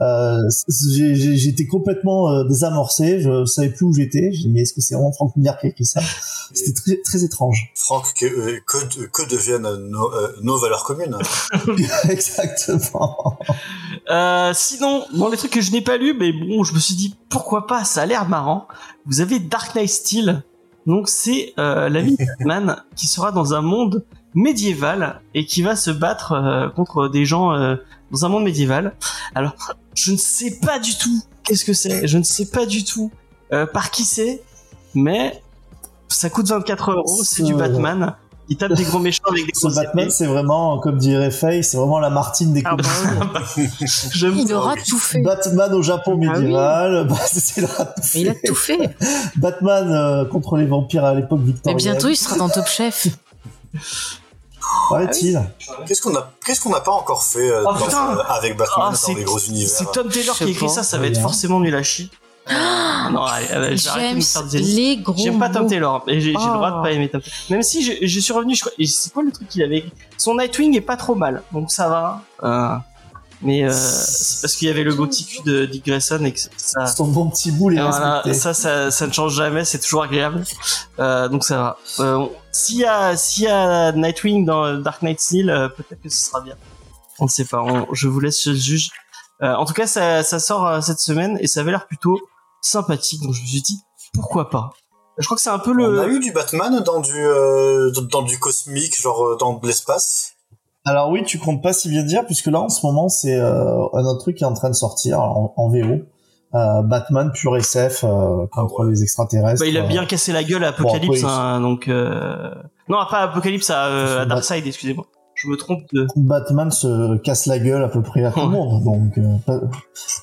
[SPEAKER 4] Euh, j'ai- j'ai- j'étais complètement euh, désamorcé, je savais plus où j'étais. J'ai dit mais est-ce que c'est vraiment Frank Miller qui a écrit ça C'était très, très étrange.
[SPEAKER 5] Franck, que, euh, que, que deviennent nos, euh, nos valeurs communes
[SPEAKER 4] Exactement.
[SPEAKER 2] Euh, sinon, bon, les trucs que je n'ai pas lus, mais bon, je me suis dit pourquoi pas, ça a l'air marrant. Vous avez Dark Knight Steel, donc c'est euh, l'ami de Batman qui sera dans un monde médiéval et qui va se battre euh, contre des gens euh, dans un monde médiéval. Alors, je ne sais pas du tout qu'est-ce que c'est, je ne sais pas du tout euh, par qui c'est, mais ça coûte 24 euros, c'est du
[SPEAKER 4] Ce-
[SPEAKER 2] Batman. Il tape des gros méchants avec des
[SPEAKER 4] Ce
[SPEAKER 2] grosses
[SPEAKER 4] Batman, c'est vraiment, comme dirait Faye, c'est vraiment la Martine des
[SPEAKER 2] Ah bah.
[SPEAKER 3] Il aura tout fait.
[SPEAKER 4] Batman au Japon
[SPEAKER 3] Ah oui.
[SPEAKER 4] médiéval, bah, c'est le
[SPEAKER 3] Mais il a tout fait.
[SPEAKER 4] Batman euh, contre les vampires à l'époque
[SPEAKER 3] Et
[SPEAKER 4] victorienne.
[SPEAKER 3] bientôt, il sera dans Top Chef.
[SPEAKER 4] Paraît-il.
[SPEAKER 5] Qu'est-ce qu'on a, qu'est-ce qu'on n'a pas encore fait euh,
[SPEAKER 2] Oh,
[SPEAKER 5] dans-
[SPEAKER 2] putain.
[SPEAKER 5] euh, avec Batman
[SPEAKER 2] Ah,
[SPEAKER 5] dans
[SPEAKER 2] c'est-
[SPEAKER 5] les gros univers?
[SPEAKER 2] C'est Tom Taylor
[SPEAKER 3] Je
[SPEAKER 2] qui a écrit
[SPEAKER 3] pas.
[SPEAKER 2] ça, ça va être
[SPEAKER 4] Bien.
[SPEAKER 2] forcément nul à chier. Ah, non, allez, allez, je vais arrêter de me
[SPEAKER 3] James,
[SPEAKER 2] faire des ennemis.
[SPEAKER 3] les gros
[SPEAKER 2] J'aime pas Tom
[SPEAKER 3] mots.
[SPEAKER 2] Taylor, et j'ai j'ai le droit de pas aimer Tom Taylor. Même si je, je suis revenu, je crois, et c'est quoi le truc qu'il avait écrit? Son Nightwing est pas trop mal, donc ça va. Euh, mais euh, c'est parce qu'il y avait le Gothic de Dick Grayson et que ça.
[SPEAKER 4] Son bon petit bout, les
[SPEAKER 2] et voilà,
[SPEAKER 4] respecté.
[SPEAKER 2] ça, ça, ça ne change jamais, c'est toujours agréable. Euh, donc ça va. Euh, s'il y a, s'il y a Nightwing dans Dark Knight Steel, euh, peut-être que ce sera bien. On ne sait pas. on- je vous laisse le juge. Euh, en tout cas, ça, ça sort euh, cette semaine et ça avait l'air plutôt sympathique. Donc je me suis dit pourquoi pas? Je crois que c'est un peu le.
[SPEAKER 5] On a eu du Batman dans du euh, dans du cosmique, genre dans de l'espace.
[SPEAKER 4] Alors oui, tu comptes pas si bien dire, puisque là en ce moment c'est euh, un autre truc qui est en train de sortir en, en VO. Euh, Batman pur SF euh, contre les extraterrestres.
[SPEAKER 2] Bah, il a
[SPEAKER 4] euh,
[SPEAKER 2] bien cassé la gueule à Apocalypse,
[SPEAKER 4] Bon,
[SPEAKER 2] hein, donc euh... non pas Apocalypse, à, euh, à Darkseid, excusez-moi. Je me trompe de.
[SPEAKER 4] Batman se casse la gueule à peu près à tout le monde, donc euh, pas,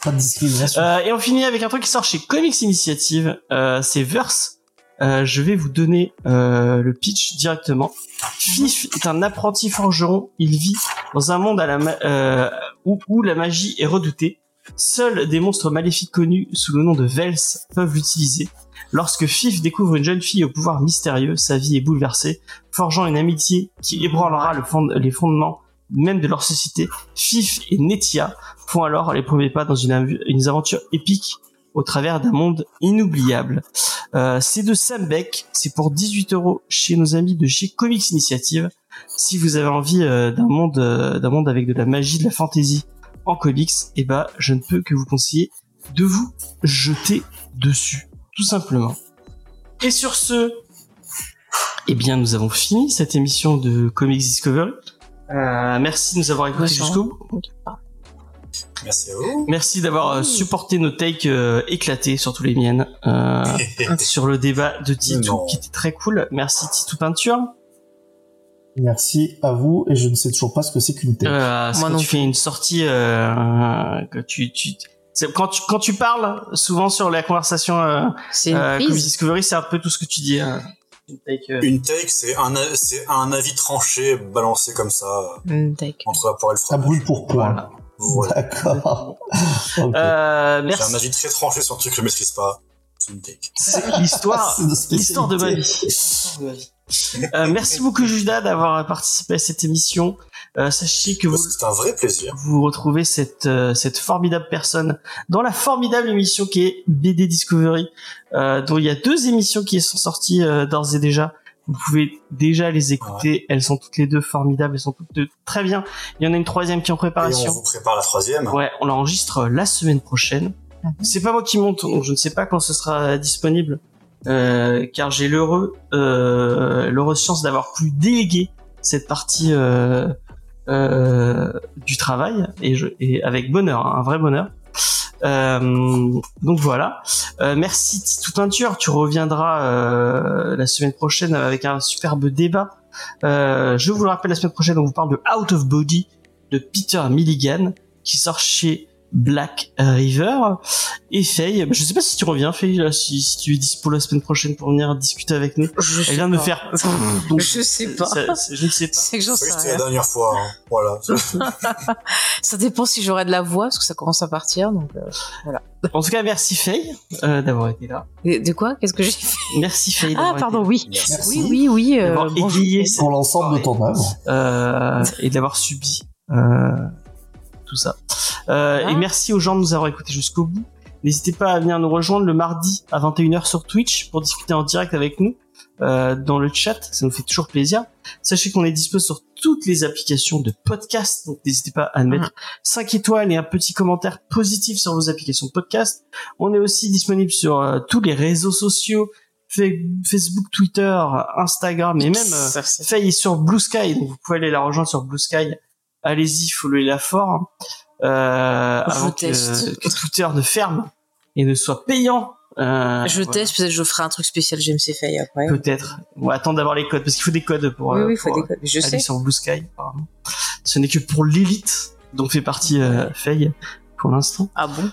[SPEAKER 4] pas de discrimination.
[SPEAKER 2] Euh, et on finit avec un truc qui sort chez Comics Initiative, euh, c'est Verse. Euh, je vais vous donner euh, le pitch directement. Fif est un apprenti forgeron. Il vit dans un monde euh, où, la magie est redoutée. Seuls des monstres maléfiques connus sous le nom de Vels peuvent l'utiliser. Lorsque Fif découvre une jeune fille au pouvoir mystérieux, sa vie est bouleversée, forgeant une amitié qui ébranlera les fondements même de leur société. Fif et Netia font alors les premiers pas dans une aventure épique au travers d'un monde inoubliable. Euh, c'est de Sam Beck, c'est pour 18 euros chez nos amis de chez Comics Initiative. Si vous avez envie euh, d'un monde, euh, d'un monde avec de la magie, de la fantasy en comics, eh ben, je ne peux que vous conseiller de vous jeter dessus, tout simplement. Et sur ce, eh bien, nous avons fini cette émission de Comics Discovery. Euh, merci de nous avoir écoutés jusqu'au bout.
[SPEAKER 5] Merci à vous.
[SPEAKER 2] Merci d'avoir euh, supporté nos takes euh, éclatés, surtout les miennes, euh, sur le débat de Titou,
[SPEAKER 5] Non.
[SPEAKER 2] qui était très cool. Merci Titou Peinture.
[SPEAKER 4] Merci à vous et je ne sais toujours pas ce que c'est qu'une tête.
[SPEAKER 2] Euh,
[SPEAKER 3] Moi
[SPEAKER 2] quand
[SPEAKER 3] non
[SPEAKER 2] tu fais une sortie, euh, que tu, tu, c'est quand tu quand tu parles souvent sur la conversation euh,
[SPEAKER 3] C'est une
[SPEAKER 2] euh. Discovery, c'est un peu tout ce que tu dis. euh, une take, euh.
[SPEAKER 5] Une take, c'est un c'est un avis tranché balancé comme ça
[SPEAKER 3] Hum, tac.
[SPEAKER 5] entre la poire et le
[SPEAKER 4] Ça
[SPEAKER 5] fromage.
[SPEAKER 4] brûle pour point.
[SPEAKER 2] Voilà.
[SPEAKER 5] Voilà.
[SPEAKER 4] D'accord. Ok.
[SPEAKER 2] Euh,
[SPEAKER 5] J'ai un
[SPEAKER 2] merci.
[SPEAKER 5] avis très tranché sur un truc que je maîtrise pas. C'est une take.
[SPEAKER 2] C'est l'histoire, l'histoire de ma vie.
[SPEAKER 4] spécialité.
[SPEAKER 2] L'histoire de ma vie. Euh, merci beaucoup Judas d'avoir participé à cette émission. Euh, sachez que vous
[SPEAKER 5] un vrai plaisir.
[SPEAKER 2] vous retrouvez cette euh, cette formidable personne dans la formidable émission qui est BD Discovery, euh, dont il y a deux émissions qui sont sorties euh, d'ores et déjà. Vous pouvez déjà les écouter. Elles sont toutes les deux formidables. Elles sont toutes deux très bien. Il y en a une troisième qui est en
[SPEAKER 5] Et on
[SPEAKER 2] préparation.
[SPEAKER 5] vous prépare la troisième.
[SPEAKER 2] Ouais, on l'enregistre la semaine prochaine.
[SPEAKER 3] Mhm.
[SPEAKER 2] C'est pas moi qui monte, donc je ne sais pas quand ce sera disponible, euh, car j'ai l'heureux, euh, l'heureuse chance d'avoir pu déléguer cette partie euh, euh, du travail et, je, et avec bonheur, hein, un vrai bonheur. Euh, donc voilà. Euh, merci Titou Peinture, tu reviendras euh, la semaine prochaine avec un superbe débat. Je vous le rappelle, la semaine prochaine, on vous parle de Out of Body de Peter Milligan qui sort chez Black River et Faye. bah, Je sais pas si tu reviens, Faye, là, si, si tu es dispo la semaine prochaine pour venir discuter avec nous.
[SPEAKER 3] Je sais
[SPEAKER 2] Elle vient de me faire. Donc,
[SPEAKER 3] Je sais pas.
[SPEAKER 2] ça- je ne sais pas.
[SPEAKER 3] C'est que j'en sais
[SPEAKER 5] c'était la
[SPEAKER 3] rien.
[SPEAKER 5] dernière fois. hein. Voilà.
[SPEAKER 3] Ça dépend si j'aurai de la voix, parce que ça commence à partir. Donc, euh.
[SPEAKER 2] En tout cas, merci Faye euh, d'avoir été là.
[SPEAKER 3] de, de quoi? Qu'est-ce que j'ai fait?
[SPEAKER 2] Merci Faye.
[SPEAKER 3] Ah,
[SPEAKER 2] d'avoir
[SPEAKER 3] pardon,
[SPEAKER 2] été
[SPEAKER 3] oui.
[SPEAKER 5] Merci.
[SPEAKER 3] Oui, oui, oui. Euh,
[SPEAKER 2] d'avoir cette
[SPEAKER 4] Pour l'ensemble de ton œuvre.
[SPEAKER 2] euh, et d'avoir subi euh, tout ça. Euh,
[SPEAKER 3] Ah.
[SPEAKER 2] Et merci aux gens de nous avoir écoutés jusqu'au bout. N'hésitez pas à venir nous rejoindre le mardi à 21h sur Twitch pour discuter en direct avec nous euh, dans le chat. Ça nous fait toujours plaisir. Sachez qu'on est dispo sur toutes les applications de podcast, donc n'hésitez pas à nous mettre 5 étoiles et un petit commentaire positif sur vos applications de podcast. On est aussi disponible sur euh, tous les réseaux sociaux, Fa- Facebook, Twitter, Instagram et même euh, Faye est sur Blue Sky, donc vous pouvez aller la rejoindre sur Blue Sky. Allez-y, followez-la fort. Euh,
[SPEAKER 3] Je
[SPEAKER 2] avant que, que Twitter ne ferme et ne soit payant. Euh,
[SPEAKER 3] Je
[SPEAKER 2] voilà.
[SPEAKER 3] teste, peut-être je ferai un truc spécial GMC Faye après.
[SPEAKER 2] Peut-être. On va attendre d'avoir les codes, parce qu'il faut des codes pour,
[SPEAKER 3] oui,
[SPEAKER 2] euh,
[SPEAKER 3] oui, il faut
[SPEAKER 2] pour,
[SPEAKER 3] des codes. Je
[SPEAKER 2] aller
[SPEAKER 3] sais.
[SPEAKER 2] sur Blue Sky, apparemment. Ce n'est que pour l'élite dont fait partie euh, Faye pour l'instant.
[SPEAKER 3] Ah bon?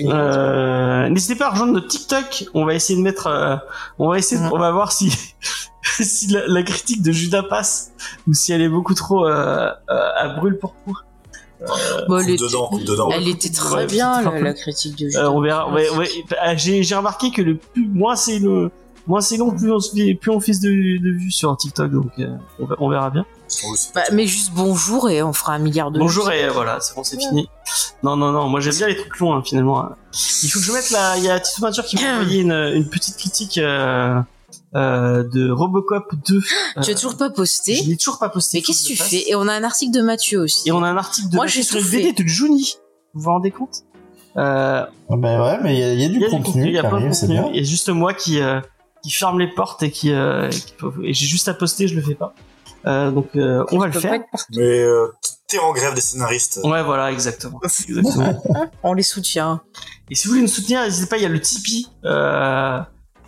[SPEAKER 2] Euh, N'hésitez pas à rejoindre notre TikTok. On va essayer de mettre, euh, on va essayer, de- on va voir si si la, la critique de Judas passe ou si elle est beaucoup trop euh, euh, à brûle pour pour.
[SPEAKER 3] Bon, elle,
[SPEAKER 5] dedans, coup dedans.
[SPEAKER 3] elle était très
[SPEAKER 2] Ouais,
[SPEAKER 3] bien, la, critique de
[SPEAKER 2] Euh, on verra. Ouais, ouais, euh, J'ai j'ai remarqué que le plus, moins c'est le moins c'est long, plus on se fait, plus on fait de, de vues sur TikTok. Donc euh, on, verra bien.
[SPEAKER 3] Bah, mais juste bonjour et on fera un milliard de
[SPEAKER 2] Bonjour
[SPEAKER 3] vues.
[SPEAKER 2] et voilà, c'est bon, c'est fini. Non, non, non, moi j'aime bien les trucs longs hein, finalement. Il faut que je mette la. Il y a Tito Peinture qui m'a envoyé une, une petite critique euh, euh, de Robocop 2.
[SPEAKER 3] Tu as toujours pas posté
[SPEAKER 2] Je l'ai toujours pas posté.
[SPEAKER 3] Mais qu'est-ce que tu
[SPEAKER 2] le fasse.
[SPEAKER 3] fais? Et on a un article de Mathieu aussi.
[SPEAKER 2] Et on a un article de
[SPEAKER 3] Moi,
[SPEAKER 2] Mathieu sur une BD de Juni. Vous vous rendez compte? Euh,
[SPEAKER 7] Ben ouais, mais il y, a- il y a du
[SPEAKER 2] Il y a
[SPEAKER 7] contenu
[SPEAKER 2] il y a plein de contenu. Il y a juste moi qui euh, qui ferme les portes et qui, euh, qui et j'ai juste à poster, je le fais pas. Euh, donc euh, on va le faire.
[SPEAKER 5] Mais euh, t'es en grève des scénaristes.
[SPEAKER 2] Ouais, voilà, exactement. Exactement.
[SPEAKER 3] On les soutient.
[SPEAKER 2] Et si vous voulez nous soutenir, n'hésitez pas, il y a le Tipeee. Euh,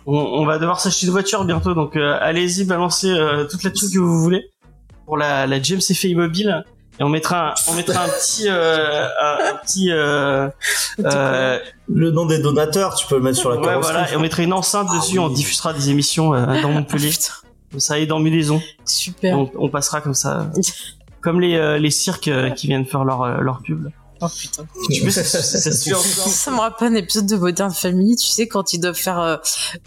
[SPEAKER 2] on, on va devoir s'acheter une voiture bientôt, donc euh, allez-y, balancez euh, toute la thune que vous voulez pour la, la James Effet Immobile. Et on mettra un, on mettra un petit, euh, un, un petit, euh, euh,
[SPEAKER 4] Le nom des donateurs, tu peux le mettre sur la
[SPEAKER 2] ouais, voilà, et on mettra une enceinte
[SPEAKER 5] Ah
[SPEAKER 2] dessus, on diffusera des émissions euh, dans Montpellier. Comme ça, et dans Mulaison.
[SPEAKER 3] Super.
[SPEAKER 2] On, on passera comme ça, comme les, euh, les cirques euh, qui viennent faire leur, euh, leur pub.
[SPEAKER 3] Oh putain.
[SPEAKER 2] Tu peux, ça, ça, ça se fait encore.
[SPEAKER 3] Ça me rappelle un épisode de Modern Family, tu sais, quand ils doivent faire euh,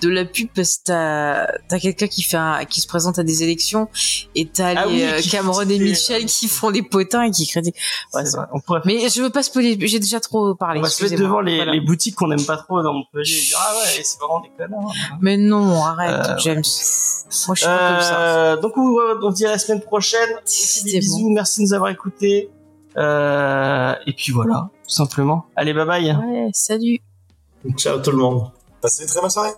[SPEAKER 3] de la pub parce que t'as, t'as quelqu'un qui fait un- qui se présente à des élections et t'as
[SPEAKER 2] Ah
[SPEAKER 3] les
[SPEAKER 2] oui,
[SPEAKER 3] euh, Cameron et
[SPEAKER 2] fait-
[SPEAKER 3] Michel qui font les potins et qui critiquent. Ouais,
[SPEAKER 2] on pourrait
[SPEAKER 3] Mais je veux pas spoiler, j'ai déjà trop parlé.
[SPEAKER 2] On va se mettre devant les,
[SPEAKER 3] Voilà.
[SPEAKER 2] les boutiques qu'on aime pas trop dans Montpellier et dire ah ouais c'est vraiment des connards.
[SPEAKER 3] Mais non, arrête,
[SPEAKER 2] Euh,
[SPEAKER 3] James. Moi, je suis pas comme ça.
[SPEAKER 2] Euh, donc on, on se dit à la semaine prochaine. Des bisous, merci de nous avoir écoutés. Euh, et puis voilà, tout simplement. Allez bye bye.
[SPEAKER 3] Ouais, salut.
[SPEAKER 4] Ciao tout le monde.
[SPEAKER 5] Passez une très bonne soirée.